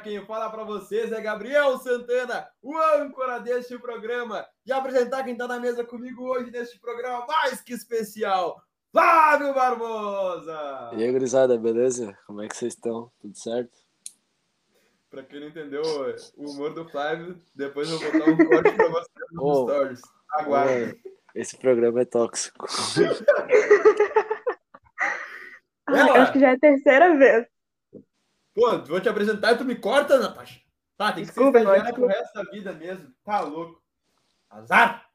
quem fala para vocês é Gabriel Santana, o âncora deste programa. E apresentar quem está na mesa comigo hoje neste programa mais que especial, Flávio Barbosa! E aí, gurizada, beleza? Como é que vocês estão? Tudo certo? Para quem não entendeu o humor do Flávio, depois eu vou botar um corte para vocês nos oh, stories. Aguarde. Esse programa é tóxico. Ai, acho que já é a terceira vez. Pô, vou te apresentar e tu me corta, Natasha. Tá, tem que Desculpa, ser estagiária pro resto da vida mesmo. Tá louco. Azar!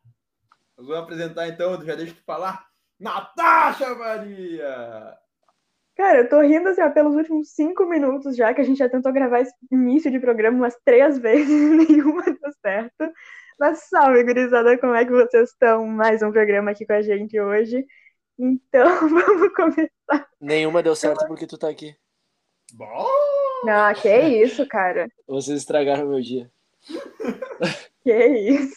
Eu vou apresentar então, já deixa tu falar. Natasha Maria! Cara, eu tô rindo assim, ó, pelos últimos cinco minutos já, que a gente já tentou gravar esse início de programa umas três vezes e nenhuma deu certo. Mas salve, gurizada, como é que vocês estão? Mais um programa aqui com a gente hoje. Então, vamos começar. Nenhuma deu certo porque tu tá aqui. Bom! Não, que isso, cara. Vocês estragaram meu dia. Que isso.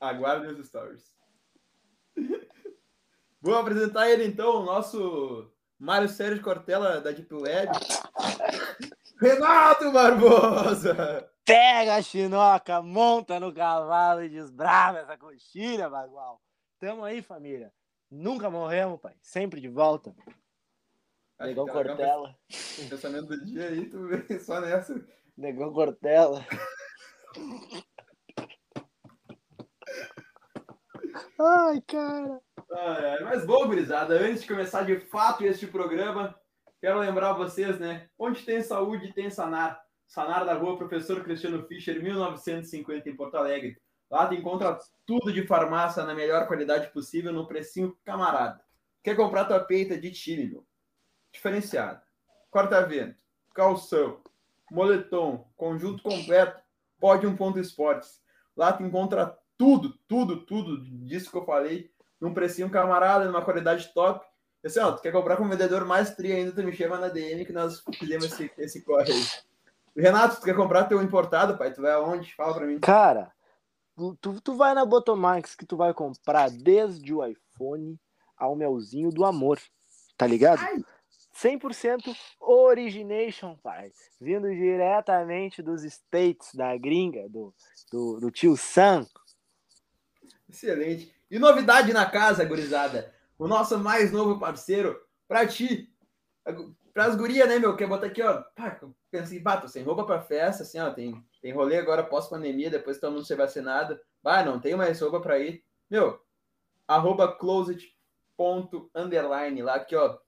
Aguardem os stories. Vou apresentar ele então, o nosso Mário Sérgio Cortella da Deep Web. Renato Barbosa! Pega a chinoca, monta no cavalo e desbrava essa coxilha, bagual. Tamo aí, família. Nunca morremos, pai. Sempre de volta. Negão Cortella. Pensamento do dia aí, tu vem só nessa. Negão Cortella. Ai, cara. Ah, mas bom, gurizada, antes de começar de fato este programa, quero lembrar vocês, né? Onde tem saúde, tem Sanar. Sanar da rua Professor Cristiano Fischer, 1950, em Porto Alegre. Lá tu encontra tudo de farmácia na melhor qualidade possível, no precinho camarada. Quer comprar tua peita de time, meu? Diferenciada. Corta-vento, calção, moletom, conjunto completo, pode um ponto esportes. Lá tu encontra tudo, tudo, tudo disso que eu falei, num precinho camarada, numa qualidade top. E assim, ó, tu quer comprar com um vendedor mais tri ainda, tu me chama na DM que nós fizemos esse, esse corre aí. Renato, tu quer comprar teu importado, pai? Tu vai aonde? Fala pra mim. Cara, tu, tu vai na Botomax que tu vai comprar desde o iPhone ao melzinho do amor. Tá ligado? Ai. 100% origination, pai. Vindo diretamente dos States, da gringa, do, do, do tio Sam. Excelente. E novidade na casa, gurizada. O nosso mais novo parceiro, pra ti. Pras gurias, né, meu? Quer botar aqui, ó. Pá, pensei, bato, sem roupa pra festa, assim, ó. Tem, tem rolê agora pós-pandemia, depois todo mundo ser vacinado. Bah, não tenho mais roupa pra ir. Meu, arroba closet underline lá, aqui, ó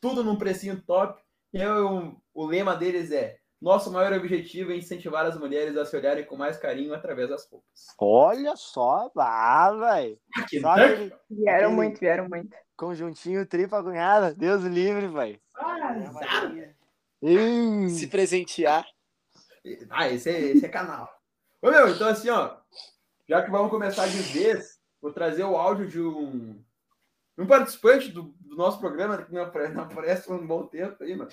tudo num precinho top. E eu, o lema deles é: nosso maior objetivo é incentivar as mulheres a se olharem com mais carinho através das roupas. Olha só, ah, velho. Vieram aquele muito, vieram muito. Conjuntinho tripa cunhada, Deus livre, velho. Ah, se presentear. Ah, esse é, esse é canal. Ô, meu, então assim, ó, já que vamos começar de vez, vou trazer o áudio de um um participante do, do nosso programa que não aparece, não aparece há um bom tempo aí, mano.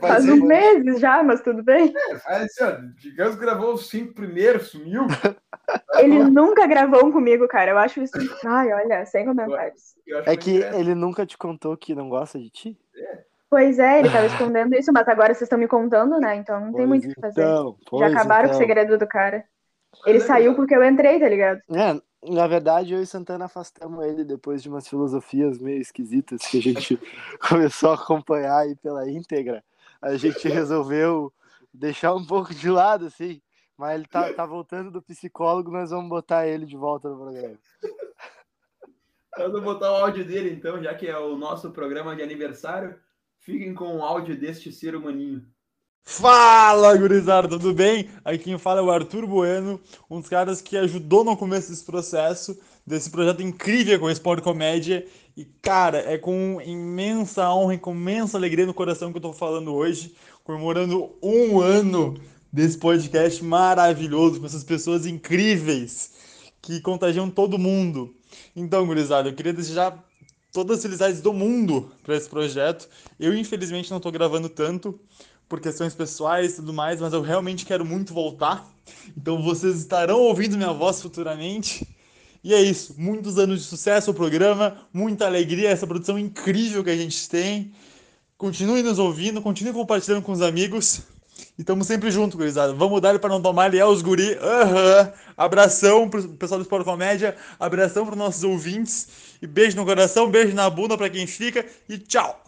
Faz uns meses já, mas tudo bem. É, faz assim, ó, digamos que gravou os cinco primeiros, sumiu. Ele nunca gravou um comigo, cara. Eu acho isso. Ai, olha, sem comentários. É que ele nunca te contou que não gosta de ti? É. Pois é, ele tava escondendo isso, mas agora vocês estão me contando, né? Então não tem muito o que fazer. Então, Já acabaram então. com o segredo do cara. Ele saiu porque eu entrei, tá ligado? É, na verdade, eu e Santana afastamos ele depois de umas filosofias meio esquisitas que a gente começou a acompanhar aí pela íntegra. A gente resolveu deixar um pouco de lado, assim. Mas ele tá, tá voltando do psicólogo, nós vamos botar ele de volta no programa. Vamos botar o áudio dele, então, já que é o nosso programa de aniversário. Fiquem com o áudio deste ser humaninho. Fala, gurizada, tudo bem? Aqui quem fala é o Arthur Bueno, um dos caras que ajudou no começo desse processo, desse projeto incrível com o Sport Comédia. E, cara, é com imensa honra e com imensa alegria no coração que eu tô falando hoje, comemorando um ano desse podcast maravilhoso, com essas pessoas incríveis que contagiam todo mundo. Então, gurizada, eu queria desejar todas as felicidades do mundo para esse projeto. Eu, infelizmente, não tô gravando tanto, por questões pessoais e tudo mais, mas eu realmente quero muito voltar. Então vocês estarão ouvindo minha voz futuramente. E é isso. Muitos anos de sucesso ao programa, muita alegria, essa produção incrível que a gente tem. Continue nos ouvindo, continue compartilhando com os amigos. E estamos sempre juntos, gurizada. Vamos dar para não tomar, ele é os guri. Uhum. Abração pro pessoal do Esporte Comédia, abração para nossos ouvintes. E beijo no coração, beijo na bunda para quem fica. E tchau!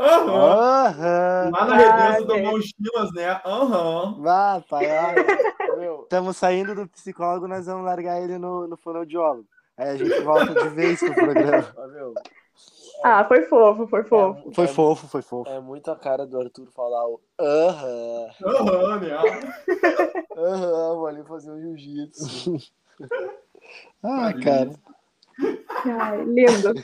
Aham. Aham. Lá na redenção do Mochilas, né? Aham. Vá, pai. Estamos saindo do psicólogo, nós vamos largar ele no, no fonoaudiólogo. Aí a gente volta de vez pro programa. Ah, foi fofo, foi fofo. Foi é, fofo, foi fofo. É muito a cara do Arthur falar o aham. Aham, né? Aham, vou ali fazer um jiu-jitsu. Ah, cara. Ai, lindo.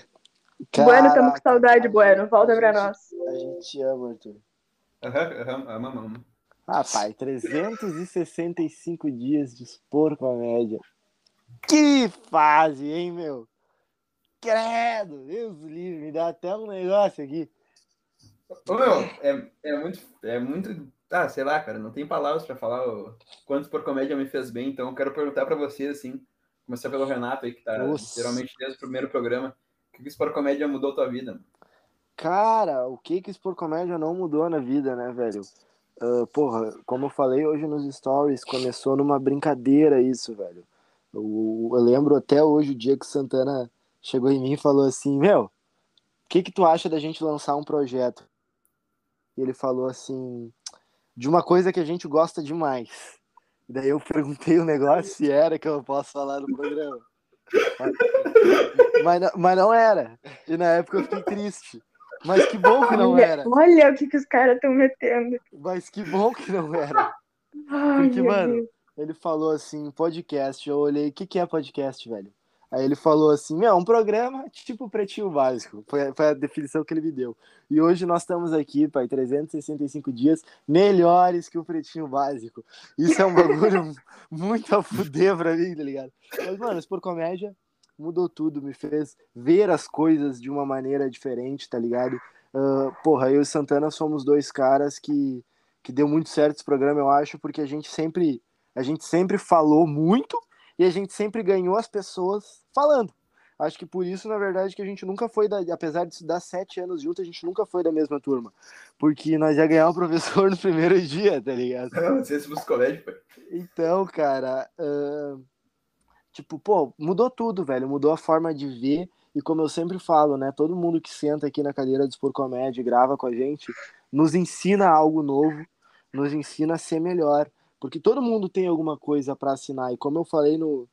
Bueno, estamos com saudade, Bueno. Volta pra nós. A gente te ama, Arthur. Aham, aham, ama, ama. Ah, pai, 365 dias de expor comédia. Que fase, hein, meu? Credo, Deus livre, me dá até um negócio aqui. Ô, meu, é, é muito. É muito. Ah, sei lá, cara, não tem palavras pra falar o quanto por comédia me fez bem, então eu quero perguntar pra vocês, assim, começar pelo Renato aí, que tá Nossa. geralmente desde o primeiro programa. O que que isso por comédia mudou tua vida? mano? Cara, o que que expor comédia não mudou na vida, né, velho? Ah, porra, como eu falei hoje nos stories, começou numa brincadeira isso, velho. Eu, eu lembro até hoje o dia que o Santana chegou em mim e falou assim, meu, o que que tu acha da gente lançar um projeto? E ele falou assim, de uma coisa que a gente gosta demais. E daí eu perguntei o negócio se era que eu posso falar no programa. Mas, não- mas não era. E na época eu fiquei triste. Mas que bom que não olha, era. olha o que, que os caras estão metendo. Mas que bom que não era. Ai, Porque, mano, Deus. ele falou assim, podcast. Eu olhei, o que, que é podcast, velho? Aí ele falou assim, meu, um programa tipo Pretinho Básico. Foi, foi a definição que ele me deu. E hoje nós estamos aqui, pai, 365 dias melhores que o Pretinho Básico. Isso é um bagulho muito a fuder pra mim, tá ligado? Mas, mano, isso por comédia mudou tudo, me fez ver as coisas de uma maneira diferente, tá ligado? Ah, porra, eu e Santana somos dois caras que, que deu muito certo esse programa, eu acho, porque a gente sempre a gente sempre falou muito e a gente sempre ganhou as pessoas falando. Acho que por isso, na verdade, que a gente nunca foi da. Apesar de dar sete anos juntos, a gente nunca foi da mesma turma. Porque nós ia ganhar o professor no primeiro dia, tá ligado? Não, sei se colégio, pai. Então, cara, ahn, tipo, pô, mudou tudo, velho. Mudou a forma de ver. E como eu sempre falo, né? Todo mundo que senta aqui na cadeira do Expor Comédia e grava com a gente, nos ensina algo novo, nos ensina a ser melhor. Porque todo mundo tem alguma coisa para assinar. E como eu falei no,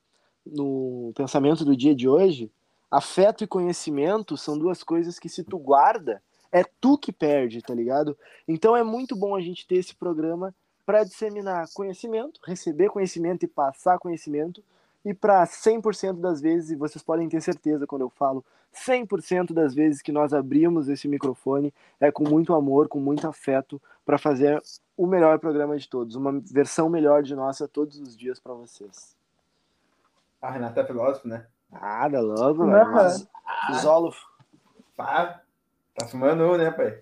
no pensamento do dia de hoje, afeto e conhecimento são duas coisas que se tu guarda, é tu que perde, tá ligado? Então é muito bom a gente ter esse programa para disseminar conhecimento, receber conhecimento e passar conhecimento, e para 100% das vezes, e vocês podem ter certeza quando eu falo 100% das vezes que nós abrimos esse microfone, é com muito amor, com muito afeto, para fazer o melhor programa de todos, uma versão melhor de nossa todos os dias para vocês. Ah, Renato é filósofo, né? Nada, logo, Aham. mas... Isolo. Pá, tá fumando um, né, pai?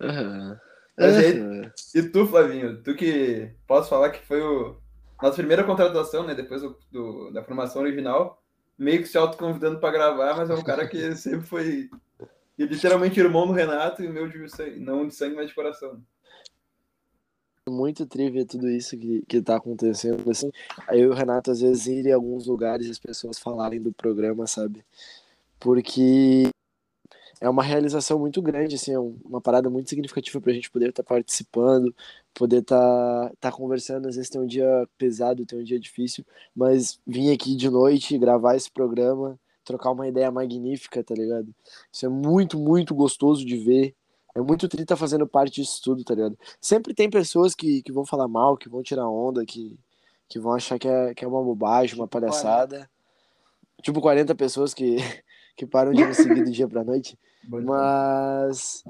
Aham. Mas e tu, Flavinho? Tu que posso falar que foi o nossa primeira contratação, né? Depois do, do- da formação original, meio que se autoconvidando pra gravar, mas é um cara que sempre foi literalmente irmão do Renato e meu de sangue, não de sangue, mas de coração. muito trivia tudo isso que, que tá acontecendo, assim. Aí eu e o Renato, às vezes, ir em alguns lugares e as pessoas falarem do programa, sabe? Porque é uma realização muito grande, assim, é um- uma parada muito significativa pra gente poder estar participando, poder estar tá, conversando. Às vezes tem um dia pesado, tem um dia difícil, mas vir aqui de noite, gravar esse programa, trocar uma ideia magnífica, tá ligado? Isso é muito, muito gostoso de ver. É muito tri tá fazendo parte disso tudo, tá ligado? Sempre tem pessoas que, que vão falar mal, que vão tirar onda, que, que vão achar que é, que é uma bobagem, uma palhaçada. Tipo 40 pessoas que, que param de me seguir do dia pra noite. Mas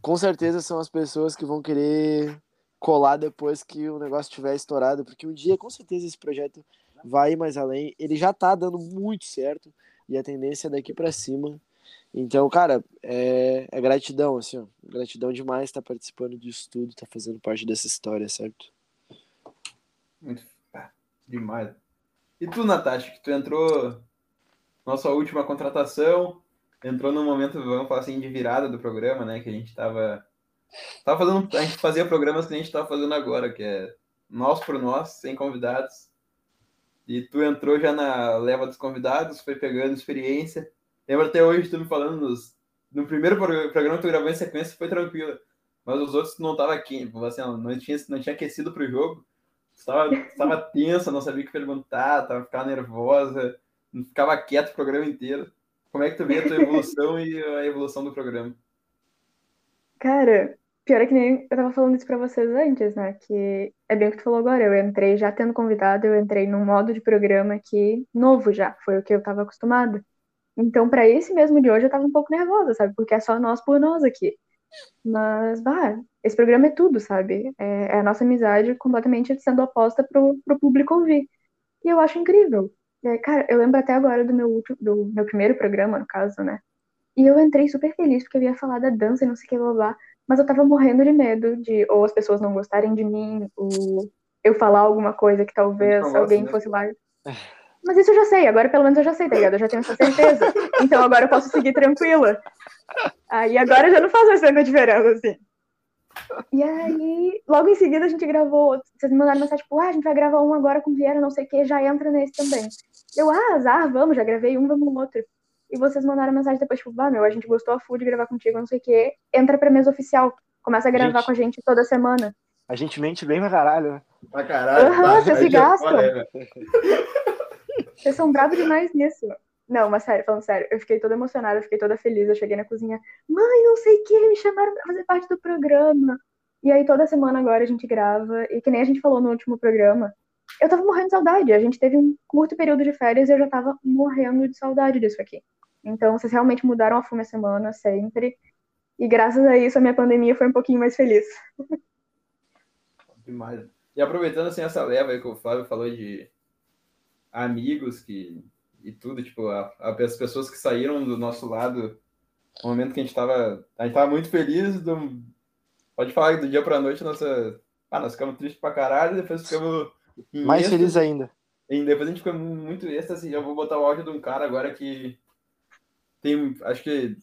com certeza são as pessoas que vão querer colar depois que o negócio estiver estourado, porque um dia com certeza esse projeto vai ir mais além. Ele já tá dando muito certo e a tendência é daqui pra cima. Então, cara, é, é gratidão, assim, ó. Gratidão demais estar participando disso tudo, tá fazendo parte dessa história, certo? Muito ah, demais. E tu, Natasha, que tu entrou nossa última contratação, entrou num momento, vamos falar assim, de virada do programa, né? Que a gente tava. Tava fazendo. A gente fazia programas que a gente tava fazendo agora, que é nós por nós, sem convidados. E tu entrou já na leva dos convidados, foi pegando experiência. Lembro até hoje tu me falando nos, no primeiro programa que tu gravou em sequência foi tranquilo. Mas os outros não tava aqui, assim, não tinha, não tinha aquecido pro jogo. Estava, estava tensa, não sabia o que perguntar, tava ficando nervosa, ficava quieto o programa inteiro. Como é que tu vê a tua evolução e a evolução do programa? Cara, pior é que nem eu tava falando isso pra vocês antes, né? Que é bem o que tu falou agora. Eu entrei já tendo convidado, eu entrei num modo de programa aqui novo já, foi o que eu tava acostumada. Então, para esse mesmo de hoje, eu tava um pouco nervosa, sabe? Porque é só nós por nós aqui. Mas, bah, esse programa é tudo, sabe? É, é a nossa amizade completamente sendo oposta pro, pro público ouvir. E eu acho incrível. É, cara, eu lembro até agora do meu, último, do meu primeiro programa, no caso, né? E eu entrei super feliz porque eu ia falar da dança e não sei o que lá, mas eu tava morrendo de medo de ou as pessoas não gostarem de mim, ou eu falar alguma coisa que talvez alguém né? fosse lá. Mas isso eu já sei, agora pelo menos eu já sei, tá ligado? Eu já tenho essa certeza. Então agora eu posso seguir tranquila. Aí agora eu já não faço mais tanta diferença, assim. E aí, logo em seguida a gente gravou, vocês me mandaram mensagem, tipo, ah, a gente vai gravar um agora com Vieira, não sei o que, já entra nesse também. Eu, ah, azar, vamos, já gravei um, vamos no outro. E vocês mandaram mensagem depois, tipo, ah, meu, a gente gostou a full de gravar contigo, não sei o que, entra pra mesa oficial, começa a gravar gente, com a gente toda semana. A gente mente bem pra caralho, né? Pra caralho. Aham, uhum, vocês se gastam. vocês são bravos demais nisso. Não, mas sério, falando sério, eu fiquei toda emocionada, eu fiquei toda feliz. Eu cheguei na cozinha, mãe, não sei o que, me chamaram pra fazer parte do programa. E aí toda semana agora a gente grava, e que nem a gente falou no último programa, eu tava morrendo de saudade. A gente teve um curto período de férias e eu já tava morrendo de saudade disso aqui. Então vocês realmente mudaram a fome a semana, sempre. E graças a isso a minha pandemia foi um pouquinho mais feliz. Demais. E aproveitando assim essa leva aí que o Flávio falou de amigos que e tudo, tipo, a, a, as pessoas que saíram do nosso lado no momento que a gente tava. A gente tava muito feliz. Do, pode falar que do dia pra noite nossa. Ah, nós ficamos tristes pra caralho, depois ficamos. Mais feliz ainda. E depois a gente ficou muito êxtase. Eu vou botar o áudio de um cara agora que tem. Acho que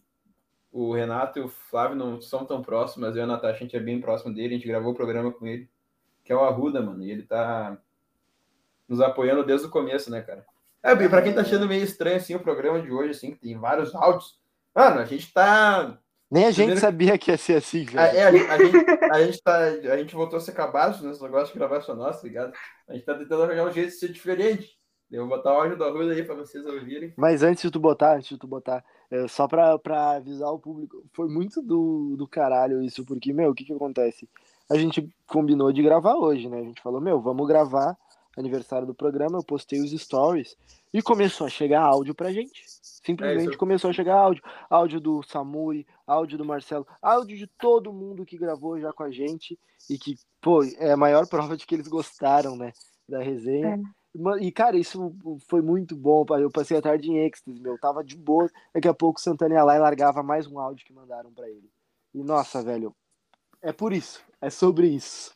o Renato e o Flávio não são tão próximos, mas eu e a Natasha, a gente é bem próximo dele, a gente gravou o programa com ele, que é o Arruda, mano, e ele tá nos apoiando desde o começo, né, cara? É, para quem tá achando meio estranho assim o programa de hoje, assim, que tem vários áudios. Mano, a gente tá. Nem a gente sabia que ia ser assim, velho. É, a, gente, a, gente, a, gente tá, a gente voltou a ser cabaço nesse negócio de gravar só nosso, tá ligado? A gente tá tentando arranjar um jeito de ser diferente. Eu vou botar o áudio da Ruda aí pra vocês ouvirem. Mas antes de tu botar, antes de tu botar, é, só pra, pra avisar o público, foi muito do, do caralho isso, porque, meu, o que que acontece? A gente combinou de gravar hoje, né? A gente falou, meu, vamos gravar aniversário do programa, eu postei os stories e começou a chegar áudio pra gente. Simplesmente é começou a chegar áudio. Áudio do Samuri, áudio do Marcelo, áudio de todo mundo que gravou já com a gente e que, pô, é a maior prova de que eles gostaram, né, da resenha. É. E, cara, isso foi muito bom. Eu passei a tarde em êxtase, meu. Tava de boa. Daqui a pouco o Santana ia lá e largava mais um áudio que mandaram para ele. E, nossa, velho, é por isso. É sobre isso.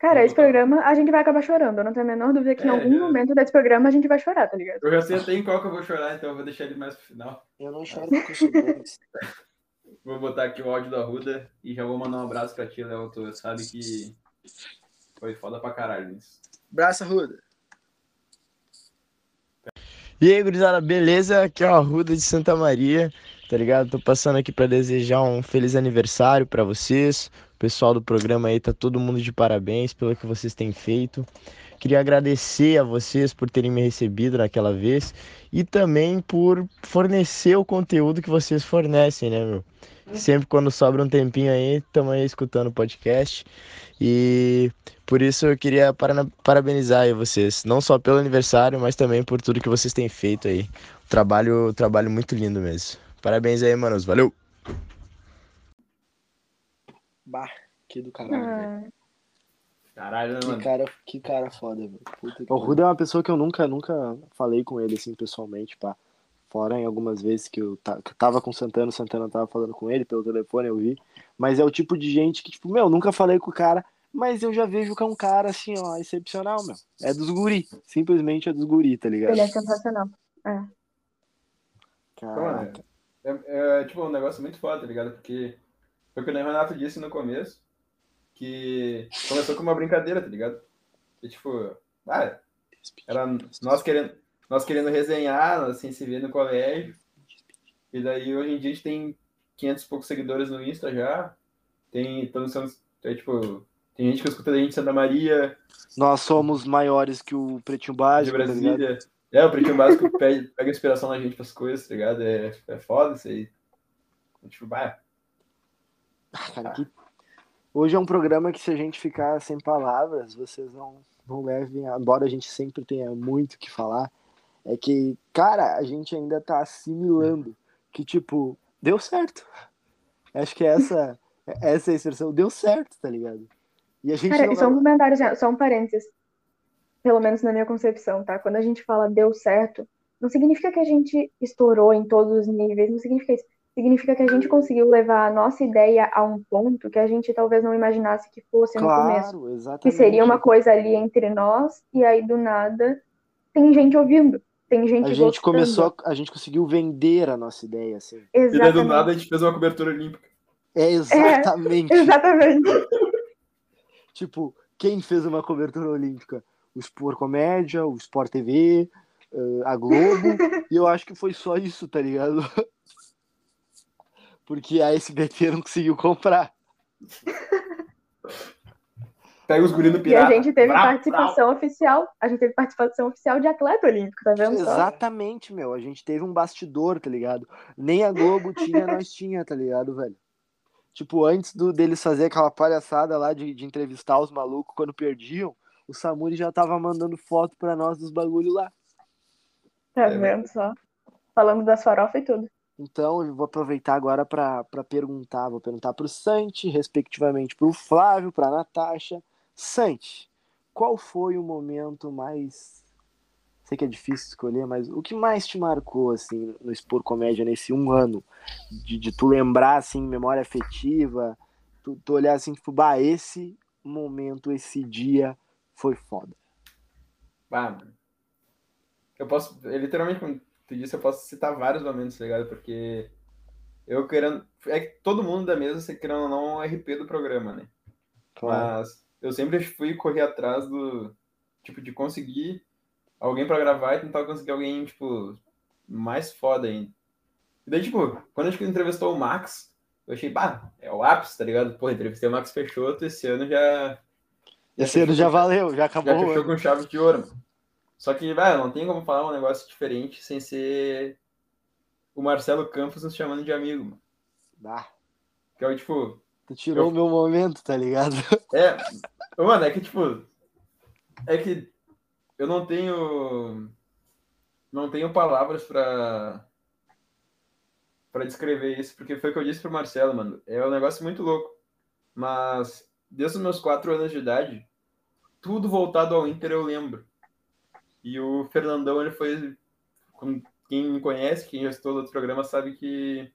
Cara, esse programa a gente vai acabar chorando. Eu não tenho a menor dúvida que é, em algum eu... momento desse programa a gente vai chorar, tá ligado? Eu já sei até em qual que eu vou chorar, então eu vou deixar ele mais pro final. Eu não choro porque eu sou Vou botar aqui o áudio da Ruda e já vou mandar um abraço pra ti, Léo. Tu sabe que foi foda pra caralho isso. Abraço, Ruda. E aí, gurizada, beleza? Aqui é o Arruda de Santa Maria, tá ligado? Tô passando aqui para desejar um feliz aniversário para vocês, pessoal do programa aí tá todo mundo de parabéns pelo que vocês têm feito. Queria agradecer a vocês por terem me recebido naquela vez e também por fornecer o conteúdo que vocês fornecem, né, meu? Sempre quando sobra um tempinho aí, estamos aí escutando o podcast. E por isso eu queria parabenizar aí vocês, não só pelo aniversário, mas também por tudo que vocês têm feito aí. Trabalho, trabalho muito lindo mesmo. Parabéns aí, manos. Valeu! Bah, que do caralho, ah. Caralho, né, que cara, que cara foda, velho. O Ruda é uma pessoa que eu nunca, nunca falei com ele, assim, pessoalmente, pá. Fora em algumas vezes que eu, que eu tava com o Santana, o Santana tava falando com ele pelo telefone, eu vi. Mas é o tipo de gente que, tipo, meu, nunca falei com o cara, mas eu já vejo que é um cara, assim, ó, excepcional, meu. É dos guri. Simplesmente é dos guri, tá ligado? Ele é sensacional. É. Caraca. É, é, tipo um negócio muito foda, tá ligado? Porque foi o que o Renato disse no começo, que começou com uma brincadeira, tá ligado? E tipo, ah, era nós querendo, nós querendo resenhar, assim, se ver no colégio. E daí hoje em dia a gente tem 500 e poucos seguidores no Insta já. Tem, estamos sendo, é, tipo, tem gente que escuta a gente Santa Maria, Nós somos maiores que o Pretinho de Básico, tá ligado? Brasília. É, o Pretinho Básico pega, inspiração na gente pras coisas, tá ligado? É, é foda isso aí. Tipo, Cara, que- Hoje é um programa que se a gente ficar sem palavras, vocês não, não levem, a- embora a gente sempre tenha muito o que falar, é que, cara, a gente ainda tá assimilando que, tipo, deu certo. Acho que essa, essa é a expressão, deu certo, tá ligado? E a gente Cara, só um comentário, assim, só um parênteses. Pelo menos na minha concepção, tá? Quando a gente fala deu certo, não significa que a gente estourou em todos os níveis, não significa isso. Significa que a gente conseguiu levar a nossa ideia a um ponto que a gente talvez não imaginasse que fosse no começo. Claro, Que exatamente. seria uma coisa ali entre nós, e aí do nada tem gente ouvindo, tem gente A gente gostando. começou, a gente conseguiu vender a nossa ideia, assim. E daí do Exatamente. nada a gente fez uma cobertura olímpica. É exatamente. Exatamente. Tipo, quem fez uma cobertura olímpica? O Sport Comédia, o Sport TV, eh, a Globo, e eu acho que foi só isso, tá ligado? Porque a SBT não conseguiu comprar. Pega os guris do E a pirata. gente teve Brau, participação oficial, a gente teve participação oficial de atleta olímpico, tá vendo só? Exatamente, meu. A gente teve um bastidor, tá ligado? Nem a Globo tinha, nós tinha, tá ligado, velho? Tipo, antes do, deles fazer aquela palhaçada lá de, de entrevistar os malucos quando perdiam, o Samuri já tava mandando foto pra nós dos bagulho lá. Tá É, vendo só? Falando das farofas e tudo. Então, eu vou aproveitar agora para perguntar, vou perguntar para o Santi, respectivamente para o Flávio, para a Natasha. Santi, qual foi o momento mais. Sei que é difícil escolher, mas o que mais te marcou assim no Expor Comédia nesse um ano? De, de tu lembrar, assim, memória afetiva, tu, tu olhar assim, tipo, bah, esse momento, esse dia foi foda. Ah. Eu posso, eu, literalmente, tu disse, eu posso citar vários momentos, tá ligado? Porque eu querendo. É que todo mundo da mesa, você querendo ou não, é o RP do programa, né? Mas eu sempre fui correr atrás do. Tipo, de conseguir alguém pra gravar e tentar conseguir alguém, tipo, mais foda ainda. E daí, tipo, quando a gente entrevistou o Max, eu achei, bah, é o ápice, tá ligado? Pô, entrevistei o Max Peixoto, esse ano já. Esse ano já valeu, já acabou. Já fechou com chave de ouro. Só que, vai, não tem como falar um negócio diferente sem ser o Marcelo Campos nos chamando de amigo, mano. Ah, Que é o tipo. tu tirou Eu- o meu momento, tá ligado? É. Mano, é que tipo. É que eu não tenho. Não tenho palavras pra. pra descrever isso, porque foi o que eu disse pro Marcelo, mano. É um negócio muito louco. Mas, desde os meus quatro anos de idade, tudo voltado ao Inter eu lembro. E o Fernandão, ele foi. Quem me conhece, quem já estou outro programa, sabe que.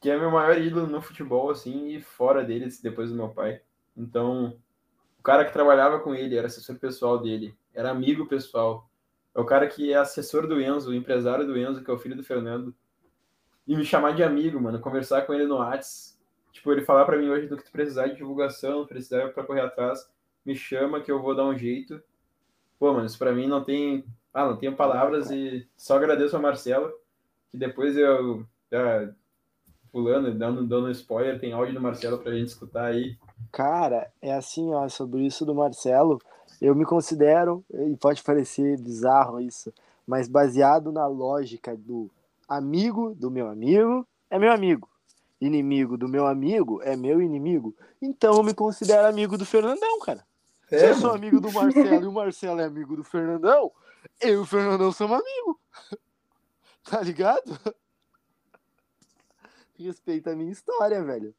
que é meu maior ídolo no futebol, assim, e fora dele, depois do meu pai. Então, o cara que trabalhava com ele era assessor pessoal dele, era amigo pessoal. É o cara que é assessor do Enzo, o empresário do Enzo, que é o filho do Fernando. E me chamar de amigo, mano, conversar com ele no Whats. Tipo, ele falar pra mim hoje do que tu precisar de divulgação, precisar pra correr atrás, me chama que eu vou dar um jeito. Pô, mano, isso pra mim não tem. Ah, não tenho palavras e só agradeço ao Marcelo, que depois eu. Já, pulando, dando, dando spoiler, tem áudio do Marcelo pra gente escutar aí. Cara, é assim, ó, sobre isso do Marcelo, eu me considero, e pode parecer bizarro isso, mas baseado na lógica do amigo do meu amigo é meu amigo, inimigo do meu amigo é meu inimigo, então eu me considero amigo do Fernandão, cara. Se É, eu sou amigo do Marcelo e o Marcelo é amigo do Fernandão, eu e o Fernandão somos amigos. Tá ligado? Respeita a minha história, velho.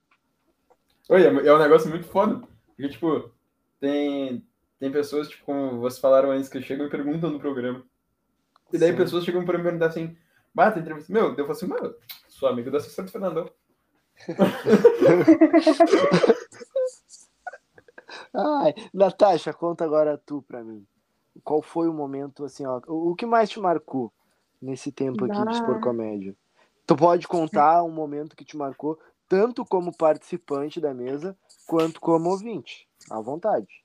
Oi, é é um negócio muito foda. Porque, tipo, tem, tem pessoas, tipo, como vocês falaram antes, que chegam e perguntam no programa. E daí Sim. pessoas chegam pra me perguntar assim, bata entrevista. Meu, eu falo assim, mano, sou amigo da assessora do Fernandão. Ai, Natasha, conta agora tu pra mim. Qual foi o momento, assim, ó, o que mais te marcou nesse tempo aqui de Bah. expor comédia? Tu pode contar um momento que te marcou, tanto como participante da mesa, quanto como ouvinte. À vontade.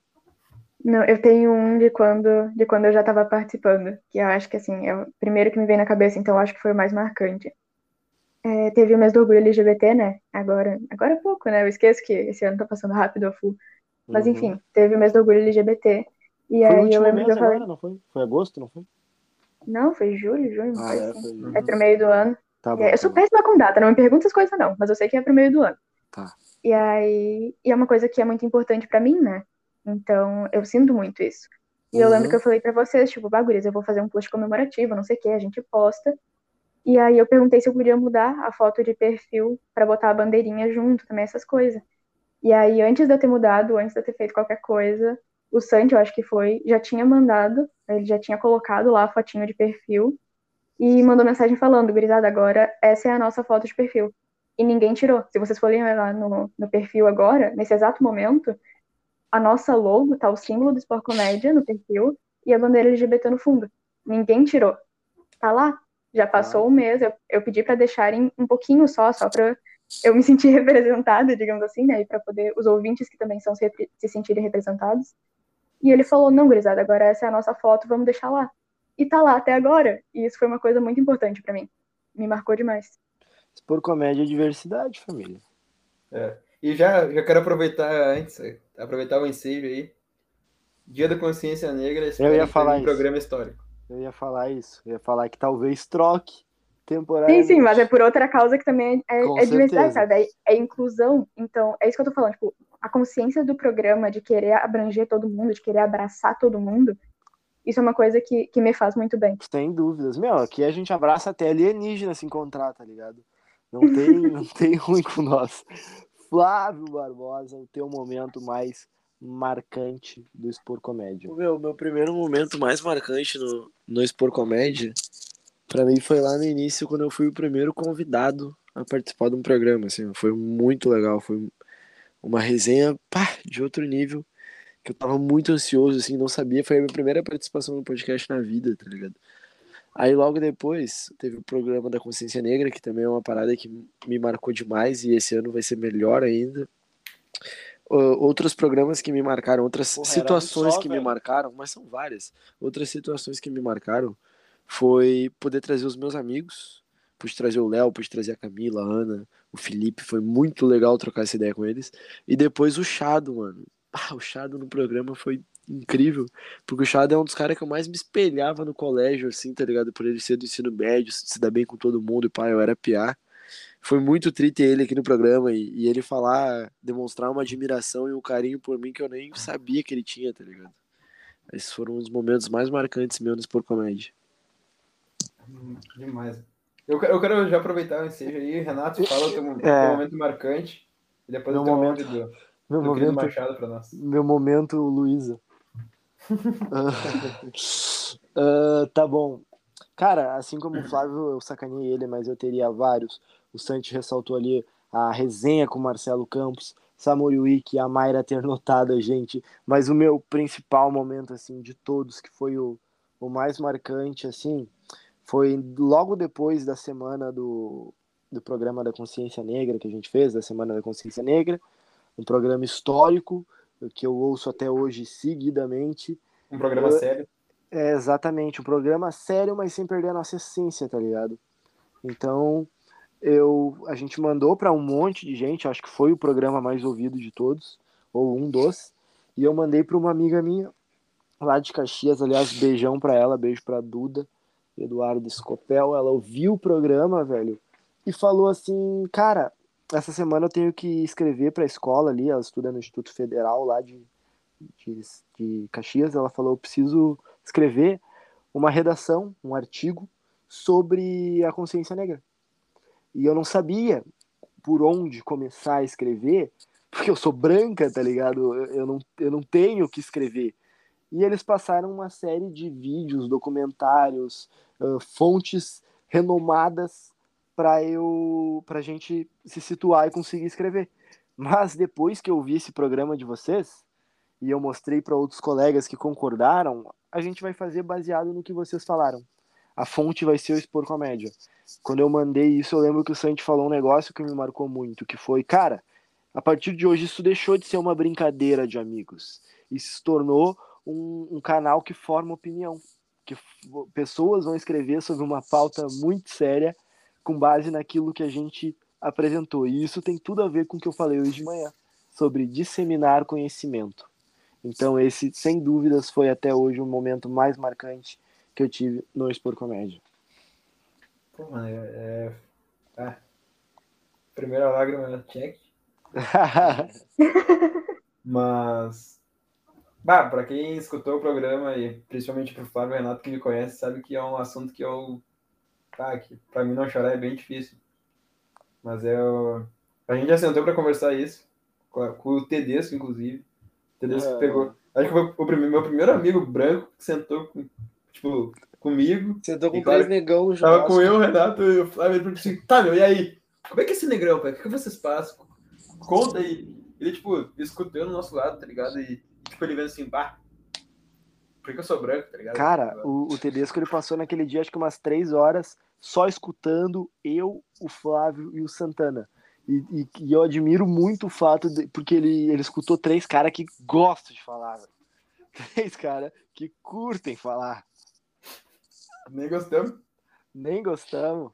Não, eu tenho um de quando, de quando eu já estava participando, que eu acho que assim, é o primeiro que me vem na cabeça, então eu acho que foi o mais marcante. É, teve o mês do orgulho LGBT, né? Agora, agora é pouco, né? Eu esqueço que esse ano tá passando rápido a full. Mas Uhum. enfim, teve o mês do orgulho LGBT. E Foi o aí eu lembro que eu falei, agora, não foi? Foi agosto, não foi? não, foi julho, junho, Ah, é, assim. foi. É pro meio do ano. Tá bom. aí, eu sou tá bom. péssima com data, não me pergunta essas coisas não, mas eu sei que é pro meio do ano. Tá. E aí, e é uma coisa que é muito importante pra mim, né? Então, eu sinto muito isso. E eu lembro Uhum. que eu falei pra vocês, tipo, bagulhos, eu vou fazer um post comemorativo, não sei o que, a gente posta. E aí eu perguntei se eu podia mudar a foto de perfil pra botar a bandeirinha junto, também essas coisas. E aí, antes de eu ter mudado, antes de eu ter feito qualquer coisa, o Santi, eu acho que foi, já tinha mandado, ele já tinha colocado lá a fotinho de perfil e mandou mensagem falando, gurizada, agora essa é a nossa foto de perfil. E ninguém tirou. Se vocês forem lá no, no perfil agora, nesse exato momento, a nossa logo tá o símbolo do Sport Comédia no perfil e a bandeira LGBT no fundo. Ninguém tirou. Tá lá. Já passou um mês, eu, eu pedi pra deixarem um pouquinho só, só pra eu me sentir representada, digamos assim, né? E pra poder os ouvintes que também são se, se sentirem representados. E ele falou: não, gurizada, agora essa é a nossa foto, vamos deixar lá. E tá lá até agora. E isso foi uma coisa muito importante pra mim. Me marcou demais. Expor comédia é diversidade, família. E já, já quero aproveitar antes, aproveitar o ensejo aí. Dia da Consciência Negra, esse Eu ia falar um isso. programa histórico. Eu ia falar isso. Eu ia falar que talvez troque Sim, temporariamente. sim, mas é por outra causa que também é, é diversidade, sabe? É, é inclusão. Então, é isso que eu tô falando. Tipo, a consciência do programa de querer abranger todo mundo, de querer abraçar todo mundo, isso é uma coisa que, que me faz muito bem. Sem dúvidas. Meu, aqui a gente abraça até alienígena se encontrar, tá ligado? Não tem, não tem ruim com nós. Flávio Barbosa, o teu momento mais marcante do Expor Comédia. O meu, meu primeiro momento mais marcante no, no Expor Comédia, pra mim foi lá no início, quando eu fui o primeiro convidado a participar de um programa, assim, foi muito legal, foi uma resenha, pá, de outro nível, que eu tava muito ansioso, assim, não sabia, foi a minha primeira participação no podcast na vida, tá ligado? Aí logo depois teve o programa da Consciência Negra, que também é uma parada que me marcou demais e esse ano vai ser melhor ainda. Outros programas que me marcaram, outras Porra, situações só, que me velho. marcaram, mas são várias. Outras situações que me marcaram foi poder trazer os meus amigos, pude trazer o Léo, pude trazer a Camila, a Ana, o Felipe, foi muito legal trocar essa ideia com eles. E depois o Chado, mano. Ah, o Chado no programa foi incrível, porque o Chado é um dos caras que eu mais me espelhava no colégio, assim, tá ligado? Por ele ser do ensino médio, se dar bem com todo mundo, e pá, eu era piá. Foi muito tri ter ele aqui no programa e, e ele falar, demonstrar uma admiração e um carinho por mim que eu nem sabia que ele tinha, tá ligado? Esses foram os momentos mais marcantes meus no Sport Comédia. Hum, Demais. Eu, quero- eu quero já aproveitar o ensejo aí. Renato, fala o teu, É. teu momento marcante. E depois Meu o teu momento- do, Meu momento, Machado pra nós. meu momento, Luísa. Ah, tá bom. Cara, assim como o Flávio, eu sacaneei ele, mas eu teria vários. O Santi ressaltou ali a resenha com o Marcelo Campos, Samori Wiki e a Mayra ter notado a gente. Mas o meu principal momento, assim, de todos, que foi o, o mais marcante, assim, foi logo depois da semana do, do programa da Consciência Negra que a gente fez, da Semana da Consciência Negra, um programa histórico que eu ouço até hoje seguidamente. Um programa Eu- sério. É exatamente, um programa sério, mas sem perder a nossa essência, tá ligado? Então, eu a gente mandou para um monte de gente, acho que foi o programa mais ouvido de todos, ou um dos, e eu mandei para uma amiga minha lá de Caxias, aliás, beijão para ela, beijo para Duda, Eduardo Scopel, ela ouviu o programa, velho, e falou assim, cara, essa semana eu tenho que escrever para a escola ali, ela estuda no Instituto Federal lá de, de, de Caxias, ela falou, eu preciso escrever uma redação, um artigo sobre a consciência negra. E eu não sabia por onde começar a escrever, porque eu sou branca, tá ligado? Eu não, eu não tenho o que escrever. E eles passaram uma série de vídeos, documentários, ah, fontes renomadas para eu pra gente se situar e conseguir escrever. Mas depois que eu vi esse programa de vocês e eu mostrei para outros colegas que concordaram, a gente vai fazer baseado no que vocês falaram. a fonte vai ser o Expor Comédia. Quando eu mandei isso, eu lembro que o Santi falou um negócio que me marcou muito, que foi, cara, a partir de hoje isso deixou de ser uma brincadeira de amigos e se tornou um, um canal que forma opinião, que pessoas vão escrever sobre uma pauta muito séria com base naquilo que a gente apresentou. E isso tem tudo a ver com o que eu falei hoje de manhã, sobre disseminar conhecimento. Então esse, sem dúvidas, foi até hoje o momento mais marcante que eu tive no Expor Comédia. Pô, mano, é... é... Ah. Primeira lágrima, check. Mas... Bah, pra quem escutou o programa e principalmente pro Flávio Renato que me conhece, sabe que é um assunto que eu... Tá, que pra mim não chorar é bem difícil. Mas é o... A gente já sentou pra conversar isso, com, o Tedesco, inclusive. O Tedesco é... pegou... Acho que foi o primeiro, meu primeiro amigo branco que sentou com tipo, comigo. Tá com três negão já. Tava com eu, Renato e o Flávio. Ele assim, tá, meu, e aí? Como é que é esse negrão, pai? O que vocês passam? Conta aí. Ele, tipo, escutando no nosso lado, tá ligado? E, tipo, ele vendo assim, pá. Por que eu sou branco, tá ligado? Cara, o, o Tedesco, ele passou naquele dia, acho que umas três horas, só escutando eu, o Flávio e o Santana. E, e, e eu admiro muito o fato, de, porque ele, ele escutou três caras que gostam de falar, Três caras que curtem falar. Nem gostamos. Nem gostamos.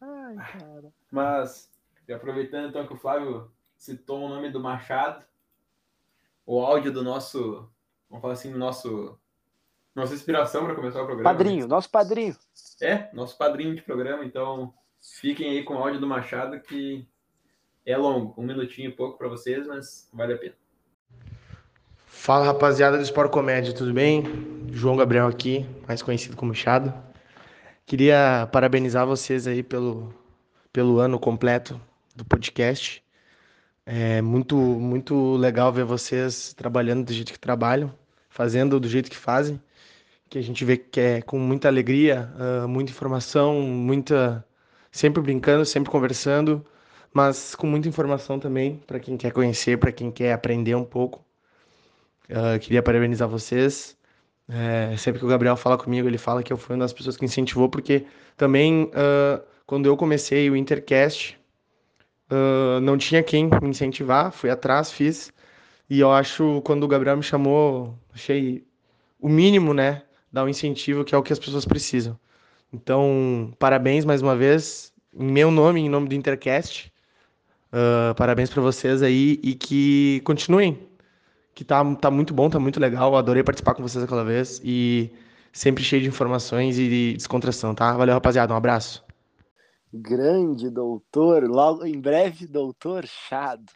Ai, cara. Mas, aproveitando então que o Flávio citou o nome do Machado, o áudio do nosso, vamos falar assim, nosso nossa inspiração para começar o programa. Padrinho, nosso padrinho. É, nosso padrinho de programa, então fiquem aí com o áudio do Machado que é longo, um minutinho e pouco para vocês, mas vale a pena. Fala rapaziada do Sport Comédia, tudo bem? João Gabriel aqui, mais conhecido como Chado. Queria parabenizar vocês aí pelo, pelo ano completo do podcast. É muito, muito legal ver vocês trabalhando do jeito que trabalham, fazendo do jeito que fazem, que a gente vê que é com muita alegria, muita informação, muita sempre brincando, sempre conversando, mas com muita informação também para quem quer conhecer, para quem quer aprender um pouco. Uh, queria parabenizar vocês. É, sempre que o Gabriel fala comigo, ele fala que eu fui uma das pessoas que incentivou, porque também uh, quando eu comecei o Intercast, uh, não tinha quem me incentivar, fui atrás, fiz. E eu acho, quando o Gabriel me chamou, achei o mínimo, né? Dar um incentivo, que é o que as pessoas precisam. Então, parabéns mais uma vez, em meu nome, em nome do Intercast. Uh, parabéns para vocês aí e que continuem que tá, tá muito bom, tá muito legal. Adorei participar com vocês aquela vez e sempre cheio de informações e de descontração, tá? Valeu, rapaziada. Um abraço. Grande doutor, logo em breve, doutor Chado.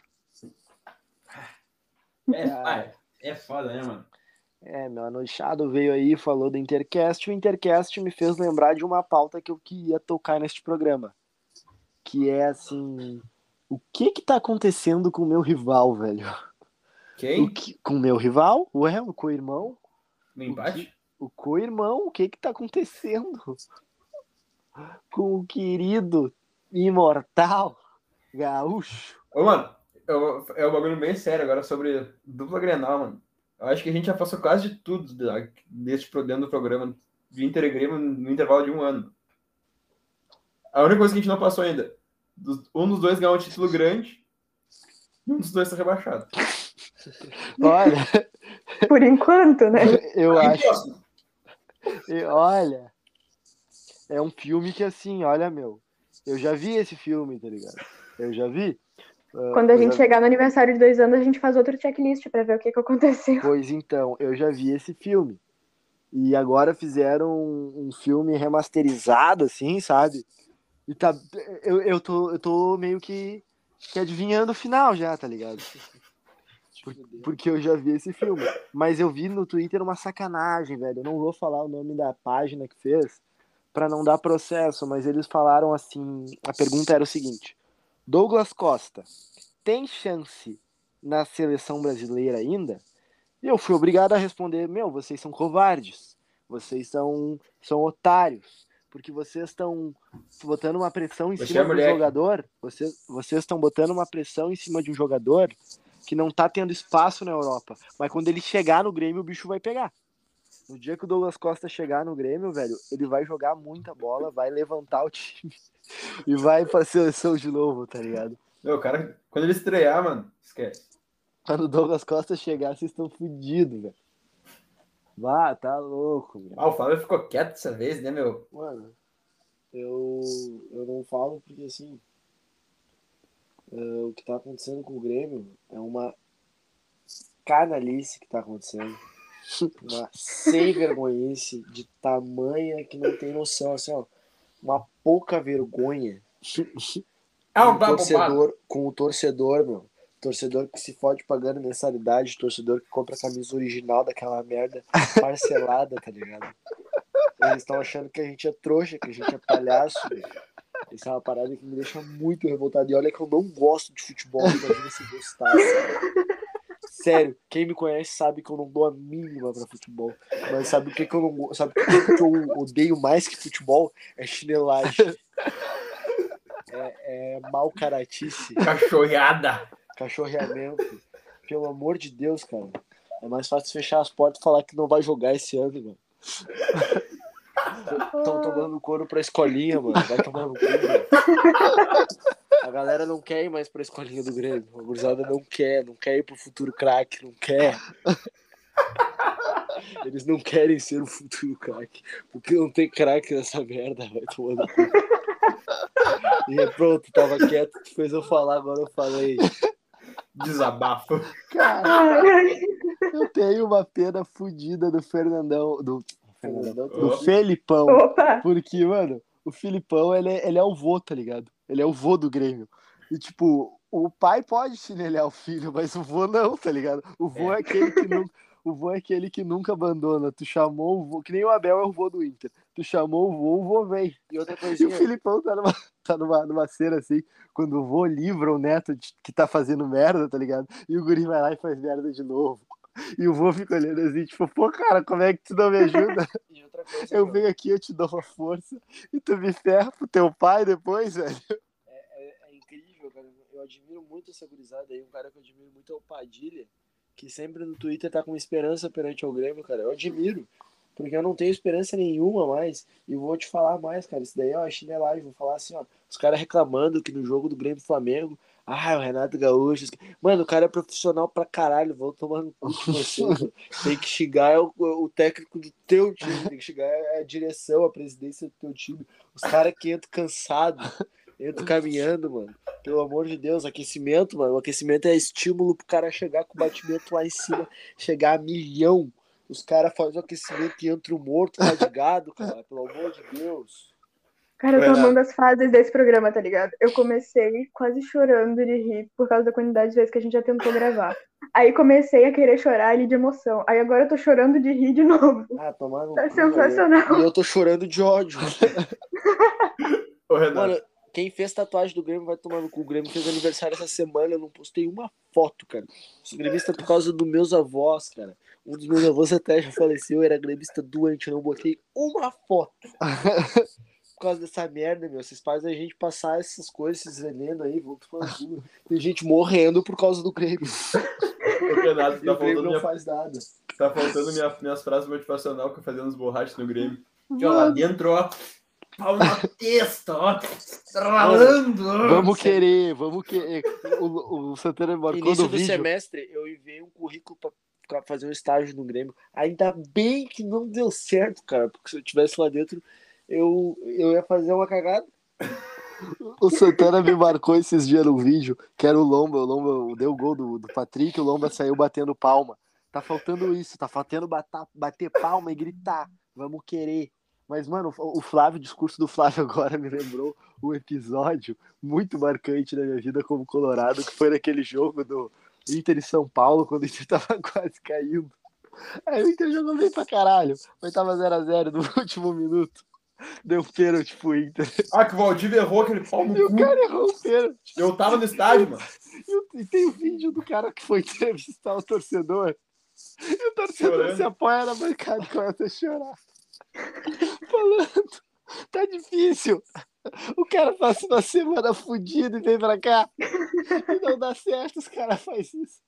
É, é foda, né, mano? É, meu anochado veio aí falou do Intercast. O Intercast me fez lembrar de uma pauta que eu queria tocar neste programa. Que é assim: o que que tá acontecendo com o meu rival, velho? Quem? Que, com o meu rival, ué, o co-irmão. No empate? O, co-irmão, o que que tá acontecendo? Com o querido imortal gaúcho. Ô, mano, é um bagulho bem sério agora sobre dupla Grenal, mano. Eu acho que a gente já passou quase de tudo deste dentro do programa de Inter e Grêmio no intervalo de um ano. A única coisa que a gente não passou ainda, um dos dois ganhou um título grande e um dos dois está rebaixado. Olha. Por enquanto, né? Eu acho. E, olha. É um filme que, assim, olha, meu. Eu já vi esse filme, tá ligado? Eu já vi. Ah, Quando a gente já... chegar no aniversário de dois anos, a gente faz outro checklist para ver o que, que aconteceu. Pois então, eu já vi esse filme. E agora fizeram um, um filme remasterizado, assim, sabe? E tá. Eu, eu, tô, eu tô meio que, que adivinhando o final já, tá ligado? porque eu já vi esse filme. Mas eu vi no Twitter uma sacanagem, velho. Eu não vou falar o nome da página que fez para não dar processo, mas eles falaram assim: a pergunta era o seguinte: Douglas Costa tem chance na seleção brasileira ainda? E eu fui obrigado a responder: meu, vocês são covardes, vocês são, são otários, porque vocês estão botando uma pressão em Você cima é do jogador, vocês, vocês estão botando uma pressão em cima de um jogador que não tá tendo espaço na Europa. Mas quando ele chegar no Grêmio, o bicho vai pegar. No dia que o Douglas Costa chegar no Grêmio, velho, ele vai jogar muita bola, vai levantar o time e vai pra seleção de novo, tá ligado? Meu, cara, quando ele estrear, mano, esquece. Quando o Douglas Costa chegar, vocês estão fodidos, velho. Vá, tá louco, meu. Ah, o Flávio ficou quieto dessa vez, né, meu? Mano, eu, eu não falo porque assim. eh, o que tá acontecendo com o Grêmio é uma canalice que tá acontecendo. Uma sem vergonhice de tamanha que não tem noção, assim, ó. Uma pouca vergonha com um torcedor, com o torcedor, meu. Torcedor que se fode pagando mensalidade, torcedor que compra a camisa original daquela merda parcelada, tá ligado? Eles estão achando que a gente é trouxa, que a gente é palhaço. Isso é uma parada que me deixa muito revoltado. E olha que eu não gosto de futebol, imagina se gostasse. Sério, quem me conhece sabe que eu não dou a mínima pra futebol. Mas sabe o que, que eu não Sabe o que, que eu odeio mais que futebol? É chinelagem. É, é mau caratice Cachorrada. cachorreamento. Pelo amor de Deus, cara. É mais fácil fechar as portas e falar que não vai jogar esse ano, mano. Estão tomando couro pra escolinha, mano. Vai tomar no cu, mano. A galera não quer ir mais pra escolinha do Grêmio. A gurizada não quer, não quer ir pro futuro craque, não quer. Eles não querem ser o futuro craque. Porque não tem craque nessa merda, vai cu. E é pronto, tava quieto, tu fez eu falar, agora eu falei. Desabafo. Cara, eu tenho uma pena fodida do Fernandão. Do, Fernandão, do Oh. Felipão. Opa! Porque, mano, o Filipão, ele é, ele é o vô, tá ligado? Ele é o vô do Grêmio. E, tipo, o pai pode chinelhar o filho, mas o vô não, tá ligado? O vô é, aquele que nunca. O vô é aquele que nunca abandona. Tu chamou o vô, que nem o Abel é o vô do Inter. Tu chamou o vô, o vô vem. E outra E o coisinha, Filipão tá numa, tá numa, numa cena assim, quando o vô livra o neto de- que tá fazendo merda, tá ligado? E o guri vai lá e faz merda de novo. E o vô fica olhando assim, tipo, pô, cara, como é que tu não me ajuda? e outra coisa Eu venho aqui, eu te dou uma força e tu me ferra pro teu pai depois, velho. é, é incrível, cara. Eu admiro muito essa gurizada aí. Um cara que eu admiro muito é o Padilha, que sempre no Twitter tá com esperança perante o Grêmio, cara. Eu admiro. Porque eu não tenho esperança nenhuma mais. E vou te falar mais, cara. Isso daí é uma chinelagem. Vou falar assim, ó. Os caras reclamando que no jogo do Grêmio Flamengo. Ah, o Renato Gaúcho. Mano, o cara é profissional pra caralho. Vou tomar no cu de. Tem que xingar o, o técnico do teu time. Tem que xingar a direção, a presidência do teu time. Os caras que entram cansados. Entram caminhando, mano. Pelo amor de Deus, aquecimento, mano. O aquecimento é estímulo pro cara chegar com o batimento lá em cima, chegar a milhão. Os caras fazem o aquecimento e entra o morto fadigado, cara. Pelo amor de Deus. Cara, eu tô amando as fases desse programa, tá ligado? Eu comecei quase chorando de rir por causa da quantidade de vezes que a gente já tentou gravar. Aí comecei a querer chorar ali de emoção. Aí agora eu tô chorando de rir de novo. Ah, tomar no Tá sensacional. E eu tô chorando de ódio. Ô, Renato. Mano, quem fez tatuagem do Grêmio vai tomar no cu. O Grêmio fez aniversário essa semana, eu não postei uma foto, cara. Sou gremista por causa dos meus avós, cara. Um dos meus avós até já faleceu, era gremista doente, eu não botei uma foto. Por causa dessa merda, meu. Vocês fazem a gente passar essas coisas, esses venenos aí, cu. Tem gente morrendo por causa do Grêmio. Renato, E tá o Grêmio faltando, não minha, faz nada. tá faltando minha- minhas frases motivacional que eu fazia nos borrachos no Grêmio. Aqui, ó, lá dentro, ó. Pau na testa, ó. Ralando. Vamos querer, vamos querer. O, o Santana marcou Início no do vídeo. semestre, eu enviei um currículo pra pra fazer um estágio no Grêmio. Ainda bem que não deu certo, cara, porque se eu tivesse lá dentro, eu, eu ia fazer uma cagada. O Santana me marcou esses dias no vídeo, que era o Lomba, o Lomba deu o gol do, do Patrick, o Lomba saiu batendo palma. Tá faltando isso, tá faltando bater, bater palma e gritar, vamos querer. Mas, mano, o Flávio, o discurso do Flávio agora me lembrou um episódio muito marcante da minha vida como colorado, que foi naquele jogo do Inter e São Paulo, quando o Inter tava quase caindo. Aí o Inter jogou bem pra caralho, mas tava 0x0 no último minuto. Deu pênalti pro Inter. Ah, que o Valdir errou aquele pau no E o cu. cara errou o pênalti. Eu tava no estádio, mano. E, o- tem o vídeo do cara que foi entrevistar o torcedor. E o torcedor Chorando. se apoia na bancada e começa a chorar. Falando, tá difícil. O cara passa uma semana fudido e vem pra cá. E não dá certo, os caras fazem isso.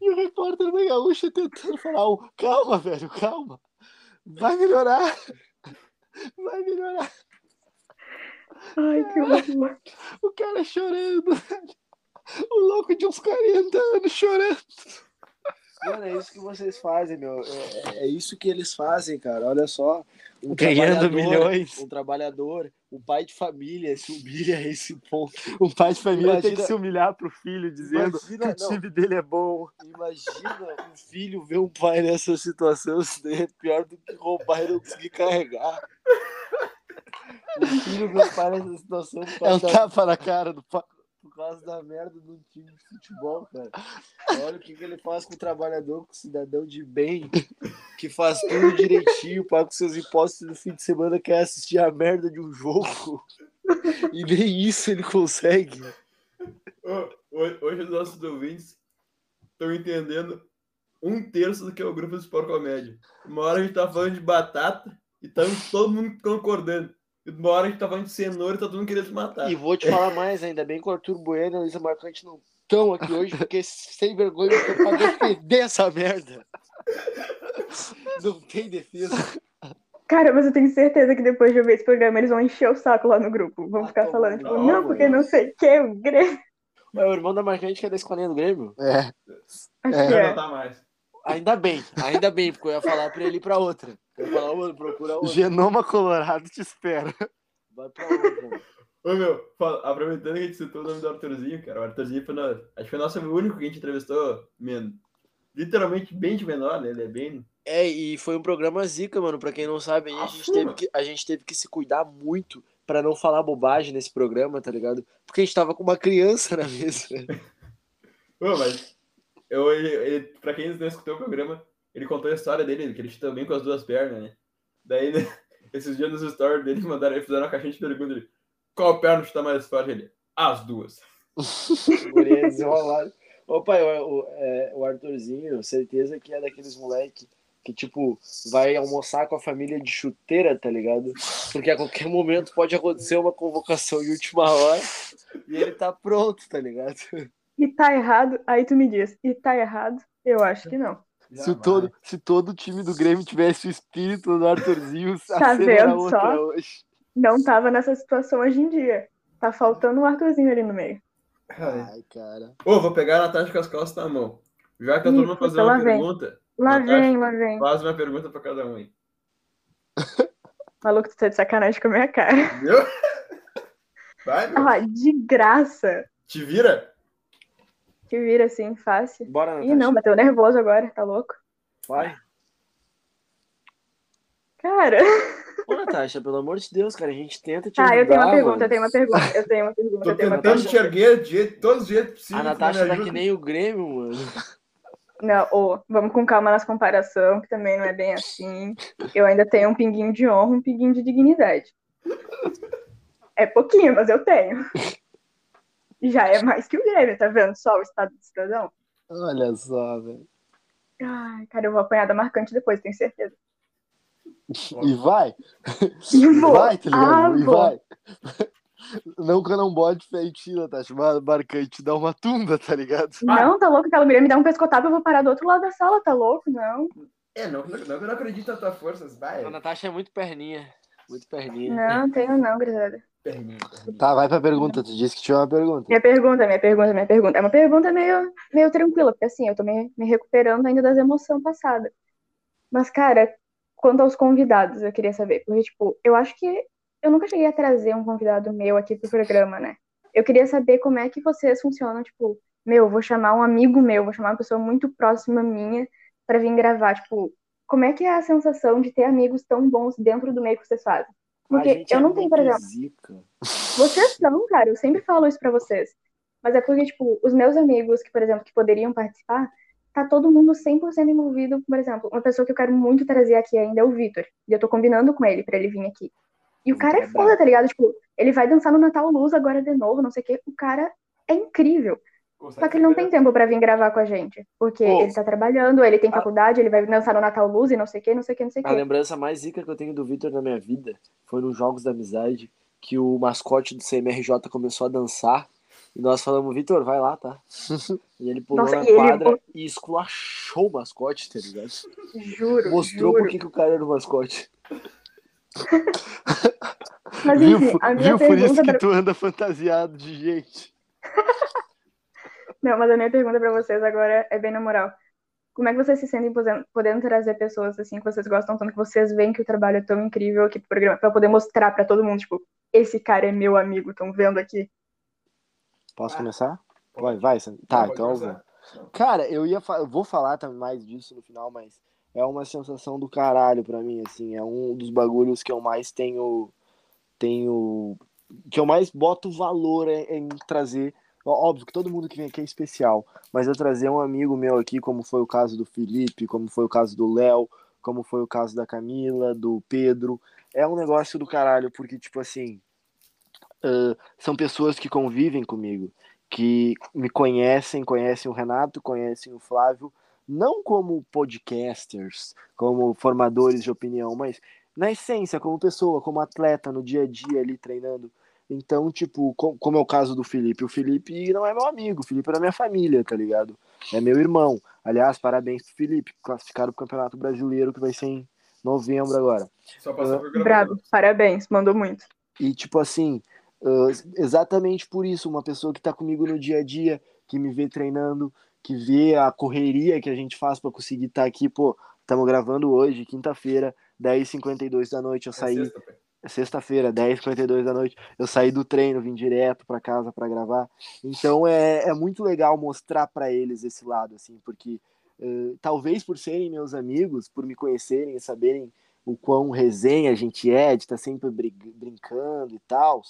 E o repórter da Gaúcha tentando falar, "Ô, calma, velho, calma. Vai melhorar. Vai melhorar. Ai, que horror. O cara chorando. O louco de uns 40 anos chorando. Mano, é isso que vocês fazem, meu. É, é isso que eles fazem, cara. Olha só. Um Ganhando milhões. Um trabalhador, um pai de família se humilha a esse ponto. Um pai de família tem que Imagina- se humilhar pro filho, dizendo Imagina- que o não. time dele é bom. Imagina um filho ver um pai nessa situação, isso daí é pior do que roubar e não conseguir carregar. O filho ver um pai nessa situação É um tapa na cara do pai. Causa da merda de um time de futebol, cara. Olha o que, que ele faz com o trabalhador, com o cidadão de bem, que faz tudo direitinho, paga os seus impostos no fim de semana, quer assistir a merda de um jogo. E nem isso ele consegue. Hoje os nossos ouvintes estão entendendo um terço do que é o grupo do Sport Comédia. Uma hora a gente tá falando de batata e estamos todo mundo concordando. Uma hora a gente tá falando de cenoura e tá todo mundo querendo se matar. E vou te falar mais, ainda bem que o Arthur Bueno e a Luísa Marcante não estão aqui hoje, porque sem vergonha eu tô pra defender essa merda. Não tem defesa. Cara, mas eu tenho certeza que depois de eu ver esse programa, eles vão encher o saco lá no grupo. Vão Ah, ficar toma falando, tipo, não, não, porque não sei o que, o Grêmio. É o irmão da Marcante que é da escolinha do Grêmio? É. Acho É. que é. tá. Ainda bem, ainda bem, porque eu ia falar pra ele ir pra outra. Eu falar, mano, procura outra. Genoma Colorado te espera. Vai pra outra. Ô meu, fala- aproveitando que a gente citou o nome do Arthurzinho, cara, o Arthurzinho foi no, acho que foi o nosso único que a gente entrevistou, men, literalmente bem de menor, né? Ele é bem. É, e foi um programa zica, mano. Pra quem não sabe, aí a gente teve que, a gente teve que se cuidar muito pra não falar bobagem nesse programa, tá ligado? Porque a gente tava com uma criança na mesa. Ô, mas eu, ele, ele, pra quem não escutou o programa, ele contou a história dele, que ele chuta bem com as duas pernas, né? Daí, né, esses dias nos stories dele, mandaram, eles fizeram uma caixinha de perguntas ele, qual perna chuta mais forte? Ele, as duas. Pai, o, o, é, o Arthurzinho, certeza que é daqueles moleque que, tipo, vai almoçar com a família de chuteira, tá ligado? Porque a qualquer momento pode acontecer uma convocação de última hora e ele tá pronto, tá ligado? E tá errado, aí tu me diz, e tá errado? Eu acho que não. Se todo, se todo o time do Grêmio tivesse o espírito do Arthurzinho, Tá vendo outra só? hoje. Não tava nessa situação hoje em dia. Tá faltando um Arthurzinho ali no meio. Ai, cara. Ô, vou pegar a Natasha com as costas na mão. Já que todo mundo puta, fazendo uma vem. pergunta, Lá Natasha. vem, lá vem. faz uma pergunta pra cada um aí. Maluco, tu tá de sacanagem com a minha cara. Viu? Vai, meu. Ah, de graça. Te vira? Que vira assim, fácil. Bora, Natasha. Ih, não, bateu nervoso agora, tá louco? Vai. Cara, Ô, Natasha, pelo amor de Deus, cara, a gente tenta te tá, eu tenho uma ajudar, pergunta, mano. eu tenho uma pergunta, eu tenho uma pergunta, Tô eu tenho uma tentando te pergunta. erguer de jeito- todos os jeitos possíveis. A Natasha tá que nem o Grêmio, mano. Não, ô, vamos com calma nas comparações, que também não é bem assim. Eu ainda tenho um pinguinho de honra, um pinguinho de dignidade. É pouquinho, mas eu tenho. Já é mais que o Grêmio, tá vendo só o estado do cidadão? Olha só, velho. Ai, cara, eu vou apanhar da marcante depois, tenho certeza. E vai, E vou. vai, tá ligado? Ah, e vou. vai. Não que eu não bote feitinho, Natasha, mas marcante dá uma tunda, tá ligado? Não, tá louco? Aquela mulher me dá um pescotado, eu vou parar do outro lado da sala, tá louco? Não. É, não, não, não, eu não acredito nas tuas forças, vai. A Natasha é muito perninha. Muito perninha. Não, tenho não, grisada. Tá, vai pra pergunta. Tu disse que tinha uma pergunta. Minha pergunta, minha pergunta, minha pergunta. É uma pergunta meio, meio tranquila, porque assim, eu tô me, me recuperando ainda das emoções passadas. Mas, cara, quanto aos convidados, eu queria saber. Porque, tipo, eu acho que eu nunca cheguei a trazer um convidado meu aqui pro programa, né? Eu queria saber como é que vocês funcionam, tipo, meu, vou chamar um amigo meu, vou chamar uma pessoa muito próxima minha pra vir gravar, tipo, como é que é a sensação de ter amigos tão bons dentro do meio que vocês fazem? Porque eu é não tenho, por exemplo, zica. vocês não, cara, eu sempre falo isso pra vocês. Mas é porque, tipo, os meus amigos que, por exemplo, que poderiam participar, tá todo mundo 100% envolvido. Por exemplo, uma pessoa que eu quero muito trazer aqui ainda é o Vitor. E eu tô combinando com ele pra ele vir aqui. E o cara é é foda, tá ligado? Tipo, ele vai dançar no Natal Luz agora de novo, não sei o quê. O cara é incrível. Só que ele não tem tempo pra vir gravar com a gente. Porque Pô. ele tá trabalhando, ele tem Ah. faculdade, ele vai dançar no Natal Luz e não sei o quê, não sei o quê, não sei o A quê. lembrança mais zica que eu tenho do Vitor na minha vida foi nos Jogos da Amizade, que o mascote do CMRJ começou a dançar E nós falamos, Vitor, vai lá, tá? E ele pulou Nossa, na e ele- quadra e esculachou o mascote, tá ligado? Juro. Mostrou juro. por que que o cara era o mascote. Mas viu enfim, a minha viu por isso que pra... tu anda fantasiado de gente. Não, mas a minha pergunta pra vocês agora é bem na moral. Como é que vocês se sentem podendo, podendo trazer pessoas assim que vocês gostam tanto, que vocês veem que o trabalho é tão incrível aqui pro programa, pra poder mostrar pra todo mundo, tipo, esse cara é meu amigo, estão vendo aqui? Posso Ah, começar? pode. Vai, vai. Tá, então eu vou. Cara, eu ia eu vou falar também mais disso no final, mas é uma sensação do caralho pra mim, assim, é um dos bagulhos que eu mais tenho tenho que eu mais boto valor em, em trazer. Óbvio que todo mundo que vem aqui é especial, mas eu trazer um amigo meu aqui, como foi o caso do Felipe, como foi o caso do Léo, como foi o caso da Camila, do Pedro, é um negócio do caralho, porque tipo assim, ah, são pessoas que convivem comigo, que me conhecem, conhecem o Renato, conhecem o Flávio, não como podcasters, como formadores de opinião, mas na essência, como pessoa, como atleta, no dia a dia ali treinando. Então, tipo, co- como é o caso do Felipe, o Felipe não é meu amigo, o Felipe é da minha família, tá ligado? É meu irmão. Aliás, parabéns pro Felipe, classificaram pro Campeonato Brasileiro, que vai ser em novembro agora. Só passou por Bravo, parabéns, mandou muito. E, tipo assim, ah, exatamente por isso, uma pessoa que tá comigo no dia a dia, que me vê treinando, que vê a correria que a gente faz para conseguir estar aqui, pô, estamos gravando hoje, quinta-feira, 10h52 da noite, eu saí, sexta, é sexta-feira, 10h52 da noite, eu saí do treino, vim direto para casa para gravar. Então é, é muito legal mostrar para eles esse lado, assim, porque eh, talvez por serem meus amigos, por me conhecerem e saberem o quão resenha a gente é, de estar sempre brig- brincando e tal.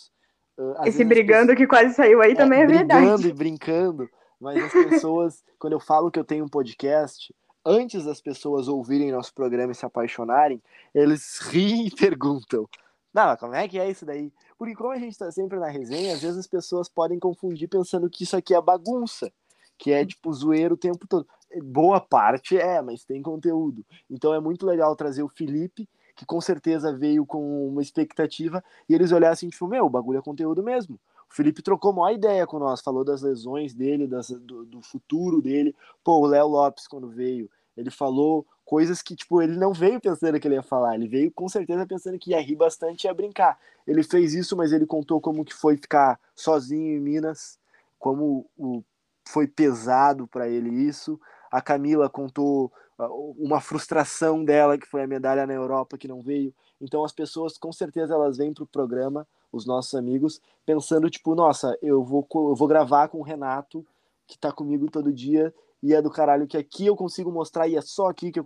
Esse brigando que quase saiu aí também é brigando verdade. e brincando, mas as pessoas, quando eu falo que eu tenho um podcast, antes das pessoas ouvirem nosso programa e se apaixonarem, eles riem e perguntam: Não, como é que é isso daí? Porque como a gente tá sempre na resenha, às vezes as pessoas podem confundir pensando que isso aqui é bagunça, que é tipo zoeiro o tempo todo. Boa parte é, mas tem conteúdo. Então é muito legal trazer o Felipe, que com certeza veio com uma expectativa, e eles olharam assim, tipo, meu, o bagulho é conteúdo mesmo. O Felipe trocou uma ideia com nós, falou das lesões dele, das, do, do futuro dele. Pô, o Léo Lopes, quando veio, ele falou coisas que, tipo, ele não veio pensando que ele ia falar, ele veio com certeza pensando que ia rir bastante e ia brincar. Ele fez isso, mas ele contou como que foi ficar sozinho em Minas, como o, foi pesado para ele isso. A Camila contou uh, uma frustração dela, que foi a medalha na Europa que não veio. Então as pessoas, com certeza, elas vêm pro programa, os nossos amigos, pensando, tipo, nossa, eu vou, eu vou gravar com o Renato, que tá comigo todo dia, e é do caralho que aqui eu consigo mostrar, e é só aqui que eu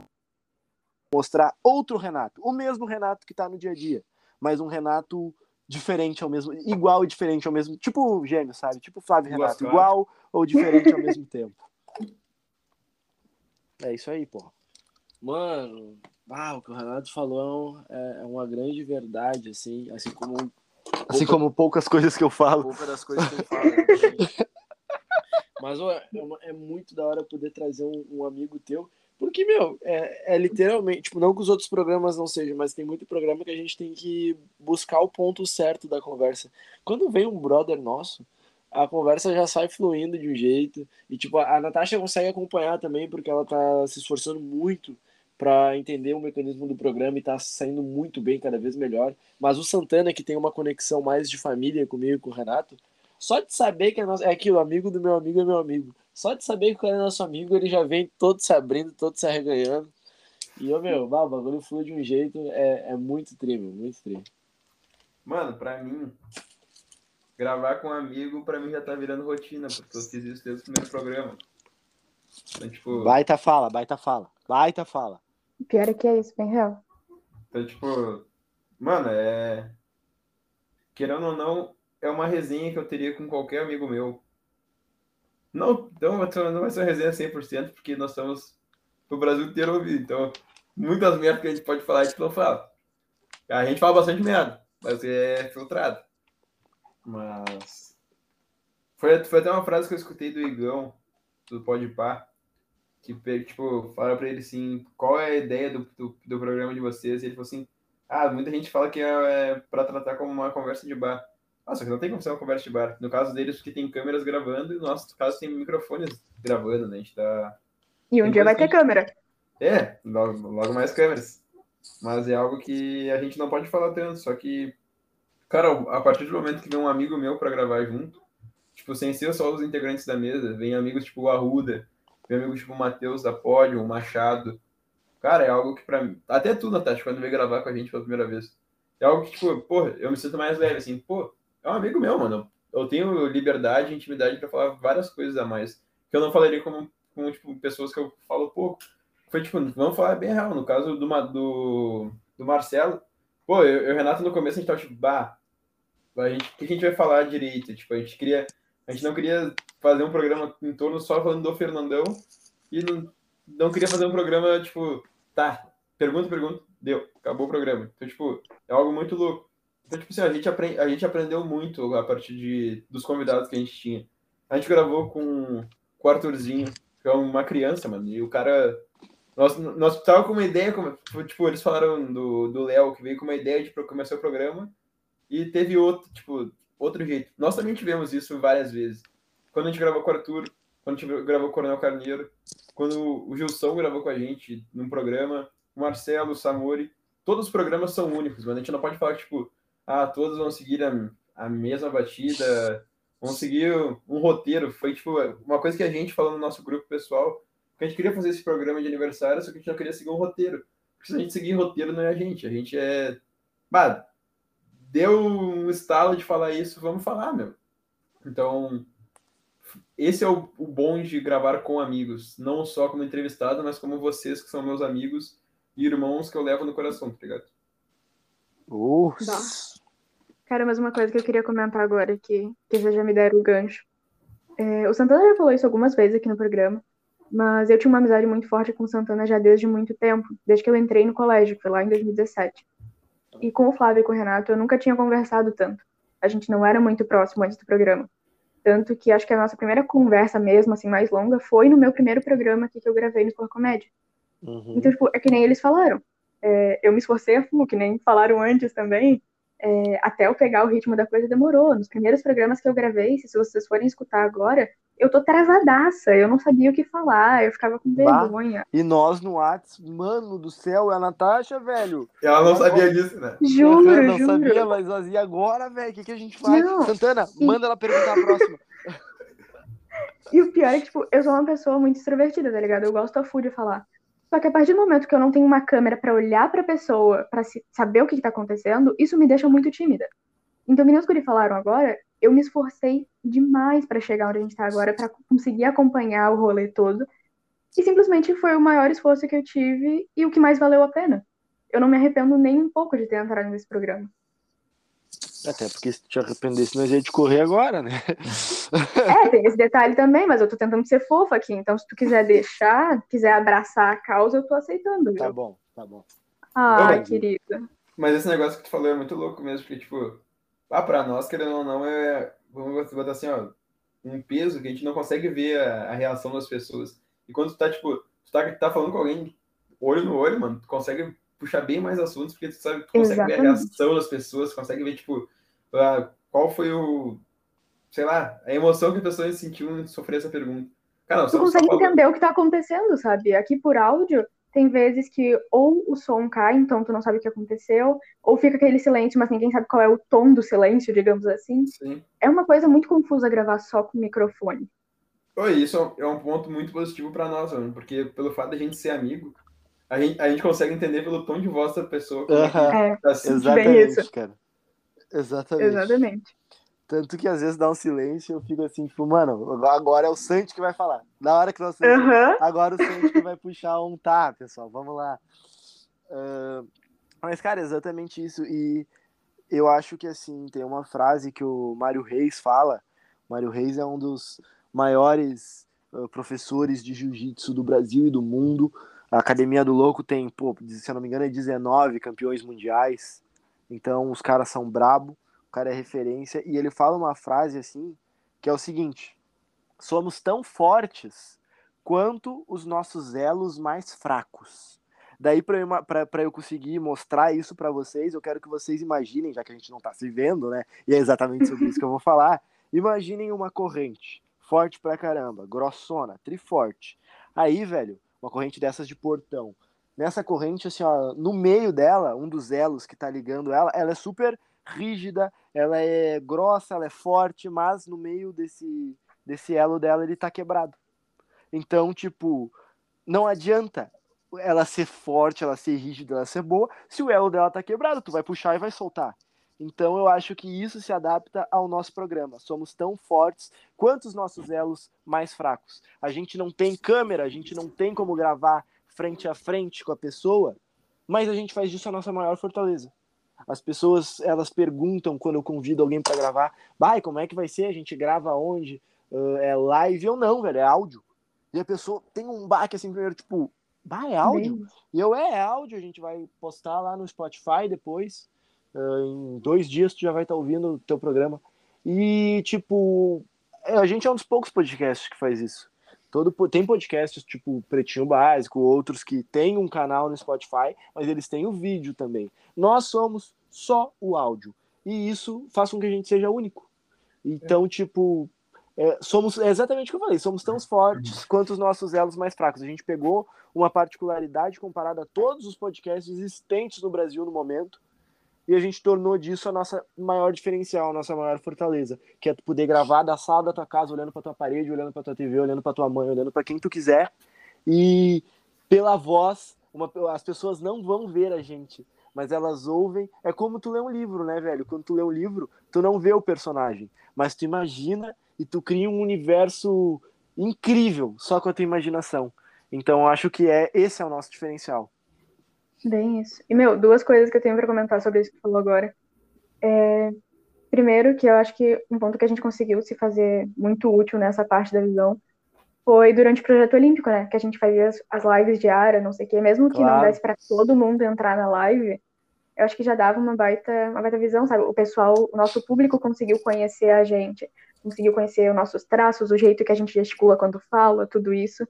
mostrar outro Renato. O mesmo Renato que tá no dia a dia, mas um Renato diferente ao mesmo, igual e diferente ao mesmo, tipo gêmeo, sabe? Tipo Flávio e Renato, igual ou diferente ao mesmo tempo. É isso aí, porra. Mano, ah, o que o Renato falou é, é uma grande verdade, assim, assim como Assim como poucas coisas que eu falo. pouca das coisas que ele fala. né? Mas ó, é, uma- é muito da hora poder trazer um, um amigo teu, porque, meu, é, é literalmente, tipo, não que os outros programas não sejam, mas tem muito programa que a gente tem que buscar o ponto certo da conversa. Quando vem um brother nosso, a conversa já sai fluindo de um jeito, e, tipo, a Natasha consegue acompanhar também, porque ela tá se esforçando muito para entender o mecanismo do programa e tá saindo muito bem, cada vez melhor. Mas o Santana, que tem uma conexão mais de família comigo e com o Renato, só de saber que é, nosso, é aquilo, amigo do meu amigo é meu amigo. Só de saber que o cara é nosso amigo, ele já vem todo se abrindo, todo se arreganhando. E, ô, meu, o bagulho flui de um jeito, é, é muito trimo, muito trimo. Mano, pra mim, gravar com um amigo, pra mim já tá virando rotina, porque eu fiz isso desde o primeiro programa. Então, tipo, Baita fala, baita fala. Baita fala. Pior é que é isso, bem real. então, tipo, mano, é. Querendo ou não, é uma resenha que eu teria com qualquer amigo meu. Não, então, não vai ser uma resenha 100%, porque nós estamos pro Brasil inteiro ouvir. Então, muitas merdas que a gente pode falar, a gente não fala. A gente fala bastante merda, mas é filtrado. Mas. Foi, foi até uma frase que eu escutei do Igão, do Podpah, que, pe- tipo, fala pra ele assim, qual é a ideia do, do, do programa de vocês? E ele falou assim, ah, muita gente fala que é, é pra tratar como uma conversa de bar. Ah, só que não tem como ser uma conversa de bar. No caso deles, porque tem câmeras gravando, e no nosso caso tem microfones gravando, né? A gente tá. E um Tem dia vai ter câmera. É, logo, logo mais câmeras. Mas é algo que a gente não pode falar tanto, só que, cara, a partir do momento que vem um amigo meu pra gravar junto, tipo, sem ser só os integrantes da mesa, vem amigos tipo o Arruda, vem amigos tipo o Matheus da Pódio, o Machado. Cara, é algo que pra mim. Até tu, Natasha, quando veio gravar com a gente pela primeira vez. É algo que, tipo, pô, eu me sinto mais leve, assim, pô, é um amigo meu, mano. Eu tenho liberdade e intimidade pra falar várias coisas a mais. Que eu não falaria como, como tipo, pessoas que eu falo pouco. Foi tipo, vamos falar bem real. No caso do, do, do Marcelo, pô, eu, eu Renato no começo a gente tava tipo, bah, a gente, o que a gente vai falar direito? Tipo, a gente queria. A gente não queria fazer um programa em torno só falando do Fernandão e não, não queria fazer um programa, tipo, tá, pergunta, pergunta, deu, acabou o programa. Então, tipo, é algo muito louco. Então, tipo assim, a gente, aprend, a gente aprendeu muito a partir de, dos convidados que a gente tinha. A gente gravou com, o Arthurzinho, que é uma criança, mano, e o cara. Nós, nós tava com uma ideia, como, tipo, eles falaram do Léo, que veio com uma ideia de começar o programa, e teve outro, tipo, outro jeito. Nós também tivemos isso várias vezes. Quando a gente gravou com o Arthur, quando a gente gravou com o Coronel Carneiro, quando o Gilson gravou com a gente num programa, o Marcelo, o Samori, todos os programas são únicos, mas a gente não pode falar tipo, ah, todos vão seguir a, a mesma batida, vão seguir um roteiro. Foi, tipo, uma coisa que a gente falou no nosso grupo pessoal, que a gente queria fazer esse programa de aniversário, só que a gente não queria seguir um roteiro. Porque se a gente seguir roteiro, não é a gente. A gente é. Bah, deu um estalo de falar isso, vamos falar, meu. Então, esse é o, o bom de gravar com amigos. Não só como entrevistado, mas como vocês, que são meus amigos e irmãos que eu levo no coração, tá ligado? Ups. Cara, mas uma coisa que eu queria comentar agora, que, que vocês já me deram o gancho. É, o Santana já falou isso algumas vezes aqui no programa, mas eu tinha uma amizade muito forte com o Santana já desde muito tempo, desde que eu entrei no colégio, que foi lá em 2017. E com o Flávio e com o Renato, eu nunca tinha conversado tanto. A gente não era muito próximo antes do programa. Tanto que acho que a nossa primeira conversa mesmo, assim, mais longa, foi no meu primeiro programa aqui que eu gravei no Cor Comédia. Uhum. Então, tipo, é que nem eles falaram. É, eu me esforcei a full, que nem falaram antes também. É, até eu pegar o ritmo da coisa demorou. Nos primeiros programas que eu gravei, se vocês forem escutar agora, eu tô travadaça. Eu não sabia o que falar, eu ficava com Bah. vergonha. E nós no Whats, mano do céu, é a Natasha, velho. Ela não sabia disso, né? Juro, Eu não juro. sabia, mas nós e agora, velho? O que, que a gente faz? Não, Santana, e- manda ela perguntar a próxima. E o pior é que, tipo, eu sou uma pessoa muito extrovertida, tá ligado? Eu gosto a full de falar. Só que a partir do momento que eu não tenho uma câmera pra olhar pra pessoa, pra se- saber o que, que tá acontecendo, isso me deixa muito tímida. Então, que nem os guri falaram agora, eu me esforcei demais pra chegar onde a gente tá agora, pra conseguir acompanhar o rolê todo. E simplesmente foi o maior esforço que eu tive e o que mais valeu a pena. Eu não me arrependo nem um pouco de ter entrado nesse programa. Até porque se te arrependesse, nós ia te correr agora, né? É, tem esse detalhe também, mas eu tô tentando ser fofa aqui. Então, se tu quiser deixar, quiser abraçar a causa, eu tô aceitando, viu? Tá bom, tá bom. Ah, querida. Mas esse negócio que tu falou é muito louco mesmo, porque, tipo, ah, pra nós, querendo ou não, é, vamos botar assim, ó, um peso que a gente não consegue ver a, a reação das pessoas. E quando tu tá, tipo, tu tá, tá falando com alguém olho no olho, mano, tu consegue puxar bem mais assuntos, porque tu sabe, tu consegue ver a Exatamente. reação das pessoas, tu consegue ver, tipo, ah, qual foi o, sei lá, a emoção que a pessoa sentiu em sofrer essa pergunta. Cara, Tu consegue entender o que tá acontecendo, sabe? Aqui por áudio, tem vezes que ou o som cai, então tu não sabe o que aconteceu, ou fica aquele silêncio, mas ninguém sabe qual é o tom do silêncio, digamos assim. Sim. É uma coisa muito confusa gravar só com microfone. Oi, isso é um- é um ponto muito positivo para nós, mano, porque pelo fato de a gente ser amigo, a gente, a gente consegue entender pelo tom de voz da pessoa como é que Aham. É, tá bem Exatamente, isso. cara. Exatamente. exatamente. Tanto que às vezes dá um silêncio e eu fico assim, tipo, mano, agora é o Santi que vai falar. Na hora que nós Aham. Agora o Santi que vai puxar um tá, pessoal, vamos lá. Ah, mas, cara, exatamente isso. E eu acho que, assim, tem uma frase que o Mário Reis fala. O Mário Reis é um dos maiores ah, professores de jiu-jitsu do Brasil e do mundo. A Academia do Louco tem, pô, se eu não me engano, é 19 campeões mundiais. Então, os caras são brabo, o cara é referência. E ele fala uma frase, assim, que é o seguinte: somos tão fortes quanto os nossos elos mais fracos. Daí, para eu, eu conseguir mostrar isso para vocês, eu quero que vocês imaginem, já que a gente não tá se vendo, né? E é exatamente sobre isso que eu vou falar. Imaginem uma corrente forte pra caramba, grossona, triforte. Aí, velho, uma corrente dessas de portão. Nessa corrente, assim, ó, no meio dela, um dos elos que tá ligando ela, ela é super rígida, ela é grossa, ela é forte, mas no meio desse, desse elo dela ele tá quebrado. Então, tipo, não adianta ela ser forte, ela ser rígida, ela ser boa, se o elo dela tá quebrado, tu vai puxar e vai soltar. Então eu acho que isso se adapta ao nosso programa. Somos tão fortes quanto os nossos elos mais fracos. A gente não tem câmera, a gente não tem como gravar frente a frente com a pessoa, mas a gente faz disso a nossa maior fortaleza. As pessoas, elas perguntam quando eu convido alguém para gravar, vai, como é que vai ser? A gente grava onde? Uh, é live ou não, velho? É áudio. E a pessoa tem um baque assim, primeiro, tipo, vai, é áudio? Bem... E eu, é, é áudio, a gente vai postar lá no Spotify depois. Uh, em dois dias tu já vai estar tá ouvindo o teu programa. E, tipo, é, a gente é um dos poucos podcasts que faz isso. Todo, tem podcasts tipo Pretinho Básico, outros que têm um canal no Spotify, mas eles têm o vídeo também. Nós somos só o áudio. E isso faz com que a gente seja único. Então, é. tipo, é, somos é exatamente o que eu falei, somos tão fortes quanto os nossos elos mais fracos. A gente pegou uma particularidade comparada a todos os podcasts existentes no Brasil no momento e a gente tornou disso a nossa maior diferencial, a nossa maior fortaleza, que é tu poder gravar da sala da tua casa, olhando para tua parede, olhando para tua TV, olhando para tua mãe, olhando para quem tu quiser, e pela voz, uma, as pessoas não vão ver a gente, mas elas ouvem. É como tu lê um livro, né, velho? Quando tu lê um livro, tu não vê o personagem, mas tu imagina e tu cria um universo incrível só com a tua imaginação. Então, acho que é esse é o nosso diferencial. Bem isso. E, meu, duas coisas que eu tenho para comentar sobre isso que você falou agora. É, primeiro, que eu acho que um ponto que a gente conseguiu se fazer muito útil nessa parte da visão foi durante o projeto olímpico, né? Que a gente fazia as, as lives diárias, não sei o quê. Mesmo que claro. não desse para todo mundo entrar na live, eu acho que já dava uma baita, uma baita visão, sabe? O pessoal, o nosso público conseguiu conhecer a gente, conseguiu conhecer os nossos traços, o jeito que a gente gesticula quando fala, tudo isso.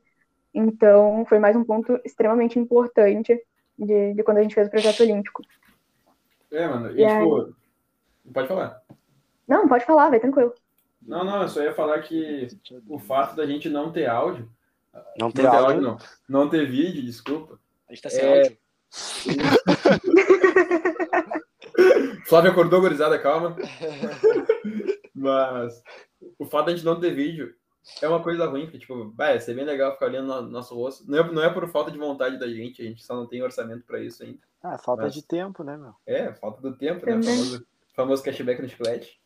Então, foi mais um ponto extremamente importante de, de quando a gente fez o projeto olímpico. É, mano, e, e tipo, aí... pode falar. Não, pode falar, vai tranquilo. Não, não, eu só ia falar que o fato da gente não ter áudio. Não ter, não ter áudio, áudio, não. Não ter vídeo, desculpa. A gente tá sem é... áudio. Flávio acordou, gorizada, calma. Mas o fato da gente não ter vídeo é uma coisa ruim, porque, tipo, vai, ser bem legal ficar olhando no nosso rosto. Não é, não é por falta de vontade da gente, a gente só não tem orçamento para isso ainda. Ah, falta Mas, de tempo, né, meu? É, falta do tempo, né? O famoso, famoso cashback no chiclete.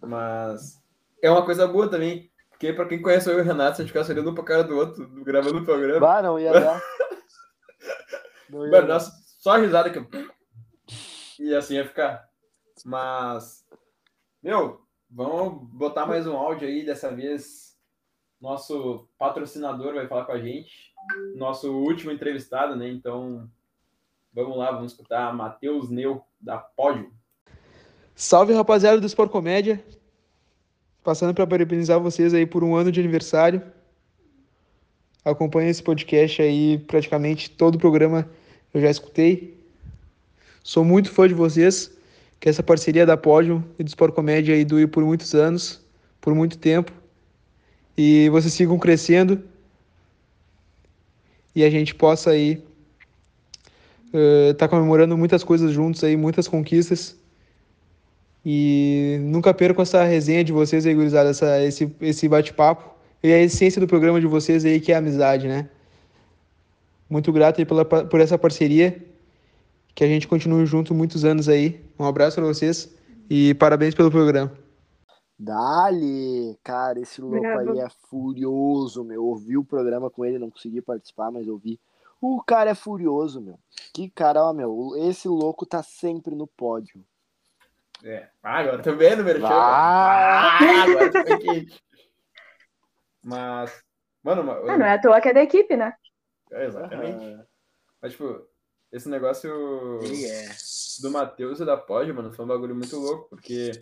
Mas é uma coisa boa também, porque para quem conhece eu e o Renato, se a gente ficasse olhando um pra cara do outro, gravando o programa. Ah, não ia dar. não ia Mano, dar. Nossa, só a risada que eu. E assim ia ficar. Mas, meu, vamos botar mais um áudio aí, dessa vez nosso patrocinador vai falar com a gente, nosso último entrevistado, né? Então, vamos lá, vamos escutar Matheus Neu, da Pódio. Salve, rapaziada do Sport Comédia. Passando para parabenizar vocês aí por um ano de aniversário. Acompanho esse podcast aí, praticamente todo o programa eu já escutei. Sou muito fã de vocês, que essa parceria da Pódio e do Sport Comédia aí dure por muitos anos, por muito tempo e vocês sigam crescendo e a gente possa aí estar uh, tá comemorando muitas coisas juntos aí, muitas conquistas. E nunca percam essa resenha de vocês aí, gurizada, essa, esse, esse bate-papo. E a essência do programa de vocês aí, que é a amizade, né? Muito grato aí pela, por essa parceria. Que a gente continue junto muitos anos aí. Um abraço para vocês e parabéns pelo programa. Dali! Cara, esse louco Bravo. aí é furioso, meu. ouvi o programa com ele, não consegui participar, mas ouvi. O cara é furioso, meu. Que cara, ó, meu. Esse louco tá sempre no pódio. É. Ah, agora tô vendo, meu. Ah, agora tô aqui. Mas, mano. Não, não é à toa que é da equipe, né? É, exatamente. Uhum. Mas, tipo, esse negócio é. do Matheus e da pódio, mano, foi um bagulho muito louco, porque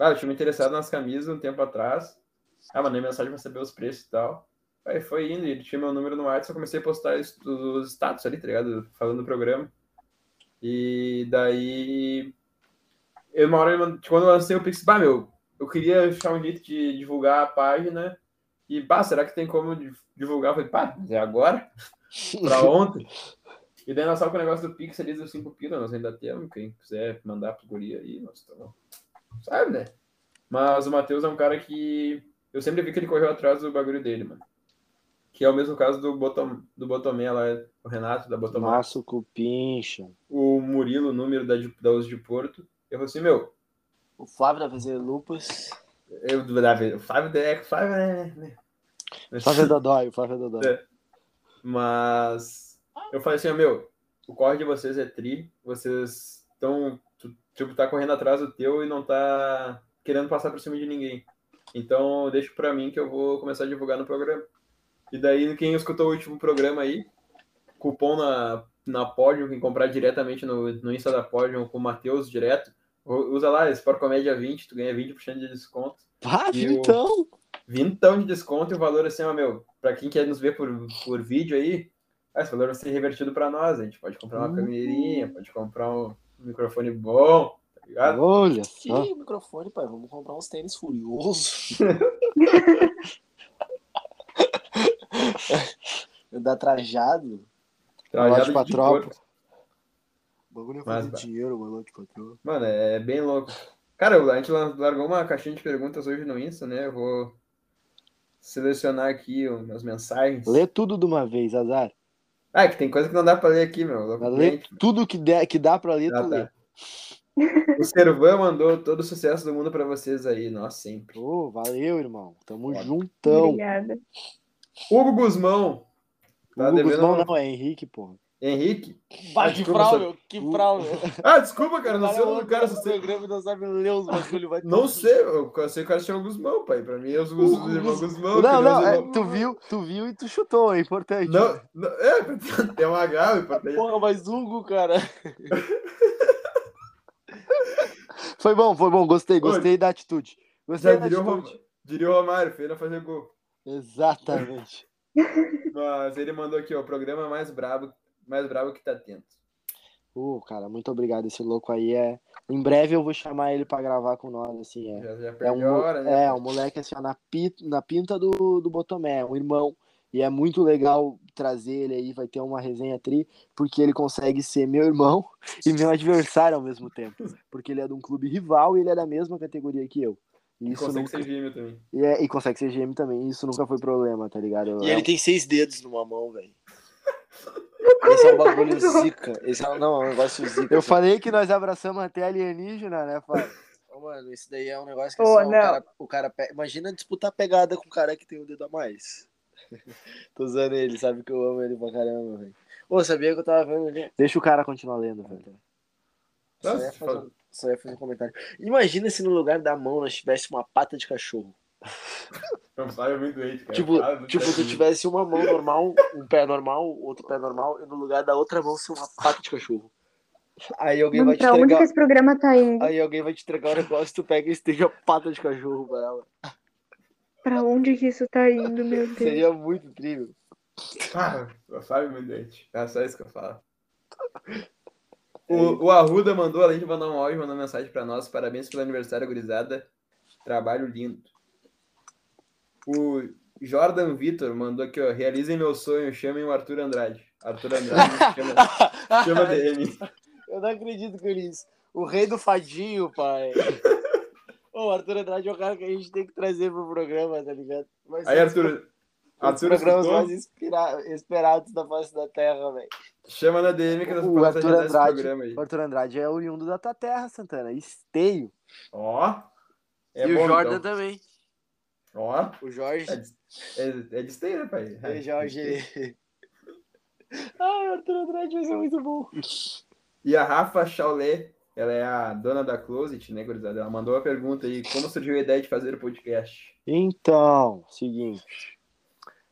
ah, eu tinha me interessado nas camisas um tempo atrás. Ah, mandei mensagem pra saber os preços e tal. Aí foi indo, ele tinha meu número no WhatsApp, eu comecei a postar os status ali, tá ligado? Falando do programa. E daí. Eu, uma hora, quando eu lancei o Pix, bah, meu, eu queria achar um jeito de divulgar a página. E, bah, será que tem como di- divulgar? Eu falei, pá, é agora? pra ontem? E daí nós com o negócio do Pix ali dos 5 pila, nós ainda temos. Quem quiser mandar pro guri aí, nós estamos. Sabe, né? Mas o Matheus é um cara que. Eu sempre vi que ele correu atrás do bagulho dele, mano. Que é o mesmo caso do, Botom, do Botomé lá, o Renato da Botomé. Nossa, o Cupincha. O Murilo, o número da, de- da Uso de Porto. Eu falei assim, meu, O Flávio da Fazer Lupas. eu, o Flávio é o Flávio é. né? O Flávio é Dodói, o Flávio é Dodói. É. Mas eu falei assim, ó, meu, o corre de vocês é tri, vocês estão, tipo, tá correndo atrás do teu e não tá querendo passar por cima de ninguém. Então, deixa pra mim que eu vou começar a divulgar no programa. E daí, quem escutou o último programa aí, cupom na, na Podium, quem comprar diretamente no, no Insta da Podium com o Matheus direto, usa lá, Sport Comédia 20, tu ganha 20% de desconto. Ah, E o- então. Vintão de desconto e o valor assim, ó, meu, pra quem quer nos ver por, por vídeo aí, ah, esse valor vai ser revertido pra nós. A gente pode comprar uma Uhum. pode comprar um microfone bom, tá ligado? Olha Que só. microfone, pai. Vamos comprar uns tênis furiosos. Da trajado. Trajado pra tropa. O bagulho é Mas, fazer bah. dinheiro, mano. Lote pra tropa. Mano, é bem louco. Cara, a gente largou uma caixinha de perguntas hoje no Insta, né? Eu vou selecionar aqui umas mensagens. Lê tudo de uma vez, azar. Ah, que tem coisa que não dá pra ler aqui, meu. Loucamente. tudo que, der, que dá pra ler, Ah, tu tá. lê. O Servan mandou todo o sucesso do mundo pra vocês aí, nós sempre. Ô, valeu, irmão. Tamo Foda. juntão. Obrigada. Hugo Guzmão. Tá Hugo Guzmão não, é Henrique, porra. Henrique? Bah, Ah, que desculpa, frau, só- meu. Que frau, meu. Ah, desculpa, cara, não sei o nome do cara. Só sei... programa não sabe ler os bagulho, vai Não sei, eu sei que o cara chama Guzmão, pai. Pra mim é os Guzmão. Não, não, é, tu viu, tu viu e tu chutou, é importante. Não, não, é, tem um H, importante. Porra, mas Hugo, cara. Foi bom, foi bom, gostei, gostei da atitude. Gostei Já da diria o, Rom... atitude. diria o Romário, feio não fazer gol. Exatamente. Mas ele mandou aqui, ó, o programa mais brabo, mais brabo que tá tendo. Ô, cara, muito obrigado. Esse louco aí é. Em breve eu vou chamar ele pra gravar com nós, assim, é. Já, já É perdeu um, hora, né? é, um moleque assim, ó, na, na pinta do, do Botomé, um irmão. E é muito legal trazer ele aí, vai ter uma resenha tri, porque ele consegue ser meu irmão e meu adversário ao mesmo tempo. Porque ele é de um clube rival e ele é da mesma categoria que eu. E E Isso consegue nunca... ser gêmeo também. e, é- e consegue ser gêmeo também, isso nunca foi problema, tá ligado? E É ele tem seis dedos numa mão, velho. Esse é um bagulho zica. Esse é, não, é um negócio zica. Eu falei que nós abraçamos até alienígena, né, Fábio? Ô, Mano, isso daí é um negócio que Ô, assim, ó, o não. cara, o cara pe- Imagina disputar pegada com o cara que tem o dedo a mais. Tô usando ele, sabe que eu amo ele pra caramba, velho. Ô, sabia que eu tava vendo ali? Deixa o cara continuar lendo, velho. Só um- só ia fazer um comentário. Imagina se no lugar da mão nós tivesse uma pata de cachorro. Não sabe muito doente, cara. Tipo, do tipo, cara. tu tivesse uma mão normal, um pé normal, outro pé normal, e no lugar da outra mão ser uma pata de cachorro. Aí alguém vai te pra onde que entregar. esse programa tá indo? Aí alguém vai te entregar um negócio, tu pega e esteja pata de cachorro pra ela. Pra onde que isso tá indo, meu Deus? Seria muito incrível. Ah, Fábio muito doente. É só isso que eu falo. O, o Arruda mandou, além de mandar um áudio, mandou mensagem pra nós. Parabéns pelo aniversário, gurizada. Trabalho lindo. O Jordan Vitor mandou aqui, ó. Realizem meu sonho, chamem o Arthur Andrade. Arthur Andrade, chama, chama DM. Eu não acredito que ele disse. O rei do fadinho, pai. Ô, o Arthur Andrade é o cara que a gente tem que trazer pro programa, tá ligado? Ser Aí, um Arthur, dos Arthur programas escutou? mais inspira- esperados da face da terra, velho. Chama na DM que nós O Arthur Andrade, programa aí. o Arthur Andrade é oriundo da tua terra, Santana. Esteio. Ó. É e bom, o Jordan então. também. Ó. O Jorge. É de, é, é de esteira, né, pai. E o Jorge. ele- Ai, o Arthur Andrade vai ser muito bom. E a Rafa Chaulé, ela é a dona da Closet, né, gurizada? Ela mandou uma pergunta aí, como surgiu a ideia de fazer o podcast? Então, seguinte.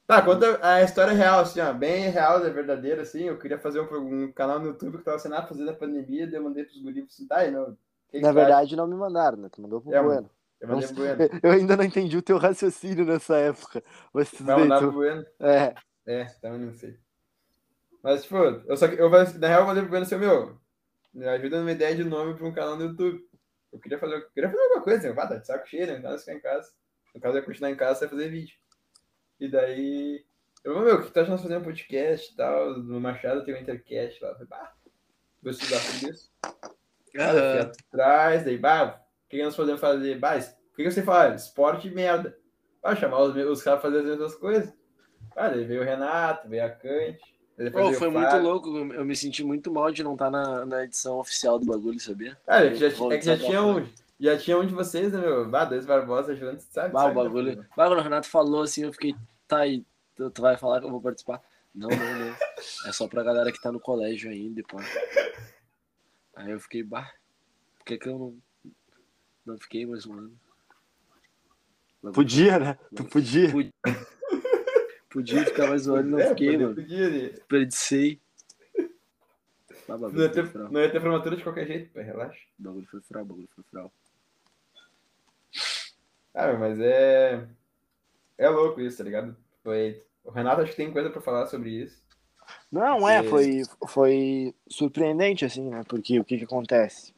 Tá, conta a história real, assim, ó, bem real, é verdadeira, assim, eu queria fazer um, um canal no YouTube que tava sendo a fazer da pandemia, daí eu mandei pros guris, assim, tá, aí, não, Na tu acha? verdade, não me mandaram, né? Tu mandou pro É, Bueno. Eu Bueno. Eu ainda não entendi o teu raciocínio nessa época. Mas tudo Vai bem, mandar tu- Bueno? É. É, também não sei. Mas, tipo, eu só que- eu, falei- na real, eu mandei pro Bueno assim, meu, me ajuda numa ideia de nome pra um canal no YouTube. Eu queria fazer, eu queria fazer alguma coisa, assim, ah, tá de saco cheio, né? Então, ficar em casa. No caso, eu ia continuar em casa, você ia fazer vídeo. E daí, eu falei, meu, o que tu acha de nós fazer um podcast e tal? No Machado tem um Intercast lá. Eu falei, bah, vou estudar sobre isso. Cara, eu fui atrás, daí, bah, que que nós podemos fazer? Bah, es- o que que você fala? Esporte e merda. Bah, chamar os, os caras fazer as mesmas coisas. Ah, daí veio o Renato, veio a depois Pô, foi o muito louco. eu- me senti muito mal de não estar na, na edição oficial do bagulho, sabia? Cara, é que já, é que já desabafar. tinha um, já tinha um de vocês, né, meu? Bah, dois Barbosa juntos, sabe? Bah, o sabe, né, bagulho. pô? Bah, quando o Renato falou assim, eu fiquei, tá aí, tu, tu vai falar que eu vou participar? Não, não, não. É só pra galera que tá no colégio ainda, pô. Aí eu fiquei, bah, por que que eu não, não fiquei mais um ano? Bagulho- Podia, né? Tu podia. Podia. Podia ficar mais um ano e não É, fiquei, podia- mano. podia, né? Desperdicei. Não ia, ter, não ia ter formatura de qualquer jeito, pô, relaxa. Bagulho foi frau, bagulho foi frau. Ah, mas é. É louco isso, tá ligado? Foi. O Renato acho que tem coisa pra falar sobre isso. Não, é, foi, foi surpreendente, assim, né? Porque o que que acontece?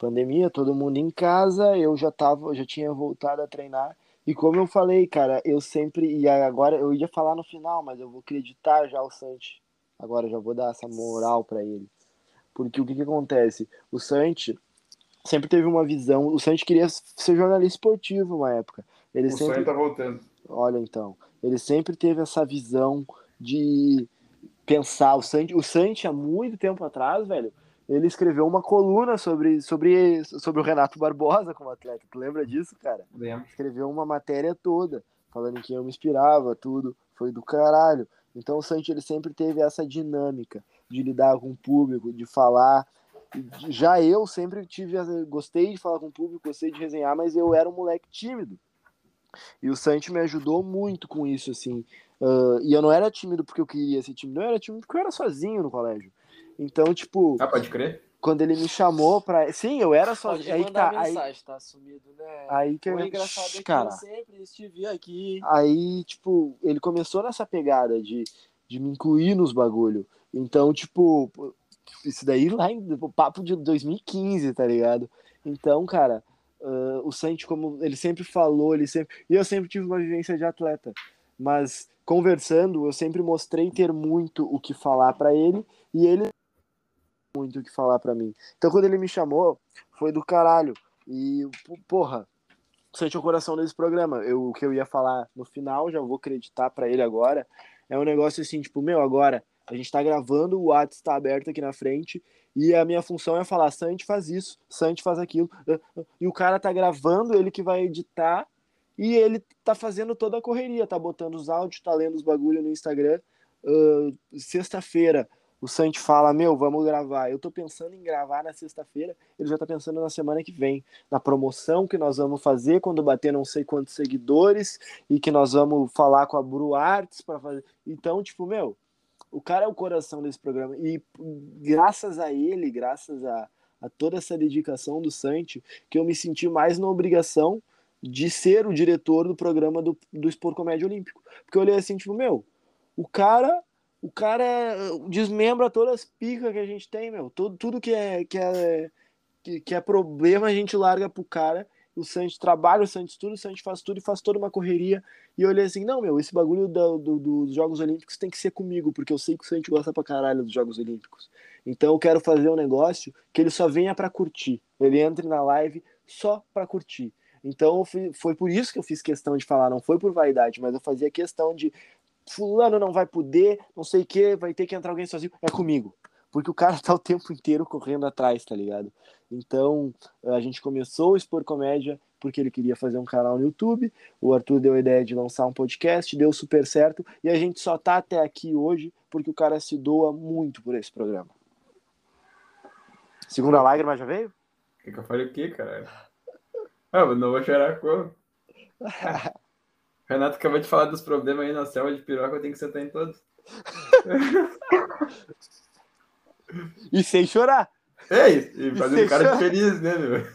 Pandemia, todo mundo em casa, eu já tava, já tinha voltado a treinar. E como eu falei, cara, eu sempre. E agora eu ia falar no final, mas eu vou acreditar já o Santi. Agora eu já vou dar essa moral pra ele. Porque o que que acontece? O Santi sempre teve uma visão. O Santi queria ser jornalista esportivo uma época. Ele o sempre sonho tá voltando. Olha, então, ele sempre teve essa visão de pensar. O Santi, o Santi há muito tempo atrás, velho, ele escreveu uma coluna sobre, sobre, sobre o Renato Barbosa como atleta. Tu lembra disso, cara? Lembro. Escreveu uma matéria toda, falando em quem eu me inspirava, tudo. Foi do caralho. Então o Santi, ele sempre teve essa dinâmica de lidar com o público, de falar. Já eu sempre tive, gostei de falar com o público, gostei de resenhar, mas eu era um moleque tímido. E o Santi me ajudou muito com isso, assim. Ah, e eu não era tímido porque eu queria ser tímido, eu era tímido porque eu era sozinho no colégio. Então, tipo, Ah, pode crer? quando ele me chamou pra. Sim, eu era sozinho. Aí que tá. Aí, tá sumido, né? aí que O engraçado é que cara, eu sempre estive aqui. aí, tipo, ele começou nessa pegada de, de me incluir nos bagulho. Então, tipo, isso daí lá em o papo de 2015, tá ligado? Então, cara, ah, o Santi, como ele sempre falou, ele sempre. E eu sempre tive uma vivência de atleta. Mas conversando, eu sempre mostrei ter muito o que falar pra ele e ele muito o que falar pra mim. Então, quando ele me chamou, foi do caralho. E, porra, sente o coração desse programa. Eu, o que eu ia falar no final, já vou acreditar pra ele agora. É um negócio assim, tipo, meu, agora a gente tá gravando, o WhatsApp tá aberto aqui na frente, e a minha função é falar, Santi faz isso, Santi faz aquilo. E o cara tá gravando, ele que vai editar, e ele tá fazendo toda a correria, tá botando os áudios, tá lendo os bagulho no Instagram. Ah, Sexta-feira, o Santi fala, meu, vamos gravar. Eu tô pensando em gravar na sexta-feira, ele já tá pensando na semana que vem, na promoção que nós vamos fazer quando bater não sei quantos seguidores e que nós vamos falar com a Bru Arts para fazer. Então, tipo, meu, o cara é o coração desse programa e graças a ele, graças a, a toda essa dedicação do Santi, que eu me senti mais na obrigação de ser o diretor do programa do, do Expor Comédia Olímpico. Porque eu olhei assim, tipo, meu, o cara o cara desmembra todas as picas que a gente tem, meu. Tudo, tudo que, é, que, é, que, que é problema a gente larga pro cara. O Santos trabalha, o Santos estuda, o Santos faz tudo e faz toda uma correria. E eu olhei assim, não, meu, esse bagulho do, do, dos Jogos Olímpicos tem que ser comigo, porque eu sei que o Santos gosta pra caralho dos Jogos Olímpicos. Então eu quero fazer um negócio que ele só venha pra curtir. Ele entre na live só pra curtir. Então foi por isso que eu fiz questão de falar, não foi por vaidade, mas eu fazia questão de fulano não vai poder, não sei o que, vai ter que entrar alguém sozinho, é comigo. Porque o cara tá o tempo inteiro correndo atrás, tá ligado? Então, a gente começou o Expor Comédia porque ele queria fazer um canal no YouTube, o Arthur deu a ideia de lançar um podcast, deu super certo, e a gente só tá até aqui hoje porque o cara se doa muito por esse programa. Segunda lágrima já veio? O que, que eu falei o quê, cara? Ah, mas não vou chorar como? Renato acabou de falar dos problemas aí na selva de piroca, eu tenho que sentar em todos. E sem chorar. É isso, e fazendo sem cara chorar. feliz, né, meu?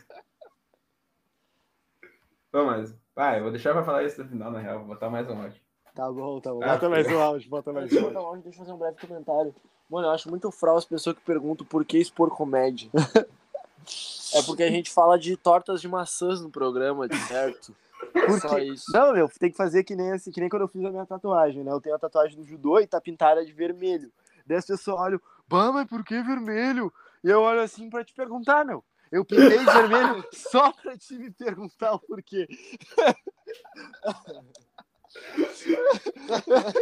Pô, mas. Vai, vou deixar pra falar isso no final, na real. Vou botar mais um áudio. Tá bom, tá bom. Ah, Bota mais tá. um áudio, bota mais um áudio. Deixa eu fazer um breve comentário. Mano, eu acho muito fral as pessoas que perguntam por que expor comédia. é porque a gente fala de tortas de maçãs no programa, de certo? Só isso. Não, meu, tem que fazer que nem, assim, que nem quando eu fiz a minha tatuagem, né? Eu tenho a tatuagem do judô e tá pintada de vermelho. Daí as pessoas olham, bah, mas por que vermelho? E eu olho assim pra te perguntar, meu. Eu pintei de vermelho só pra te me perguntar o porquê.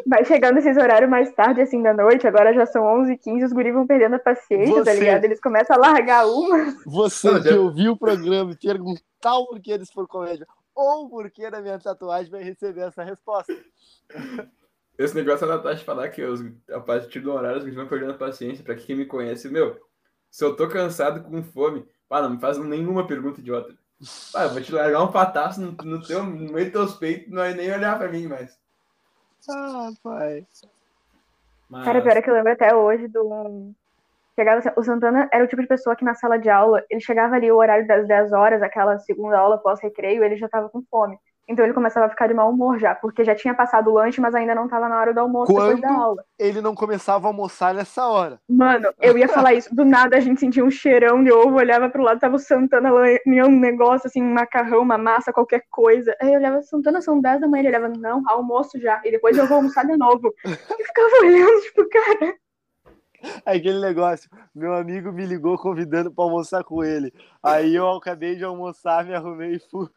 Vai chegando esses horários mais tarde, assim, da noite, agora já são 11h15, os guris vão perdendo a paciência, tá Você- ligado? Eles começam a largar uma. Você que já- ouviu o programa e perguntar o porquê eles for comédia ou o porquê da minha tatuagem vai receber essa resposta. Esse negócio da Natasha falar que os, a partir do horário os vão perdendo a paciência. Pra quem me conhece, meu, se eu tô cansado com fome, pá, não me faz nenhuma pergunta idiota. Pá, eu vou te largar um pataço no, no, teu, no meio dos teus peitos, não vai nem olhar pra mim mais. Ah, pai. Mas, Cara, pior é que eu lembro até hoje do. Chegava, o Santana era o tipo de pessoa que na sala de aula, ele chegava ali o horário das 10 horas, aquela segunda aula pós-recreio, ele já tava com fome. Então ele começava a ficar de mau humor já, porque já tinha passado o lanche, mas ainda não tava na hora do almoço depois da Quando? aula. Ele não começava a almoçar nessa hora. Mano, eu ia falar isso, do nada a gente sentia um cheirão de ovo, olhava pro lado, tava o Santana lanhando um negócio, assim, um macarrão, uma massa, qualquer coisa. Aí eu olhava, Santana, são 10 da manhã, ele olhava, não, almoço já, e depois eu vou almoçar de novo. E ficava olhando, tipo, cara, Aquele negócio, meu amigo me ligou convidando pra almoçar com ele. Aí eu acabei de almoçar, me arrumei e fui.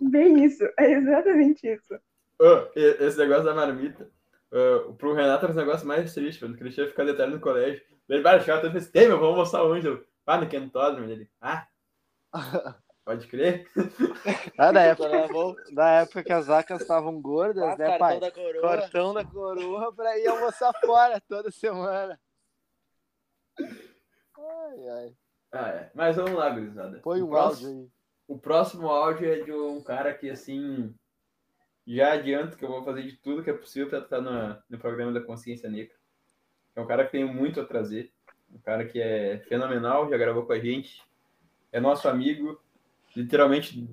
bem isso, é exatamente isso. E- esse negócio da marmita, ô, pro Renato era um negócio mais triste, quando o Cristiano ficar detalhe no colégio. Ele vai achar, eu pensei, meu, vamos almoçar onde? Eu, ah, no Kentódromo. Ele, ah, pode crer. Ah, da época? Da época que as vacas estavam gordas, né, pai? da coroa. Cortão da coroa pra ir almoçar fora toda semana. Ai, ai. Ah, é. Mas vamos lá, gurizada. Põe O um próximo- áudio aí. O próximo áudio é de um cara que, assim, já adianto que eu vou fazer de tudo que é possível para estar no, no programa da Consciência Negra. É um cara que tem muito a trazer. Um cara que é fenomenal, já gravou com a gente. É nosso amigo, literalmente,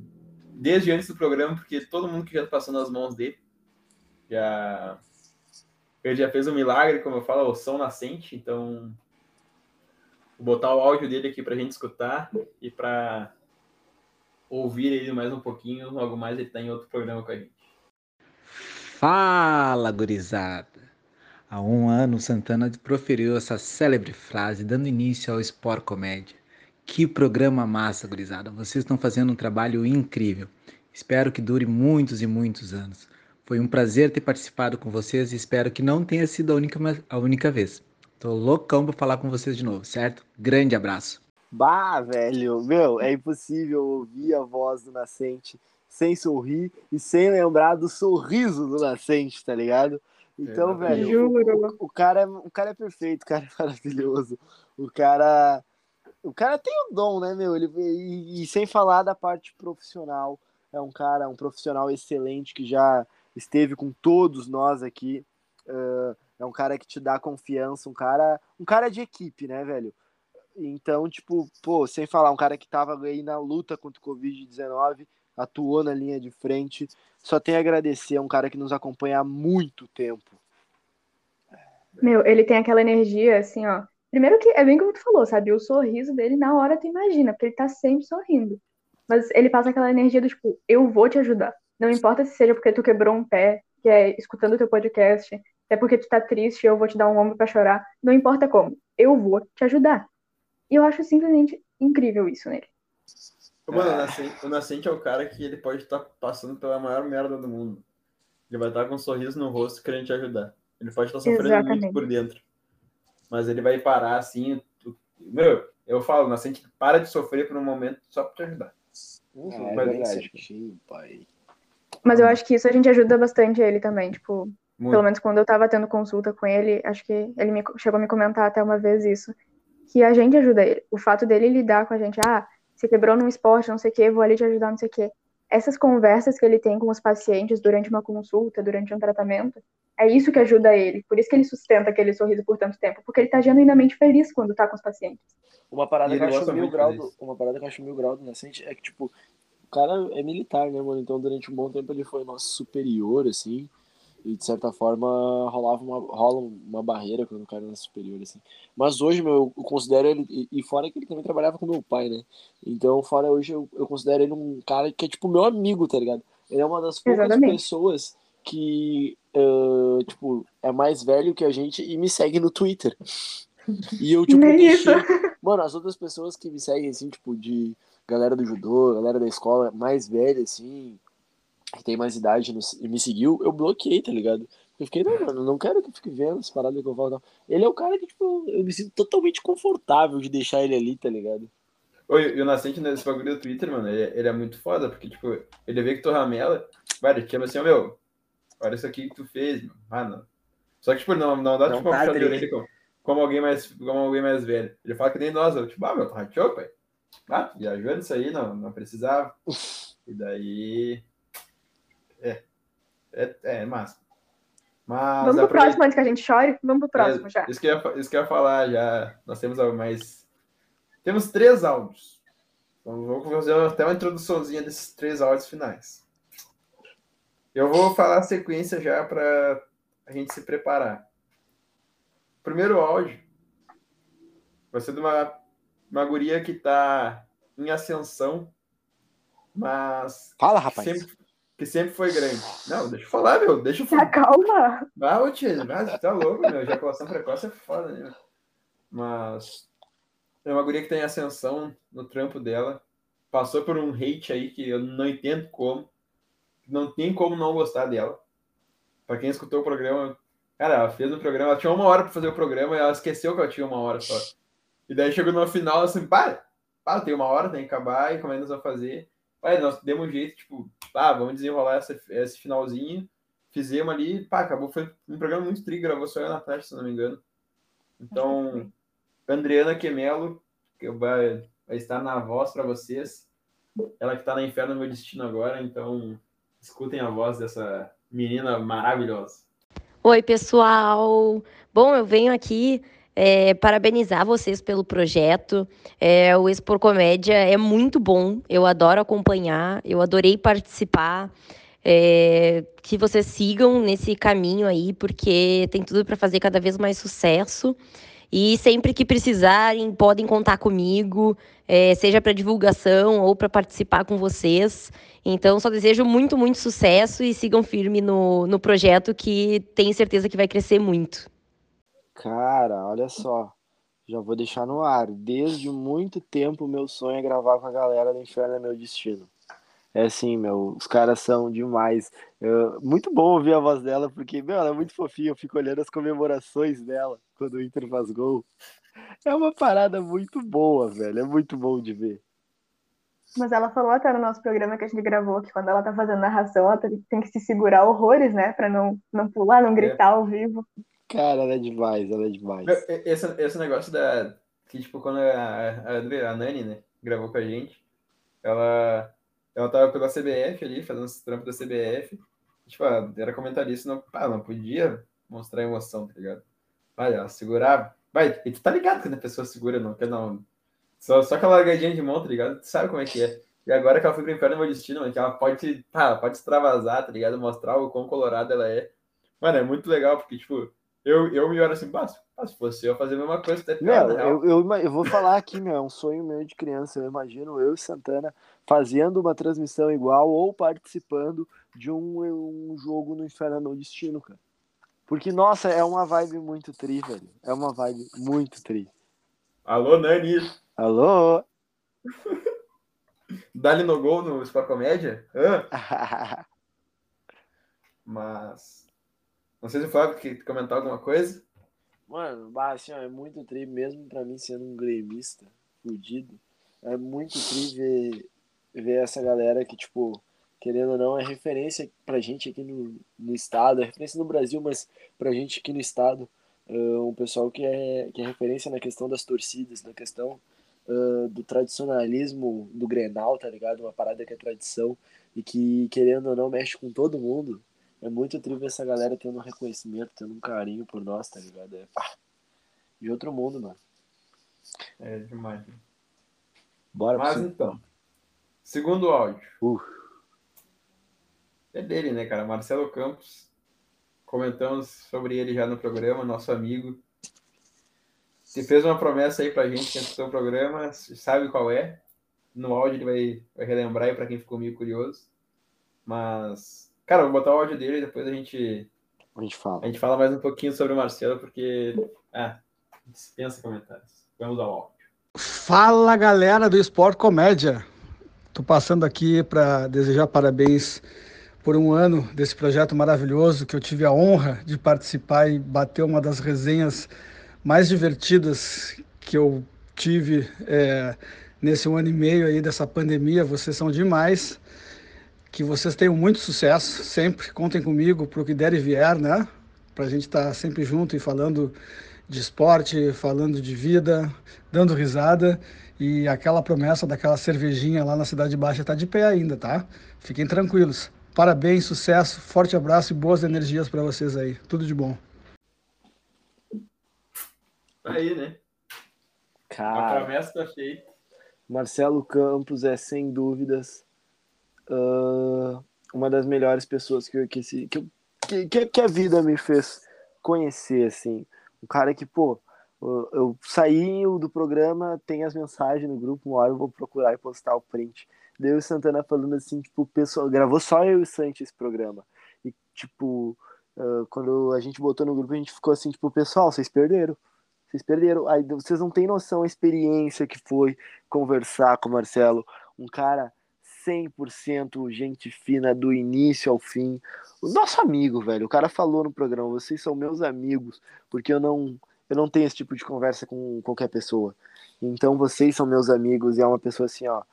desde antes do programa, porque todo mundo que já passou nas mãos dele já. Ele já fez um milagre, como eu falo, o som nascente, então. Vou botar o áudio dele aqui pra gente escutar e pra ouvir ele mais um pouquinho. Logo mais ele tá em outro programa com a gente. Fala, gurizada! Há um ano, Santana proferiu essa célebre frase, dando início ao Sport Comédia. Que programa massa, gurizada! Vocês estão fazendo um trabalho incrível. Espero que dure muitos e muitos anos. Foi um prazer ter participado com vocês e espero que não tenha sido a única, a única vez. Tô loucão pra falar com vocês de novo, certo? Grande abraço! Bah, velho, meu, é impossível ouvir a voz do Nascente sem sorrir e sem lembrar do sorriso do Nascente, tá ligado? Então, Exatamente. velho, o, o cara é, o cara é perfeito, o cara é maravilhoso. O cara, o cara tem o dom, né, meu? Ele, e, e sem falar da parte profissional, é um cara, um profissional excelente que já esteve com todos nós aqui. Ah, é um cara que te dá confiança, um cara, um cara de equipe, né, velho? Então, tipo, pô, sem falar, um cara que tava aí na luta contra o Covid-19, atuou na linha de frente, só tem a agradecer, é um cara que nos acompanha há muito tempo. Meu, ele tem aquela energia, assim, ó. Primeiro que é bem como tu falou, sabe? O sorriso dele, na hora tu imagina, porque ele tá sempre sorrindo. Mas ele passa aquela energia do tipo, eu vou te ajudar. Não importa se seja porque tu quebrou um pé, que é escutando o teu podcast, é porque tu tá triste, eu vou te dar um ombro pra chorar. Não importa como, eu vou te ajudar. E eu acho simplesmente incrível isso nele. Mano, o Nascente, o Nascente é o cara que ele pode estar passando pela maior merda do mundo. Ele vai estar com um sorriso no rosto querendo te ajudar. Ele pode estar sofrendo muito Exatamente. por dentro. Mas ele vai parar assim. tu- Meu, eu falo, Nascente para de sofrer por um momento só pra te ajudar. é Mas- verdade. Sim, pai. Mas eu acho que isso a gente ajuda bastante ele também, tipo, Muito. Pelo menos quando eu tava tendo consulta com ele, acho que ele me, chegou a me comentar até uma vez isso. Que a gente ajuda ele. O fato dele lidar com a gente, ah, se quebrou num esporte, não sei o quê, vou ali te ajudar, não sei o quê. Essas conversas que ele tem com os pacientes durante uma consulta, durante um tratamento, é isso que ajuda ele. Por isso que ele sustenta aquele sorriso por tanto tempo. Porque ele tá genuinamente feliz quando tá com os pacientes. Uma parada que eu acho mil grau do, uma parada que eu acho mil grau do Nascente é que, tipo, o cara é militar, né, mano? Então durante um bom tempo ele foi nosso superior, assim. E de certa forma rolava uma, rola uma barreira quando o cara é superior, assim. Mas hoje, meu, eu considero ele. E, fora que ele também trabalhava com meu pai, né? Então, fora hoje, eu, eu considero ele um cara que é tipo meu amigo, tá ligado? Ele é uma das poucas Exatamente. pessoas que, uh, tipo, é mais velho que a gente e me segue no Twitter. E eu, tipo, Nem deixei... isso. Mano, as outras pessoas que me seguem, assim, tipo, de galera do judô, galera da escola mais velha, assim, que tem mais idade no- e me seguiu, eu bloqueei, tá ligado? Eu fiquei, não, mano, não quero que fique vendo as paradas que eu falo, não. Ele é o cara que, tipo, eu me sinto totalmente confortável de deixar ele ali, tá ligado? Oi, e o Nascente nesse bagulho do Twitter, mano, ele, ele é muito foda, porque, tipo, ele vê que tu ramela, vai, ele chama assim, ó, meu, olha isso aqui que tu fez, mano. Ah. Só que, tipo, não, não dá, Não tipo, uma tá, puxada de orelha como, como alguém mais, como alguém mais velho. Ele fala que nem nós, eu, tipo, ah, meu, tu rateou, pai. Ah, viajou nisso aí, não, não precisava. E daí... É. É, é massa. Mas... Vamos pro próximo antes que a gente chore? Vamos pro próximo é, já. Isso que, eu isso que eu ia falar já. Nós temos algo mais. Temos três áudios. Então, vou fazer até uma introduçãozinha desses três áudios finais. Eu vou falar a sequência já para a gente se preparar. O primeiro áudio vai ser de uma, uma guria que está em ascensão, mas Fala, rapaz. sempre, que sempre foi grande. Não, deixa eu falar, meu. Deixa eu falar. calma. Ah, ô tia, mas tá louco, meu. Ejaculação precoce é foda, né? Mas é uma guria que tem ascensão no trampo dela. Passou por um hate aí que eu não entendo como. Não tem como não gostar dela. Pra quem escutou o programa, cara, ela fez o programa, ela tinha uma hora pra fazer o programa e ela esqueceu que ela tinha uma hora só. E daí chegou no final assim, para, para, tem uma hora, tem que acabar, e como é que nós vamos fazer? Aí nós demos um jeito, tipo, ah, vamos desenrolar essa, esse finalzinho fizemos ali, pá, acabou. Foi um programa muito tri, gravou só eu na Natasha, se não me engano. Então, Adriana Quemelo, que vai, vai estar na voz para vocês. Ela que está na Inferno Meu Destino agora, então escutem a voz dessa menina maravilhosa. Oi, pessoal! Bom, eu venho aqui é, parabenizar vocês pelo projeto. É, o Expor Comédia é muito bom, eu adoro acompanhar, eu adorei participar. É, que vocês sigam nesse caminho aí, porque tem tudo para fazer cada vez mais sucesso. E sempre que precisarem, podem contar comigo, é, seja para divulgação ou para participar com vocês. Então, só desejo muito, muito sucesso e sigam firme no, no projeto que tenho certeza que vai crescer muito. Cara, olha só. Já vou deixar no ar. Desde muito tempo, meu sonho é gravar com a galera do Inferno é Meu Destino. É assim, meu, os caras são demais. Eu- muito bom ouvir a voz dela, porque, meu, ela é muito fofinha. Eu fico olhando as comemorações dela quando o Inter faz gol. É uma parada muito boa, velho. É muito bom de ver. Mas ela falou até no nosso programa que a gente gravou que quando ela tá fazendo narração, ela tem que se segurar horrores, né? Pra não, não pular, não gritar ao vivo. Cara, ela é demais, ela é demais. Esse, esse negócio da. Que, tipo, quando a, a, a Nani, né, gravou com a gente, ela, ela tava pela CBF ali, fazendo esse trampo da CBF. Tipo, ela era comentarista, não, pá, não podia mostrar emoção, tá ligado? Vai, ela segurava. Vai, e tu tá ligado quando a pessoa segura, não quer não. Só, só aquela largadinha de mão, tá ligado? Tu sabe como é que é. E agora que ela foi pro inferno meu destino, mano, que ela pode, ela pode extravasar, tá ligado? Mostrar o quão colorada ela é. Mano, é muito legal, porque, tipo, eu, eu me olho assim, se pá, se fosse eu fazer a mesma coisa, até pior, real. eu, eu, eu vou falar aqui, meu, é um sonho meu de criança. Eu imagino eu e Santana fazendo uma transmissão igual ou participando de um, um jogo no Inferno Meu Destino, cara. Porque, nossa, é uma vibe muito tri, velho. É uma vibe muito tri. Alô, Nani! Alô? Dali no gol no Sport Comédia? Hã? Mas. Não sei se o Flávio quer comentar alguma coisa. Mano, assim, ó, é muito tri, mesmo pra mim sendo um gremista fudido, é muito tri ver, ver essa galera que, tipo, querendo ou não, é referência pra gente aqui no, no estado, é referência no Brasil, mas pra gente aqui no estado, é um pessoal que é, que é referência na questão das torcidas, na questão ah, do tradicionalismo do Grenal, tá ligado? Uma parada que é tradição e que, querendo ou não, mexe com todo mundo. É muito tri ver essa galera tendo um reconhecimento, tendo um carinho por nós, tá ligado? É pá, de outro mundo, mano. É demais. Bora Mas pro então. Segundo áudio. Uh. É dele, né, cara? Marcelo Campos. Comentamos sobre ele já no programa, nosso amigo. Você fez uma promessa aí pra gente que assistiu o programa, sabe qual é. No áudio ele vai, vai relembrar aí pra quem ficou meio curioso. Mas, cara, vou botar o áudio dele e depois a gente. A gente fala. A gente fala mais um pouquinho sobre o Marcelo, porque. Ah, dispensa comentários. Vamos ao áudio. Fala galera do Esporte Comédia. Tô passando aqui para desejar parabéns por um ano desse projeto maravilhoso que eu tive a honra de participar e bater uma das resenhas mais divertidas que eu tive é, nesse um ano e meio aí dessa pandemia. Vocês são demais. Que vocês tenham muito sucesso sempre. Contem comigo para o que der e vier, né? Para a gente estar tá sempre junto e falando de esporte, falando de vida, dando risada. E aquela promessa daquela cervejinha lá na Cidade Baixa está de pé ainda, tá? Fiquem tranquilos. Parabéns, sucesso, forte abraço e boas energias para vocês aí. Tudo de bom. Aí, né? Cara, a promessa tá feita. Marcelo Campos é, sem dúvidas, uh, uma das melhores pessoas que, que, que, que, que a vida me fez conhecer, assim. Um cara que, pô, eu saí do programa, tem as mensagens no grupo, uma hora eu vou procurar e postar o print. Daí o Santana falando assim, tipo, o pessoal gravou só eu e o Santi esse programa. E, tipo, uh, quando a gente botou no grupo, a gente ficou assim, tipo, pessoal, vocês perderam. Vocês perderam. Aí vocês não têm noção a experiência que foi conversar com o Marcelo. Um cara 100% gente fina do início ao fim. O nosso amigo, velho. O cara falou no programa: vocês são meus amigos, porque eu não, eu não tenho esse tipo de conversa com qualquer pessoa. Então vocês são meus amigos e é uma pessoa assim, ó.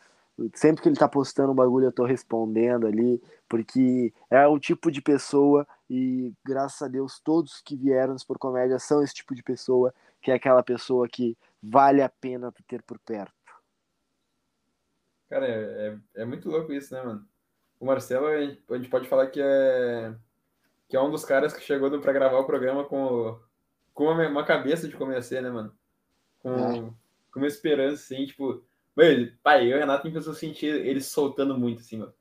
Sempre que ele tá postando um bagulho, eu tô respondendo ali, porque é o tipo de pessoa, e graças a Deus, todos que vieram por comédia são esse tipo de pessoa que é aquela pessoa que vale a pena ter por perto. Cara, é, é, é muito louco isso, né, mano? O Marcelo, a gente pode falar que é, que é um dos caras que chegou para gravar o programa com, com uma, uma cabeça de começar, né, mano? Com, é. com uma esperança, assim, tipo... Mano, pai, eu e o Renato começou a sentir ele soltando muito, assim, mano.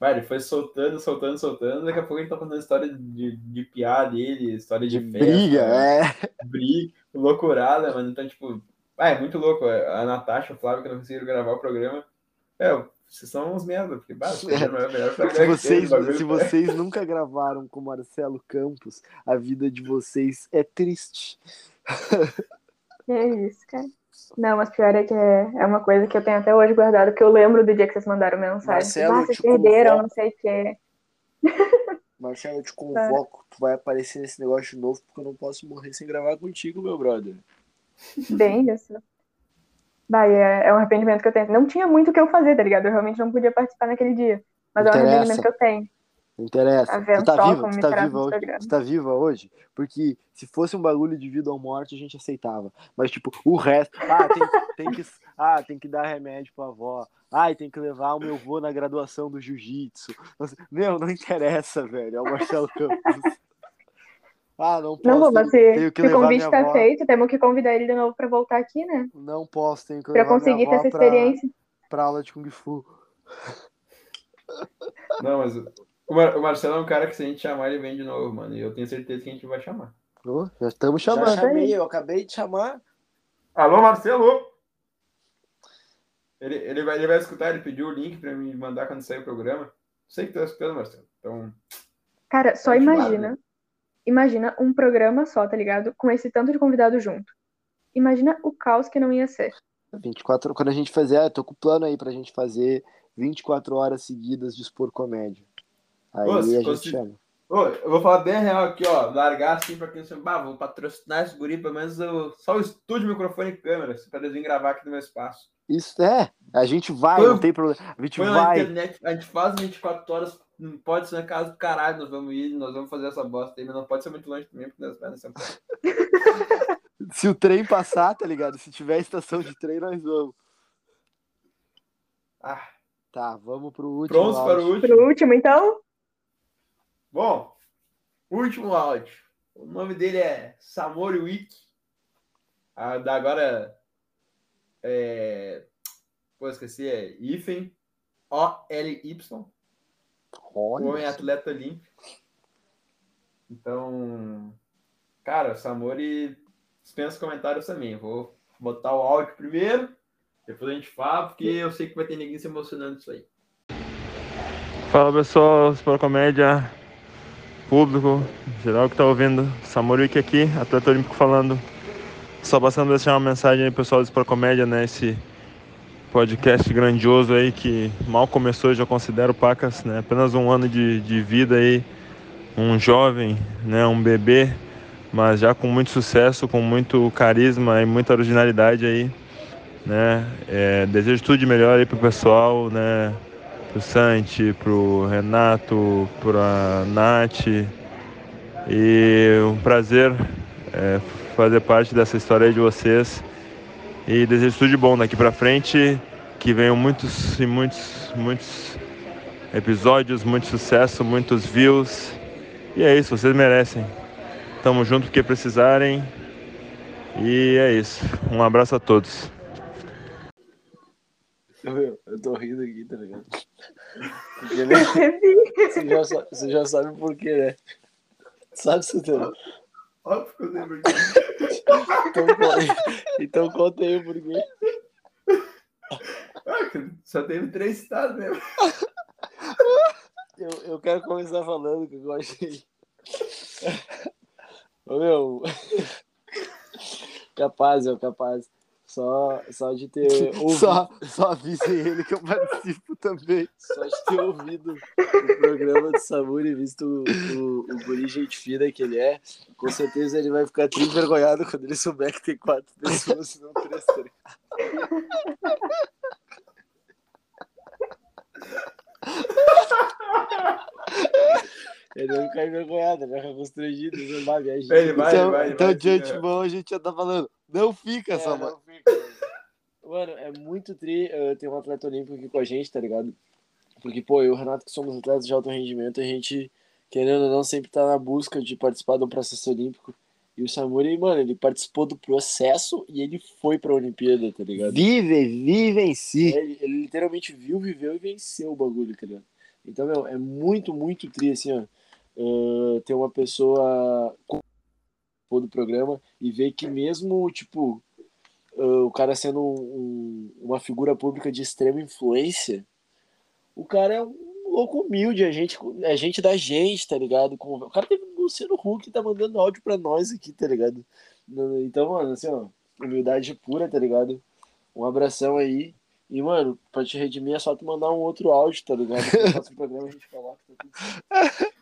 Vai, ele foi soltando, soltando, soltando. Daqui a pouco ele tá contando história de, de piada dele, história de, de festa, briga, né? é. Briga, loucurada, mano. Então, tipo, ah, é muito louco. A Natasha, o Flávio, que não conseguiram gravar o programa. É, vocês são uns merda, porque basta, é. é melhor se vocês, se vocês nunca gravaram com Marcelo Campos, a vida de vocês é triste. É isso, cara. Não, mas pior é que é, é uma coisa que eu tenho até hoje guardado, porque eu lembro do dia que vocês mandaram mensagem. Marcelo, ah, vocês perderam, convoco. não sei o quê. Marcelo, eu te convoco, tu vai aparecer nesse negócio de novo, porque eu não posso morrer sem gravar contigo, meu brother. Bem isso. Vai, é, é um arrependimento que eu tenho. Não tinha muito o que eu fazer, tá ligado? Eu realmente não podia participar naquele dia. Mas Interessa. é um arrependimento que eu tenho. Não interessa. Tu tá viva? Tu tá viva, hoje? tu tá viva hoje? Porque se fosse um bagulho de vida ou morte, a gente aceitava. Mas, tipo, o resto. Ah, tem, tem que, ah, tem que dar remédio pra avó. Ai, tem que levar o meu avô na graduação do jiu-jitsu. Meu, não interessa, velho. É o Marcelo Campos. Ah, não posso. Não vou, mas se, se o convite tá avó. feito, temos que convidar ele de novo pra voltar aqui, né? Não posso, tenho que pra conseguir ter essa experiência. Pra, pra aula de Kung Fu. Não, mas o, Mar o Marcelo é um cara que se a gente chamar, ele vem de novo, mano. E eu tenho certeza que a gente vai chamar. Oh, já estamos chamando. Já chamei, eu acabei de chamar. Alô, Marcelo! Ele, ele, vai, ele vai escutar, ele pediu o link pra me mandar quando sair o programa. Sei que tá escutando, Marcelo. Então. Cara, só imagina. Imagina um programa só, tá ligado? Com esse tanto de convidado junto. Imagina o caos que não ia ser. 24 quando a gente fazer, ah, tô com o plano aí pra gente fazer 24 horas seguidas de expor comédia. Aí Ô, a gente fosse... chama. Ô, eu vou falar bem real aqui, ó. Largar assim pra quem você. Bah, vou patrocinar esse guri, pelo menos eu... só o estúdio, microfone e câmera, assim, pra eles virem gravar aqui no meu espaço. Isso é. A gente vai, Põe, não tem problema. A gente vai. Internet, a gente faz 24 horas, não pode ser na casa do caralho, nós vamos ir, nós vamos fazer essa bosta aí, mas não pode ser muito longe também, porque nós vamos Se o trem passar, tá ligado? Se tiver estação de trem, nós vamos. Ah. Tá, vamos pro último. Prontos para o último? Pro último, então? Bom, último áudio. O nome dele é Samori Wiki. Ah, da agora. É... Pô, esqueci, é Ifen O-L-Y. Olha Homem atleta olímpico. Então, cara, o Samori dispensa comentários também. Vou botar o áudio primeiro, depois a gente fala, porque eu sei que vai ter ninguém se emocionando disso aí. Fala pessoal, Sport Comédia, público, geral que tá ouvindo, Samurik aqui, atleta olímpico falando. Só passando a deixar uma mensagem aí pessoal do Sport Comédia, né? Esse podcast grandioso aí que mal começou, eu já considero Pacas, né? Apenas um ano de, de vida aí, um jovem, né? Um bebê, mas já com muito sucesso, com muito carisma e muita originalidade aí, né? É, desejo tudo de melhor aí pro pessoal, né? Pro Santi, pro Renato, pra Nath. E um prazer é, fazer parte dessa história aí de vocês. E desejo tudo de bom daqui pra frente. Que venham muitos e muitos, muitos episódios, muito sucesso, muitos views. E é isso, vocês merecem. Tamo junto porque precisarem. E é isso. Um abraço a todos. Eu, eu tô rindo aqui, tá ligado? Porque ele... você, já, você já sabe por quê, né? Sabe, Santana? Óbvio que eu lembro Então, então conta aí o porquê. Só teve três estados mesmo. Eu, eu quero começar falando que eu achei. Ô meu. Capaz, eu capaz. Só, só de ter ouvido. Só, só avisem ele que eu participo também. Só de ter ouvido o programa do Samuri e visto o, o, o guri gente fina que ele é, com certeza ele vai ficar tri envergonhado quando ele souber que tem quatro pessoas e não três. tá ligado? Ele vai ficar envergonhado, vai ficar constrangido, vai viajar. então, então de antemão a gente já tá falando. Não fica, É, não fica. Mano, é muito tri uh, ter um atleta olímpico aqui com a gente, tá ligado? Porque, pô, eu e o Renato, que somos atletas de alto rendimento, a gente, querendo ou não, sempre tá na busca de participar de um processo olímpico. E o Samuri, mano, ele participou do processo e ele foi pra Olimpíada, tá ligado? Vive, vive em si. É, Ele, ele literalmente viu, viveu e venceu o bagulho, tá ligado? Então, meu, é muito, muito tri, assim, ó. uh, ter uma pessoa com- do programa e ver que mesmo, tipo, uh, o cara sendo um- um- uma figura pública de extrema influência, o cara é um louco humilde, a gente, é gente da gente, tá ligado? Com- O cara teve o Luciano Huck tá mandando áudio pra nós aqui, tá ligado? Então, mano, assim, ó, humildade pura, tá ligado? Um abração aí. E, mano, pra te redimir é só tu mandar um outro áudio, tá ligado? No próximo programa a gente coloca. Tá tudo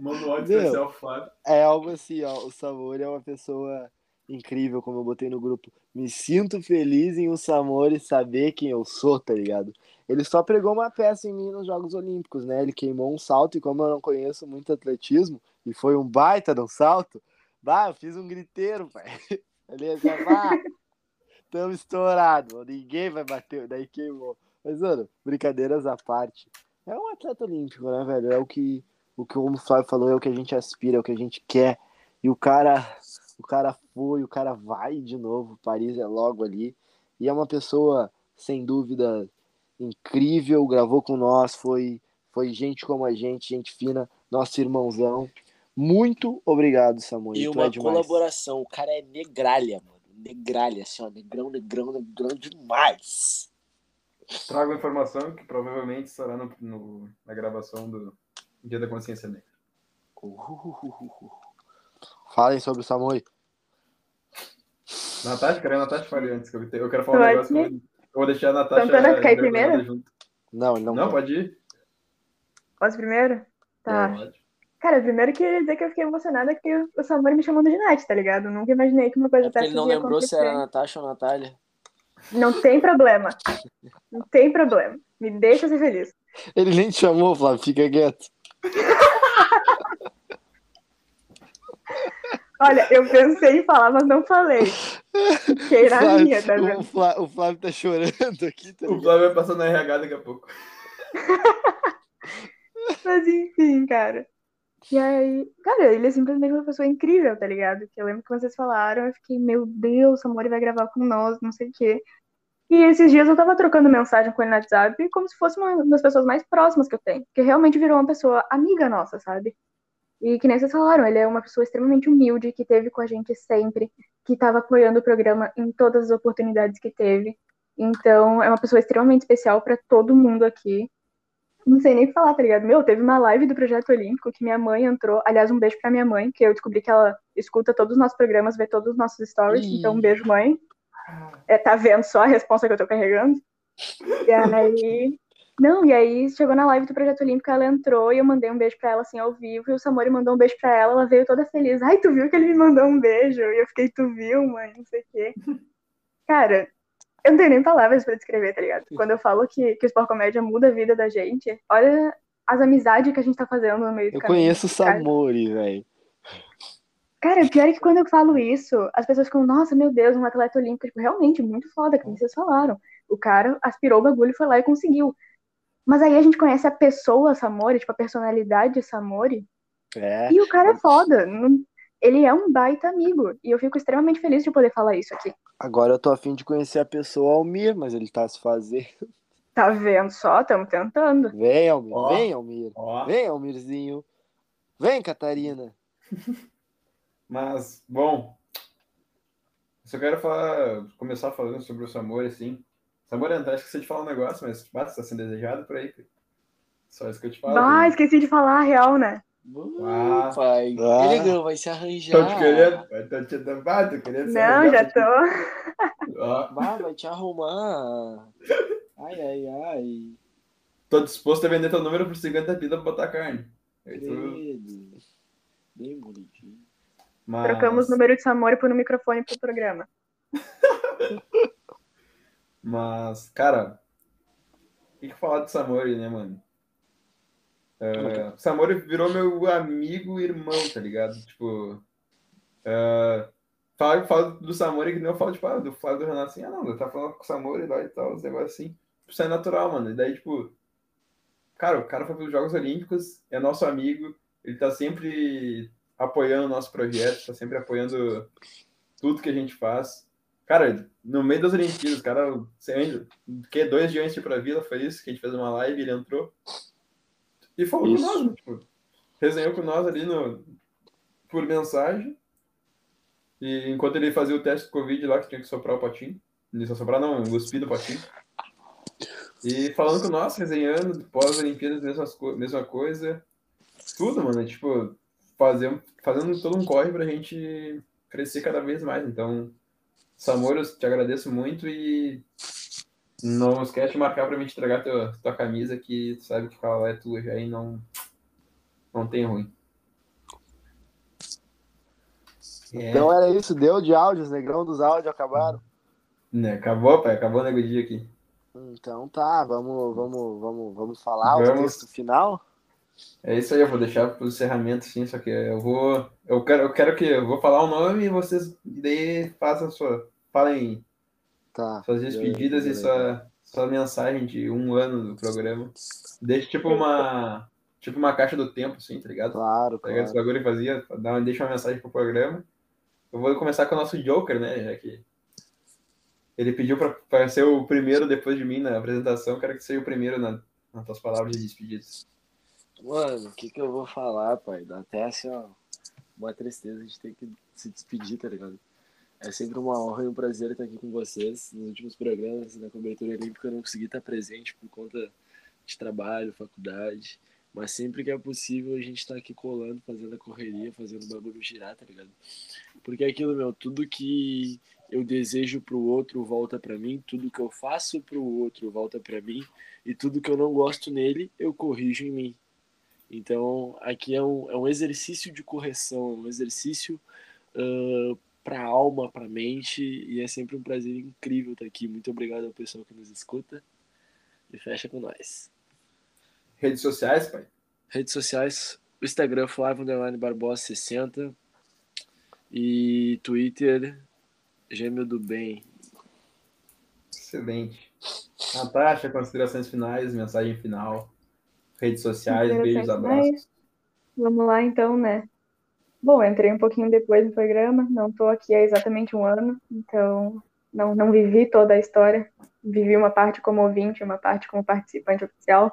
Manda um áudio especial, Flávio. É algo assim, ó. O Samori é uma pessoa incrível, como eu botei no grupo. Me sinto feliz em o Samori saber quem eu sou, tá ligado? Ele só pregou uma peça em mim nos Jogos Olímpicos, né? Ele queimou um salto e como eu não conheço muito atletismo, e foi um baita de um salto, bah, eu fiz um griteiro, pai. Ele assim, bah, tamo estourado, ninguém vai bater, daí queimou. Mas, mano, brincadeiras à parte. É um atleta olímpico, né, velho? É o que, o que o Flávio falou, é o que a gente aspira, é o que a gente quer. E o cara, o cara foi, o cara vai de novo. Paris é logo ali. E é uma pessoa, sem dúvida, incrível. Gravou com nós, foi, foi gente como a gente, gente fina, nosso irmãozão. Muito obrigado, Samuel. E tu uma é colaboração. O cara é negralha, mano. Negralha, assim, ó. Negrão, negrão, negrão demais. Trago a informação que provavelmente estará no, no- na gravação do Dia da Consciência Negra. Falem sobre o Samuel. Natasha, quero a Natasha fale antes, que eu, te- eu quero falar um negócio. que Eu, vou- eu vou deixar a Natasha. Santana ir envergonhada primeiro? junto. Não, ele não, Não, pode ir. Posso primeiro? Tá. Não, pode. Cara, primeiro queria dizer que eu fiquei emocionada que o Samori me chamando de Nath, tá ligado? Nunca imaginei que uma coisa É ele não lembrou se era Natasha ou Natália. Não tem problema. Não tem problema. Me deixa ser feliz. Ele nem te chamou, Flávio, fica quieto. Olha, eu pensei em falar, mas não falei. Fiquei na Flávio- minha, tá o, vendo? Flávio, o Flávio tá chorando aqui, tá O? Flávio vai passar no RH daqui a pouco. Mas enfim, cara. E aí, cara, ele é simplesmente uma pessoa incrível, tá ligado? Que eu lembro que vocês falaram, eu fiquei, meu Deus, o Samori vai gravar com nós, não sei o quê. E esses dias eu tava trocando mensagem com ele no WhatsApp como se fosse uma das pessoas mais próximas que eu tenho. Que realmente virou uma pessoa amiga nossa, sabe? E que nem vocês falaram, ele é uma pessoa extremamente humilde, que teve com a gente sempre, que estava apoiando o programa em todas as oportunidades que teve. Então, é uma pessoa extremamente especial para todo mundo aqui. Não sei nem o que falar, tá ligado? Meu, teve uma live do Projeto Olímpico que minha mãe entrou. Aliás, um beijo pra minha mãe, que eu descobri que ela escuta todos os nossos programas, vê todos os nossos stories. Ih. Então, um beijo, mãe. É, tá vendo só a resposta que eu tô carregando? E aí. Não, e aí chegou na live do Projeto Olímpico, ela entrou e eu mandei um beijo pra ela assim ao vivo, e o Samori mandou um beijo pra ela, ela veio toda feliz. Ai, tu viu que ele me mandou um beijo? E eu fiquei, tu viu, mãe? Não sei o quê. Cara, eu não tenho nem palavras pra descrever, tá ligado? Quando eu falo que, que o Sport Comédia muda a vida da gente, olha as amizades que a gente tá fazendo no meio do Eu caminho. conheço o. Samori, velho. Cara, pior é que quando eu falo isso, as pessoas ficam, nossa, meu Deus, um atleta olímpico, tipo, realmente, muito foda, como vocês falaram. O cara aspirou o bagulho, foi lá e conseguiu. Mas aí a gente conhece a pessoa Samori, tipo, a personalidade Samori, É. e o cara é foda. Ele é um baita amigo. E eu fico extremamente feliz de poder falar isso aqui. Agora eu tô afim de conhecer a pessoa Almir, mas ele tá se fazendo. Tá vendo só? Estamos tentando. Vem, Almir. Ó. Vem, Almir. Ó. Vem, Almirzinho. Vem, Catarina. Mas, bom, eu só quero falar, começar falando sobre o Samori, assim. Samori, até esqueci de falar um negócio, mas basta, tá sendo desejado por aí. Só isso que eu te falo. Ah, filho. esqueci de falar a real, né? Ah. pai. Ah. Ele não vai se arranjar. Tô te querendo, tô te dando, ah, tô querendo se Não, já tô. Ó, Bah, vai te arrumar. Ai, ai, ai. tô disposto a vender teu número por 50 pila pra botar carne. Aí tu-. Bem bonitinho. Mas, Trocamos o número de Samori por um microfone pro programa. mas, cara, o que, que falar de Samori, né, mano? É, Samori virou meu amigo e irmão, tá ligado? Tipo, falo, falo do Samori que nem eu falo, tipo, ah, do Flávio do Renato assim, ah, não, tá falando com o Samori lá e tal, os negócios assim. Isso é natural, mano. E daí, tipo, cara, o cara foi pros Jogos Olímpicos, é nosso amigo, ele tá sempre apoiando o nosso projeto, tá sempre apoiando tudo que a gente faz. Cara, no meio das Olimpíadas, cara, você- que dois dias antes de ir pra Vila, foi isso, que a gente fez uma live, ele entrou e falou Isso. com nós, tipo, resenhou com nós ali no, por mensagem. E enquanto ele fazia o teste do Covid lá, que tinha que soprar o potinho. Não soprar não, cuspir do potinho. E falando com nós, resenhando, pós-Olimpíadas, mesma, mesma coisa. Tudo, mano, tipo, fazer, fazendo todo um corre pra gente crescer cada vez mais. Então, Samoro, eu te agradeço muito e não esquece de marcar pra mim te entregar tua, tua camisa, que tu sabe que ela é tua já e não, não tem ruim. É. Então era isso, deu de áudios, negrão dos áudios acabaram. Né, acabou, pai, acabou o nego dia aqui. Então tá, vamos, vamos, vamos, vamos falar o Vamos. texto final. É isso aí, eu vou deixar pro encerramento, sim, só que eu vou. Eu quero, eu quero que. Eu vou falar o nome e vocês daí façam a sua. Falem Tá. suas despedidas e sua, sua mensagem de um ano do programa. Deixa tipo uma. Tipo uma caixa do tempo, assim, tá ligado? Claro, Tá ligado? Esse claro. bagulho fazia, dá deixa uma mensagem pro programa. Eu vou começar com o nosso Joker, né? Já que ele pediu pra ser o primeiro depois de mim na apresentação. Quero que seja o primeiro na, nas tuas palavras de despedidas. Mano, o que que eu vou falar, pai? Dá até assim, ó, uma tristeza a gente ter que se despedir, tá ligado? É sempre uma honra e um prazer estar aqui com vocês. Nos últimos programas da cobertura olímpica eu não consegui estar presente por conta de trabalho, faculdade. Mas sempre que é possível a gente tá aqui colando, fazendo a correria, fazendo o bagulho girar, tá ligado? Porque é aquilo, meu, tudo que eu desejo pro outro volta pra mim, tudo que eu faço pro outro volta pra mim, e tudo que eu não gosto nele, eu corrijo em mim. Então, aqui é um, é um exercício de correção, é um exercício para a alma, para a mente, e é sempre um prazer incrível estar aqui. Muito obrigado ao pessoal que nos escuta. E fecha com nós. Redes sociais, pai? Redes sociais, o Instagram Flávio Underline Barbosa 60 e Twitter Gêmeo do Bem. Excelente. Natasha, considerações finais, mensagem final, redes sociais, beijos, abraços. Vamos lá então, né? Bom, entrei um pouquinho depois no programa, não tô aqui há exatamente um ano, então não, não vivi toda a história vivi uma parte como ouvinte, uma parte como participante oficial,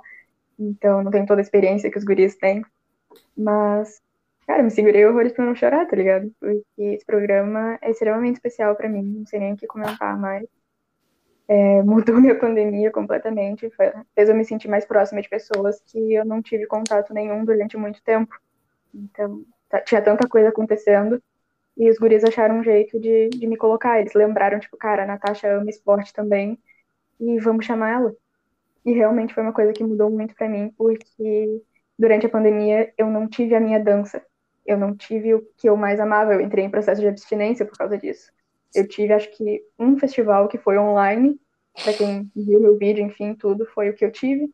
então não tenho toda a experiência que os guris têm. Mas, cara, me segurei horrores pra não chorar, tá ligado? Porque esse programa é extremamente especial para mim, não sei nem o que comentar mais. É, mudou minha pandemia completamente, fez eu me sentir mais próxima de pessoas que eu não tive contato nenhum durante muito tempo. Então, tá, tinha tanta coisa acontecendo e os guris acharam um jeito de, de me colocar. Eles lembraram, tipo, cara, a Natasha ama esporte também e vamos chamar ela. E realmente foi uma coisa que mudou muito para mim, porque durante a pandemia eu não tive a minha dança. Eu não tive o que eu mais amava. Eu entrei em processo de abstinência por causa disso. Eu tive, acho que, um festival que foi online. Para quem viu meu vídeo, enfim, tudo foi o que eu tive.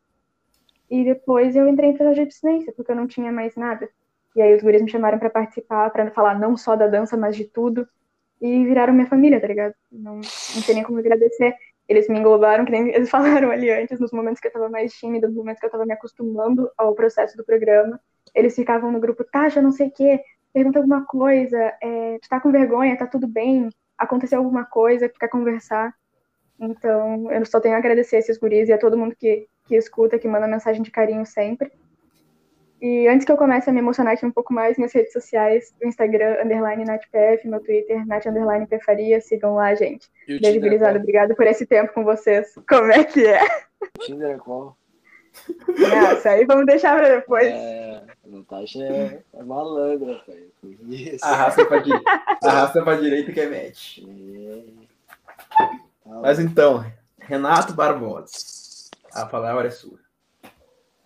E depois eu entrei em processo de abstinência, porque eu não tinha mais nada. E aí os guris me chamaram para participar, para falar não só da dança, mas de tudo. E viraram minha família, tá ligado? Não, não tem nem como agradecer. Eles me englobaram, que nem eles falaram ali antes, nos momentos que eu tava mais tímida, nos momentos que eu tava me acostumando ao processo do programa. Eles ficavam no grupo, Tasha, não sei o quê, pergunta alguma coisa, é, tu tá com vergonha, tá tudo bem, aconteceu alguma coisa, quer conversar. Então, eu só tenho a agradecer a esses guris e a todo mundo que, que escuta, que manda mensagem de carinho sempre. E antes que eu comece a me emocionar aqui um pouco mais, minhas redes sociais, o Instagram, underline NatPF, meu Twitter, Nat, underline sigam lá, gente. Beijo, gurizada, obrigada por esse tempo com vocês. Como é que é? Tinder é qual? Nossa, aí vamos deixar pra depois. É, Natasha é, é malandra, velho. Arrasta pra, di... Arrasta pra direita que é match. É. Mas então, Renato Barbosa, a palavra é sua.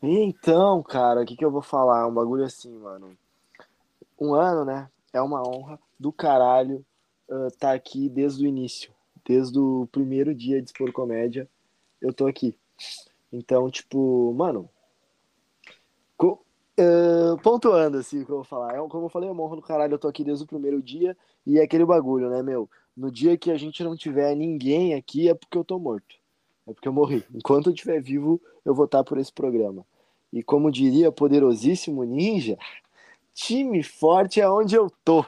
Então, cara, o que, que eu vou falar? Um bagulho assim, mano. Um ano, né? É uma honra do caralho uh, tá aqui desde o início. Desde o primeiro dia de Expor Comédia, eu tô aqui. Então, tipo, mano. Uh, pontuando, assim, o que eu vou falar. É, como eu falei, é uma honra do caralho, eu tô aqui desde o primeiro dia. E é aquele bagulho, né, meu? No dia que a gente não tiver ninguém aqui, é porque eu tô morto. É porque eu morri. Enquanto eu estiver vivo, eu vou estar por esse programa. E como diria poderosíssimo ninja, time forte é onde eu tô.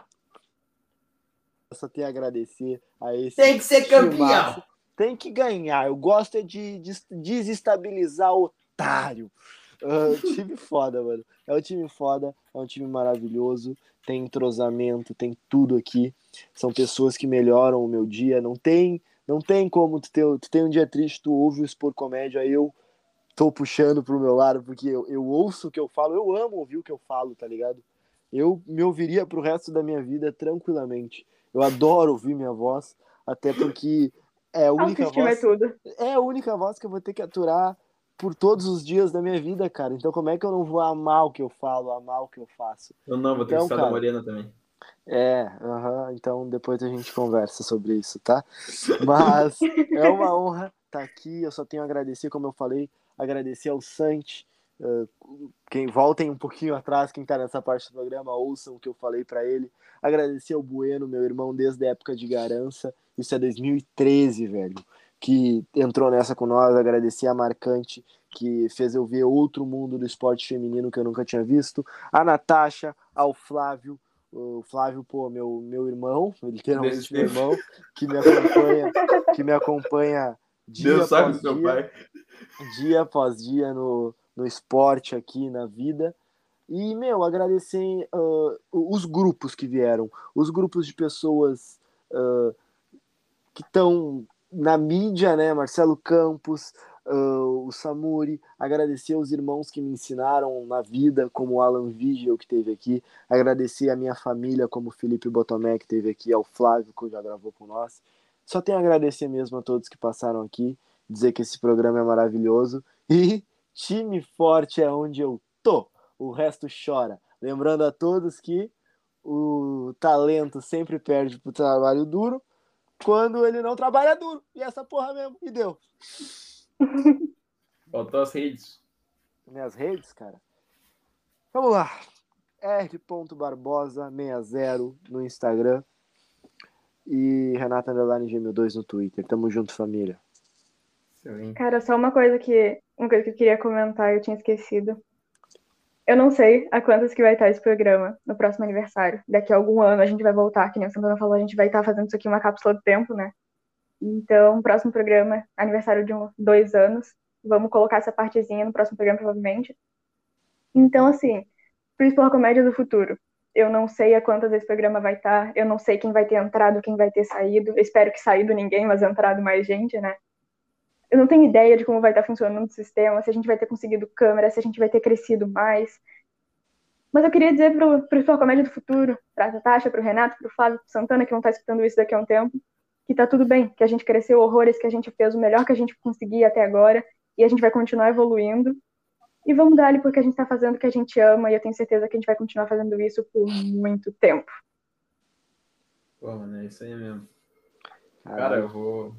Eu só tenho a agradecer a esse. Tem que ser campeão. Tem que ganhar. Eu gosto é de, de desestabilizar o otário. Uh, time foda, mano. É um time foda, é um time maravilhoso. Tem entrosamento, tem tudo aqui. São pessoas que melhoram o meu dia. Não tem, não tem como tu ter, tu tem um dia triste, tu ouve o Expor Comédia, eu tô puxando pro meu lado, porque eu, eu ouço o que eu falo, eu amo ouvir o que eu falo, tá ligado? Eu me ouviria pro resto da minha vida tranquilamente. Eu adoro ouvir minha voz, até porque é a única é voz. É, tudo. é a única voz que eu vou ter que aturar por todos os dias da minha vida, cara. Então como é que eu não vou amar o que eu falo, amar o que eu faço? Eu não, vou ter então, que estar da Morena também. É, uh -huh, então depois a gente conversa sobre isso, tá? Mas é uma honra estar aqui, eu só tenho a agradecer, como eu falei, agradecer ao Santi. Quem voltem um pouquinho atrás, quem está nessa parte do programa, ouçam o que eu falei para ele. Agradecer ao Bueno, meu irmão, desde a época de Garança. Isso é 2013, velho. Que entrou nessa com nós. Agradecer a Marcante, que fez eu ver outro mundo do esporte feminino que eu nunca tinha visto. A Natasha, ao Flávio. O Flávio, pô, meu, meu irmão, literalmente meu irmão, que me acompanha, que me acompanha dia Deus sabe dia. seu pai dia após dia no, no esporte aqui na vida. E, meu, agradecer uh, os grupos que vieram, os grupos de pessoas uh, que estão na mídia, né? Marcelo Campos, uh, o Samuri, agradecer aos irmãos que me ensinaram na vida, como o Alan Vigil, que teve aqui, agradecer a minha família, como o Felipe Botomé, que teve aqui, ao Flávio, que já gravou com nós. Só tenho a agradecer mesmo a todos que passaram aqui dizer que esse programa é maravilhoso. E time forte é onde eu tô. O resto chora. Lembrando a todos que o talento sempre perde pro trabalho duro quando ele não trabalha duro. E essa porra mesmo. E deu. Faltou as redes. Minhas redes, cara. Vamos lá. R.Barbosa60 no Instagram. E Renata Underline Gêmeo 2 no Twitter. Tamo junto, família. Cara, só uma coisa que uma coisa que eu queria comentar, eu tinha esquecido. Eu não sei a quantas que vai estar esse programa no próximo aniversário. Daqui a algum ano a gente vai voltar, que nem o Santana falou, a gente vai estar fazendo isso aqui uma cápsula do tempo, né? Então, próximo programa, aniversário de um, dois anos, vamos colocar essa partezinha no próximo programa, provavelmente. Então, assim, Principal Comédia do Futuro. Eu não sei a quantas esse programa vai estar, eu não sei quem vai ter entrado, quem vai ter saído. Eu espero que saído ninguém, mas entrado mais gente, né? Eu não tenho ideia de como vai estar funcionando o sistema, se a gente vai ter conseguido câmera, se a gente vai ter crescido mais. Mas eu queria dizer pro, pro Principal Comédia do Futuro, pra Natasha, pro Renato, pro Flávio, pro Santana, que vão estar escutando isso daqui a um tempo, que tá tudo bem, que a gente cresceu horrores, que a gente fez o melhor que a gente conseguia até agora, e a gente vai continuar evoluindo. E vamos dar ali porque a gente está fazendo o que a gente ama e eu tenho certeza que a gente vai continuar fazendo isso por muito tempo. Pô, mano, é isso aí mesmo. Cara, eu vou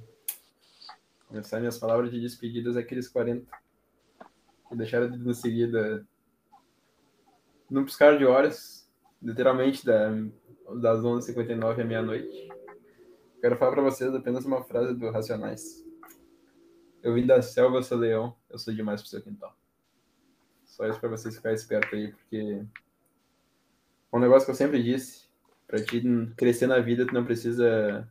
começar minhas palavras de despedidas aqueles 40 que deixaram de nos seguir da... num piscar de horas, literalmente da... das 11h59 à meia-noite. Quero falar para vocês apenas uma frase do Racionais. Eu vim da selva, sou leão, eu sou demais pro seu quintal. Só isso para vocês ficarem espertos aí, porque é um negócio que eu sempre disse, para te crescer na vida, tu não precisa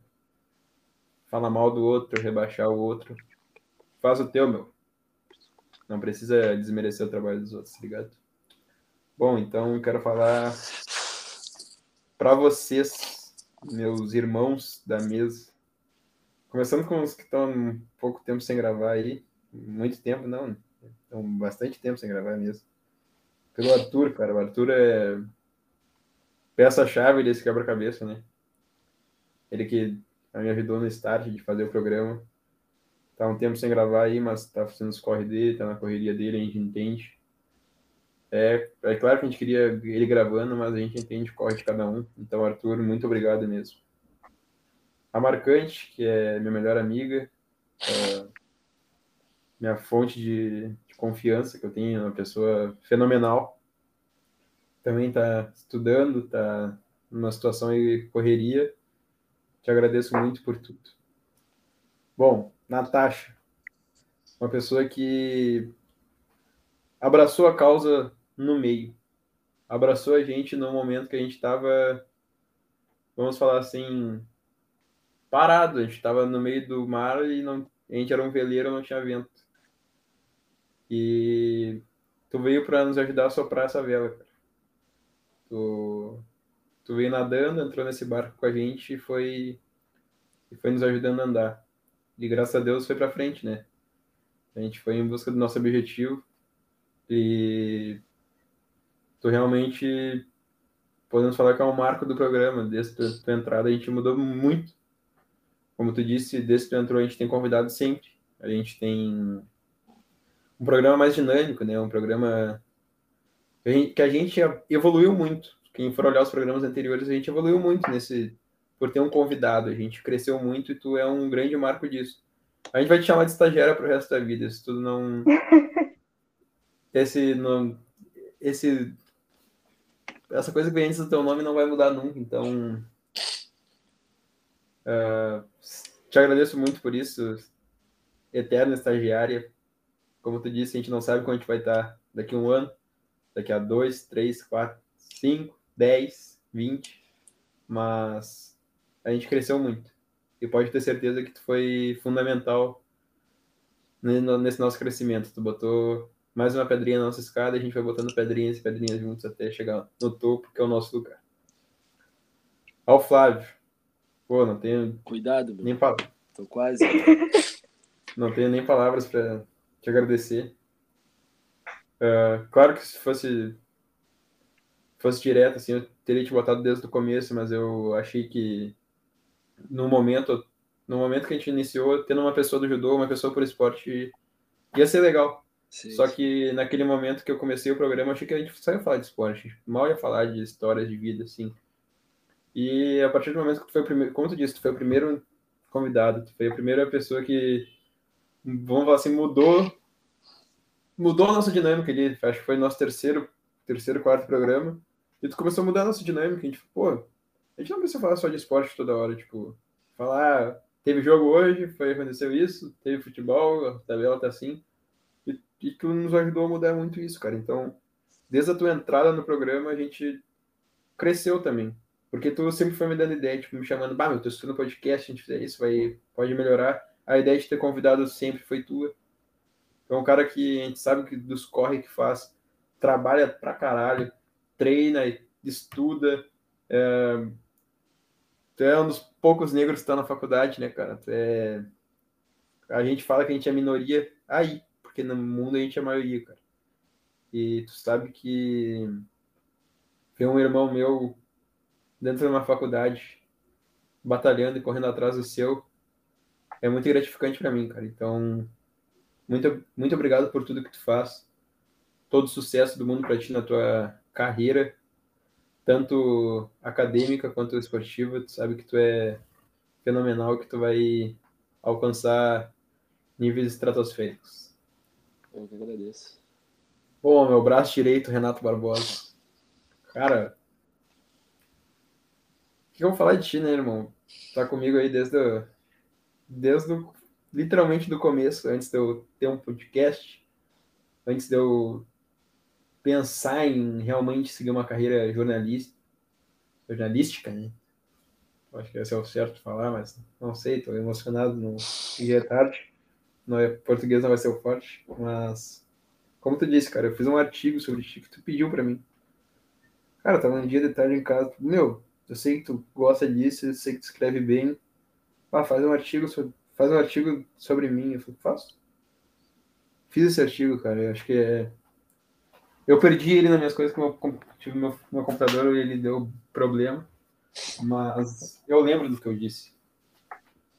falar mal do outro, rebaixar o outro. Faz o teu, meu. Não precisa desmerecer o trabalho dos outros, tá ligado? Bom, então eu quero falar para vocês, meus irmãos da mesa. Começando com os que estão um pouco tempo sem gravar aí. Muito tempo, não. Então, bastante tempo sem gravar mesmo. Pelo Arthur, cara. O Arthur é peça-chave desse quebra-cabeça, né? Ele que me ajudou no start de fazer o programa. Tá um tempo sem gravar aí, mas tá fazendo os corre dele, tá na correria dele, a gente entende. É, é claro que a gente queria ele gravando, mas a gente entende o corre de cada um. Então, Arthur, muito obrigado mesmo. A Marcante, que é minha melhor amiga, é, minha fonte de, de confiança, que eu tenho, uma pessoa fenomenal. Também está estudando, está numa situação de correria. Te agradeço muito por tudo. Bom, Natasha, uma pessoa que abraçou a causa no meio, abraçou a gente no momento que a gente estava, vamos falar assim, parado. A gente estava no meio do mar e não, a gente era um veleiro, não tinha vento. E tu veio para nos ajudar a soprar essa vela, cara. Tu, tu veio nadando, entrou nesse barco com a gente e foi, e foi nos ajudando a andar. E graças a Deus foi para frente, né? A gente foi em busca do nosso objetivo e tu realmente podemos falar que é um marco do programa. Desde tua, tua entrada a gente mudou muito. Como tu disse, desde que tu entrou a gente tem convidado sempre. A gente tem um programa mais dinâmico, né? Um programa que a gente evoluiu muito. Quem for olhar os programas anteriores, a gente evoluiu muito nesse por ter um convidado. A gente cresceu muito e tu é um grande marco disso. A gente vai te chamar de estagiária pro resto da vida, se tu não esse não esse essa coisa que vem antes do teu nome não vai mudar nunca, então uh, te agradeço muito por isso, eterna estagiária, como tu disse, a gente não sabe quando a gente vai estar daqui a um ano, daqui a dois, três, quatro, cinco, dez, vinte, mas a gente cresceu muito. E pode ter certeza que tu foi fundamental nesse nosso crescimento. Tu botou mais uma pedrinha na nossa escada, a gente vai botando pedrinhas e pedrinhas juntos até chegar no topo, que é o nosso lugar. Ao Flávio. Pô, não tenho. Cuidado, meu. Nem palavras. Tô quase. não tenho nem palavras para te agradecer. Uh, claro que se fosse fosse direto, assim, eu teria te botado desde o começo, mas eu achei que no momento, no momento que a gente iniciou, tendo uma pessoa do judô, uma pessoa por esporte, ia ser legal. Sim, Só que naquele momento que eu comecei o programa, eu achei que a gente só ia falar de esporte, mal ia falar de histórias de vida, assim. E a partir do momento que tu foi o primeiro, como tu disse, tu foi o primeiro convidado, tu foi a primeira pessoa que vamos falar assim, mudou mudou a nossa dinâmica ali. Acho que foi nosso terceiro, terceiro, quarto programa. E tu começou a mudar a nossa dinâmica. A gente, pô, a gente não precisa falar só de esporte toda hora, tipo, falar, ah, teve jogo hoje, foi, aconteceu isso, teve futebol, a tabela tá assim. E, e tu nos ajudou a mudar muito isso, cara. Então, desde a tua entrada no programa, a gente cresceu também. Porque tu sempre foi me dando ideia, tipo, me chamando, bah, meu, tô estudando podcast, a gente fizer isso, vai, pode melhorar. A ideia de ter convidado sempre foi tua. É um cara que a gente sabe que dos corre que faz, trabalha pra caralho, treina, estuda. É... Tu é um dos poucos negros que está na faculdade, né, cara? Tu é... A gente fala que a gente é minoria aí, porque no mundo a gente é maioria, cara. E tu sabe que tem um irmão meu dentro de uma faculdade batalhando e correndo atrás do seu é muito gratificante para mim, cara. Então, muito, muito obrigado por tudo que tu faz. Todo sucesso do mundo para ti na tua carreira, tanto acadêmica quanto esportiva. Tu sabe que tu é fenomenal, que tu vai alcançar níveis estratosféricos. Eu que agradeço. Bom, meu braço direito, Renato Barbosa. Cara, o que eu vou falar de ti, né, irmão? Tá comigo aí desde o, desde o, literalmente do começo, antes de eu ter um podcast, antes de eu pensar em realmente seguir uma carreira jornalista, jornalística, né? Acho que esse é o certo falar, mas não sei, tô emocionado no dia tarde. Não é, português não vai ser o forte, mas como tu disse, cara, eu fiz um artigo sobre ti que tu pediu para mim. Cara, tava um dia de tarde em casa, meu, eu sei que tu gosta disso, eu sei que tu escreve bem, ah, faz um artigo sobre, faz um artigo sobre mim. Eu falei, faço. Fiz esse artigo, cara. Eu acho que é. Eu perdi ele nas minhas coisas, que eu tive meu, meu computador ele deu problema. Mas eu lembro do que eu disse.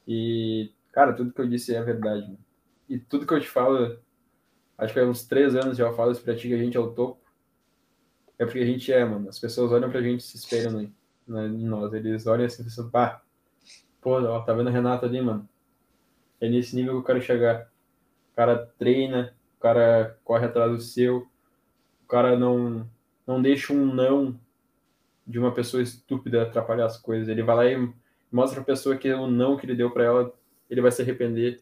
E, cara, tudo que eu disse é verdade. Mano. E tudo que eu te falo, acho que há uns três anos já eu falo isso pra ti que a gente é o topo. É porque a gente é, mano. As pessoas olham pra gente e se espelham em nós. Eles olham assim e pensam, pá, Pô, ó, tá vendo o Renato ali, mano? É nesse nível que eu quero chegar. O cara treina, o cara corre atrás do seu, o cara não, não deixa um não de uma pessoa estúpida atrapalhar as coisas. Ele vai lá e mostra a pessoa que o não que ele deu para ela, ele vai se arrepender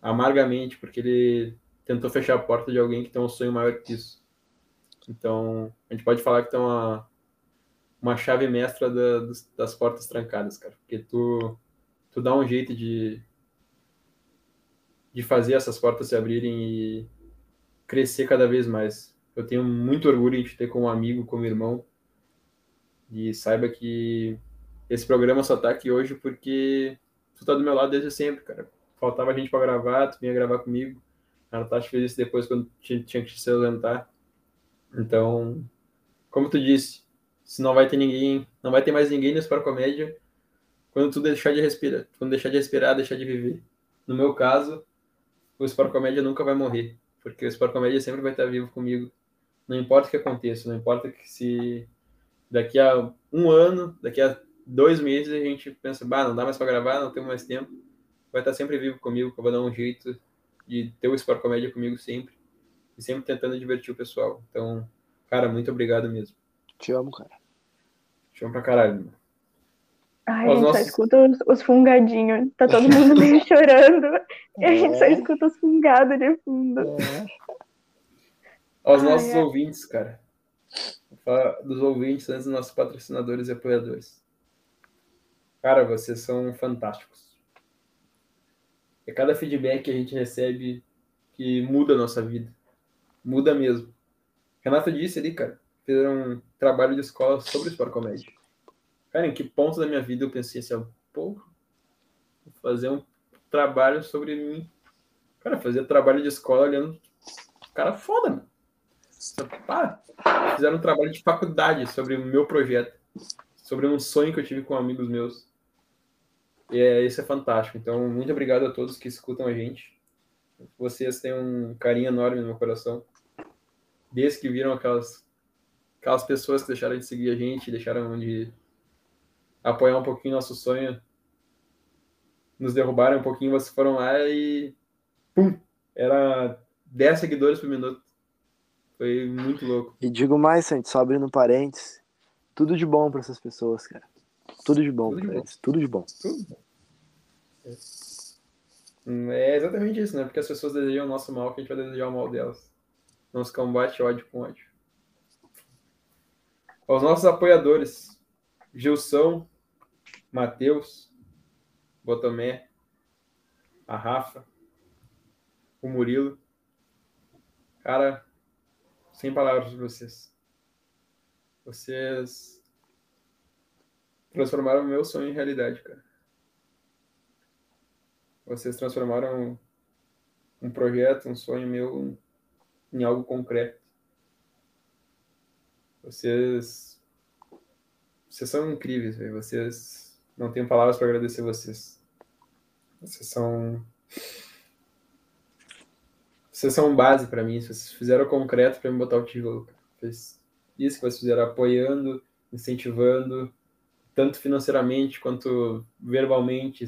amargamente, porque ele tentou fechar a porta de alguém que tem um sonho maior que isso. Então, a gente pode falar que tem uma, uma chave mestra da, das portas trancadas, cara. Porque tu, tu dá um jeito de, de fazer essas portas se abrirem e crescer cada vez mais. Eu tenho muito orgulho de te ter como amigo, como irmão. E saiba que esse programa só tá aqui hoje porque tu tá do meu lado desde sempre, cara. Faltava gente para gravar, tu vinha gravar comigo. A Natasha fez isso depois quando tinha, tinha que se ausentar. Então, como tu disse, se não vai ter ninguém, não vai ter mais ninguém nesse para comédia quando tu deixar de respirar, quando deixar de respirar, deixar de viver. No meu caso, o Sport Comédia nunca vai morrer, porque o Sport Comédia sempre vai estar vivo comigo. Não importa o que aconteça, não importa que se daqui a um ano, daqui a dois meses a gente pensa, bah, não dá mais para gravar, não temos mais tempo, vai estar sempre vivo comigo, que eu vou dar um jeito de ter o Sport Comédia comigo sempre e sempre tentando divertir o pessoal. Então, cara, muito obrigado mesmo. Te amo, cara. Chama pra caralho, mano. Ai, a gente nossos... só escuta os, os, fungadinhos. Tá todo mundo meio chorando. E a gente só é. escuta os fungados de fundo. É. Aos nossos é. ouvintes, cara. Dos ouvintes antes dos nossos patrocinadores e apoiadores. Cara, vocês são fantásticos. É cada feedback que a gente recebe que muda a nossa vida. Muda mesmo. Renato disse ali, cara fizeram um trabalho de escola sobre Sport Comédia. Cara, em que ponto da minha vida eu pensei assim, pô, vou fazer um trabalho sobre mim. Cara, fazer trabalho de escola olhando. Cara, foda, mano. Pá, fizeram um trabalho de faculdade sobre o meu projeto, sobre um sonho que eu tive com amigos meus. E é, isso é fantástico. Então, muito obrigado a todos que escutam a gente. Vocês têm um carinho enorme no meu coração. Desde que viram aquelas aquelas pessoas que deixaram de seguir a gente, deixaram de apoiar um pouquinho nosso sonho, nos derrubaram um pouquinho, vocês foram lá e pum, era 10 seguidores por minuto. Foi muito louco. E digo mais, Santos, só abrindo parênteses, tudo de bom para essas pessoas, cara. Tudo de bom tudo pra eles, tudo de bom. Tudo bom. É. é exatamente isso, né? Porque as pessoas desejam o nosso mal, que a gente vai desejar o mal delas. Não se combate ódio com ódio aos nossos apoiadores. Gilson, Matheus, Botomé, a Rafa, o Murilo. Cara, sem palavras para vocês. Vocês transformaram meu sonho em realidade, cara. Vocês transformaram um projeto, um sonho meu em algo concreto. Vocês vocês são incríveis, véio. vocês não tenho palavras para agradecer vocês. Vocês são vocês são base para mim, vocês fizeram concreto para me botar o tijolo. Fez isso que vocês fizeram apoiando, incentivando, tanto financeiramente quanto verbalmente,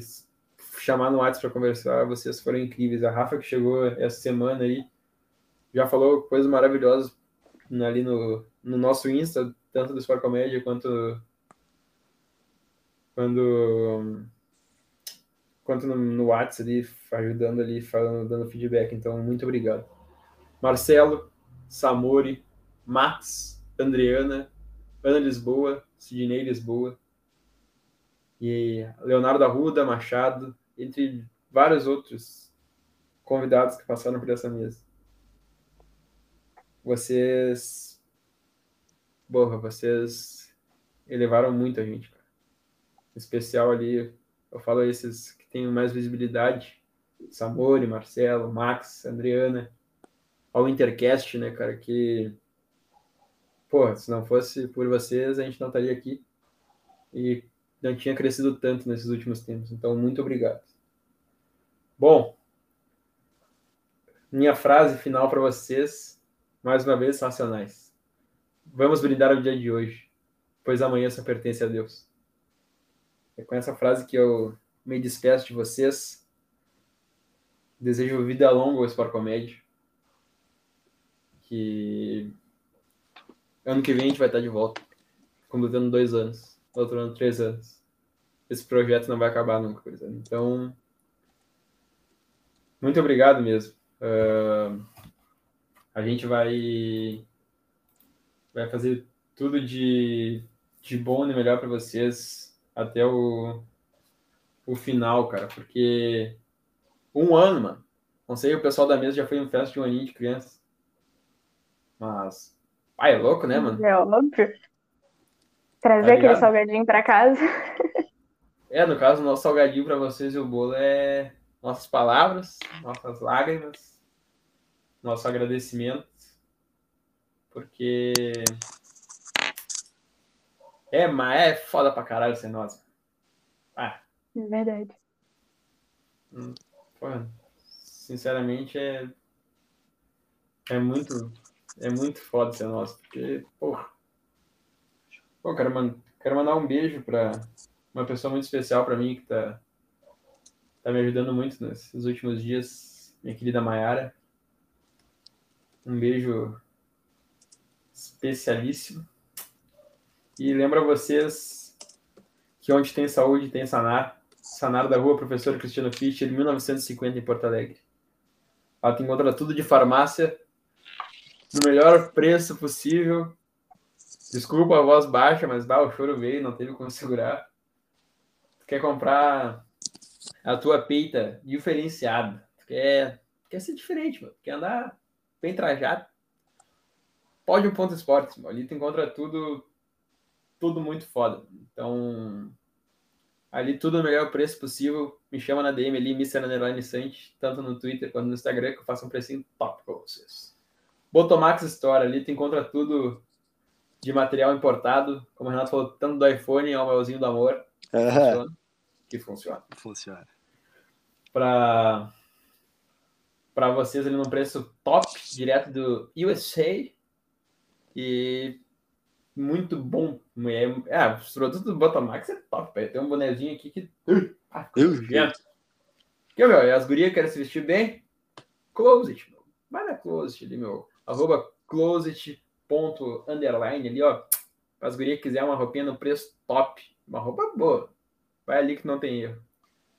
chamar no WhatsApp para conversar, vocês foram incríveis. A Rafa que chegou essa semana aí já falou coisas maravilhosas ali no, no nosso Insta, tanto do Sport Comédia quanto quando quanto no, no WhatsApp ali, ajudando ali, falando, dando feedback. Então, muito obrigado. Marcelo, Samori, Max, Adriana, Ana Lisboa, Sidney Lisboa, e Leonardo Arruda, Machado, entre vários outros convidados que passaram por essa mesa. Vocês. Porra, vocês elevaram muito a gente, cara. Em especial ali, eu falo esses têm mais visibilidade: Samori, Marcelo, Max, Adriana, ao Intercast, né, cara? Que. Pô, se não fosse por vocês, a gente não estaria aqui. E não tinha crescido tanto nesses últimos tempos. Então, muito obrigado. Bom, minha frase final para vocês, mais uma vez, racionais. Vamos brindar o dia de hoje, pois amanhã só pertence a Deus. É com essa frase que eu me despeço de vocês. Desejo vida longa ao Sport Comédia. Que ano que vem a gente vai estar de volta, completando dois anos, outro ano três anos esse projeto não vai acabar nunca, por exemplo. Então, muito obrigado mesmo. Uh, a gente vai vai fazer tudo de, de bom e melhor para vocês até o, o final, cara, porque um ano, mano. Não sei, o pessoal da mesa já foi em festa de um aninho de criança. Mas, pai, é louco, né, mano? É óbvio. Trazer tá aquele salgadinho para casa. É, no caso, o nosso salgadinho para vocês e o bolo é nossas palavras, nossas lágrimas, nosso agradecimento, porque é, mas é foda pra caralho ser nós. Ah. É verdade. Hum, sinceramente é é muito é muito foda ser nós, porque porra. Pô, quero, man quero mandar um beijo para uma pessoa muito especial para mim que está tá me ajudando muito nesses últimos dias, minha querida Mayara. Um beijo especialíssimo. E lembro a vocês que onde tem saúde tem Sanar. Sanar da rua Professor Cristiano Fischer, 1950 em Porto Alegre. Ela te encontra tudo de farmácia no melhor preço possível. Desculpa a voz baixa, mas bah, o choro veio, não teve como segurar quer comprar a tua peita diferenciada, quer, quer ser diferente, mano. quer andar bem trajado, pode um ponto esportes, mano. ali tu encontra tudo, tudo muito foda. Então, ali tudo no melhor preço possível. Me chama na DM ali, Mr. Underline Sante, tanto no Twitter quanto no Instagram, que eu faço um precinho top pra vocês. Botomax Store, ali tu encontra tudo de material importado, como o Renato falou, tanto do iPhone ao melzinho do amor. Funciona, que funciona. Funciona. Para para vocês ali num preço top, direto do USA. E muito bom. É, é os produtos do Botomax é top, velho. Tem um bonezinho aqui que. Ah, que, meu, as gurias querem se vestir bem? Closet, meu. Vai na Closet ali, meu. Arroba closet ponto underline ali, ó. As gurias quiser uma roupinha no preço top. Uma roupa boa. Vai ali que não tem erro.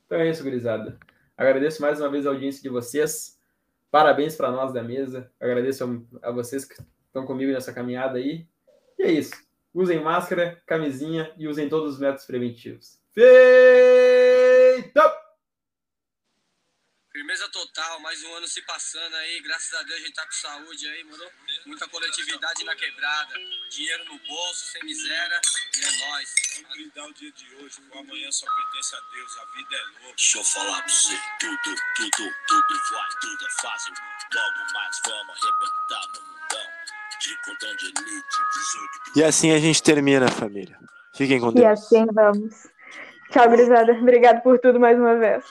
Então é isso, gurizada. Agradeço mais uma vez a audiência de vocês. Parabéns para nós da mesa. Agradeço a, a vocês que estão comigo nessa caminhada aí. E é isso. Usem máscara, camisinha e usem todos os métodos preventivos. Feito! Firmeza total, mais um ano se passando aí, graças a Deus a gente tá com saúde aí, mano. Muita coletividade na quebrada, dinheiro no bolso, sem miséria, e é nóis. Vamos brindar o dia de hoje, o amanhã só pertence a Deus, a vida é louca. Deixa eu falar pra você, tudo, tudo, tudo vai, tudo é fácil, logo mais vamos arrebentar no mundão. De cordão de elite, 18 E assim a gente termina, família. Fiquem com E Deus. assim vamos. Tchau, gurizada. Obrigado por tudo mais uma vez.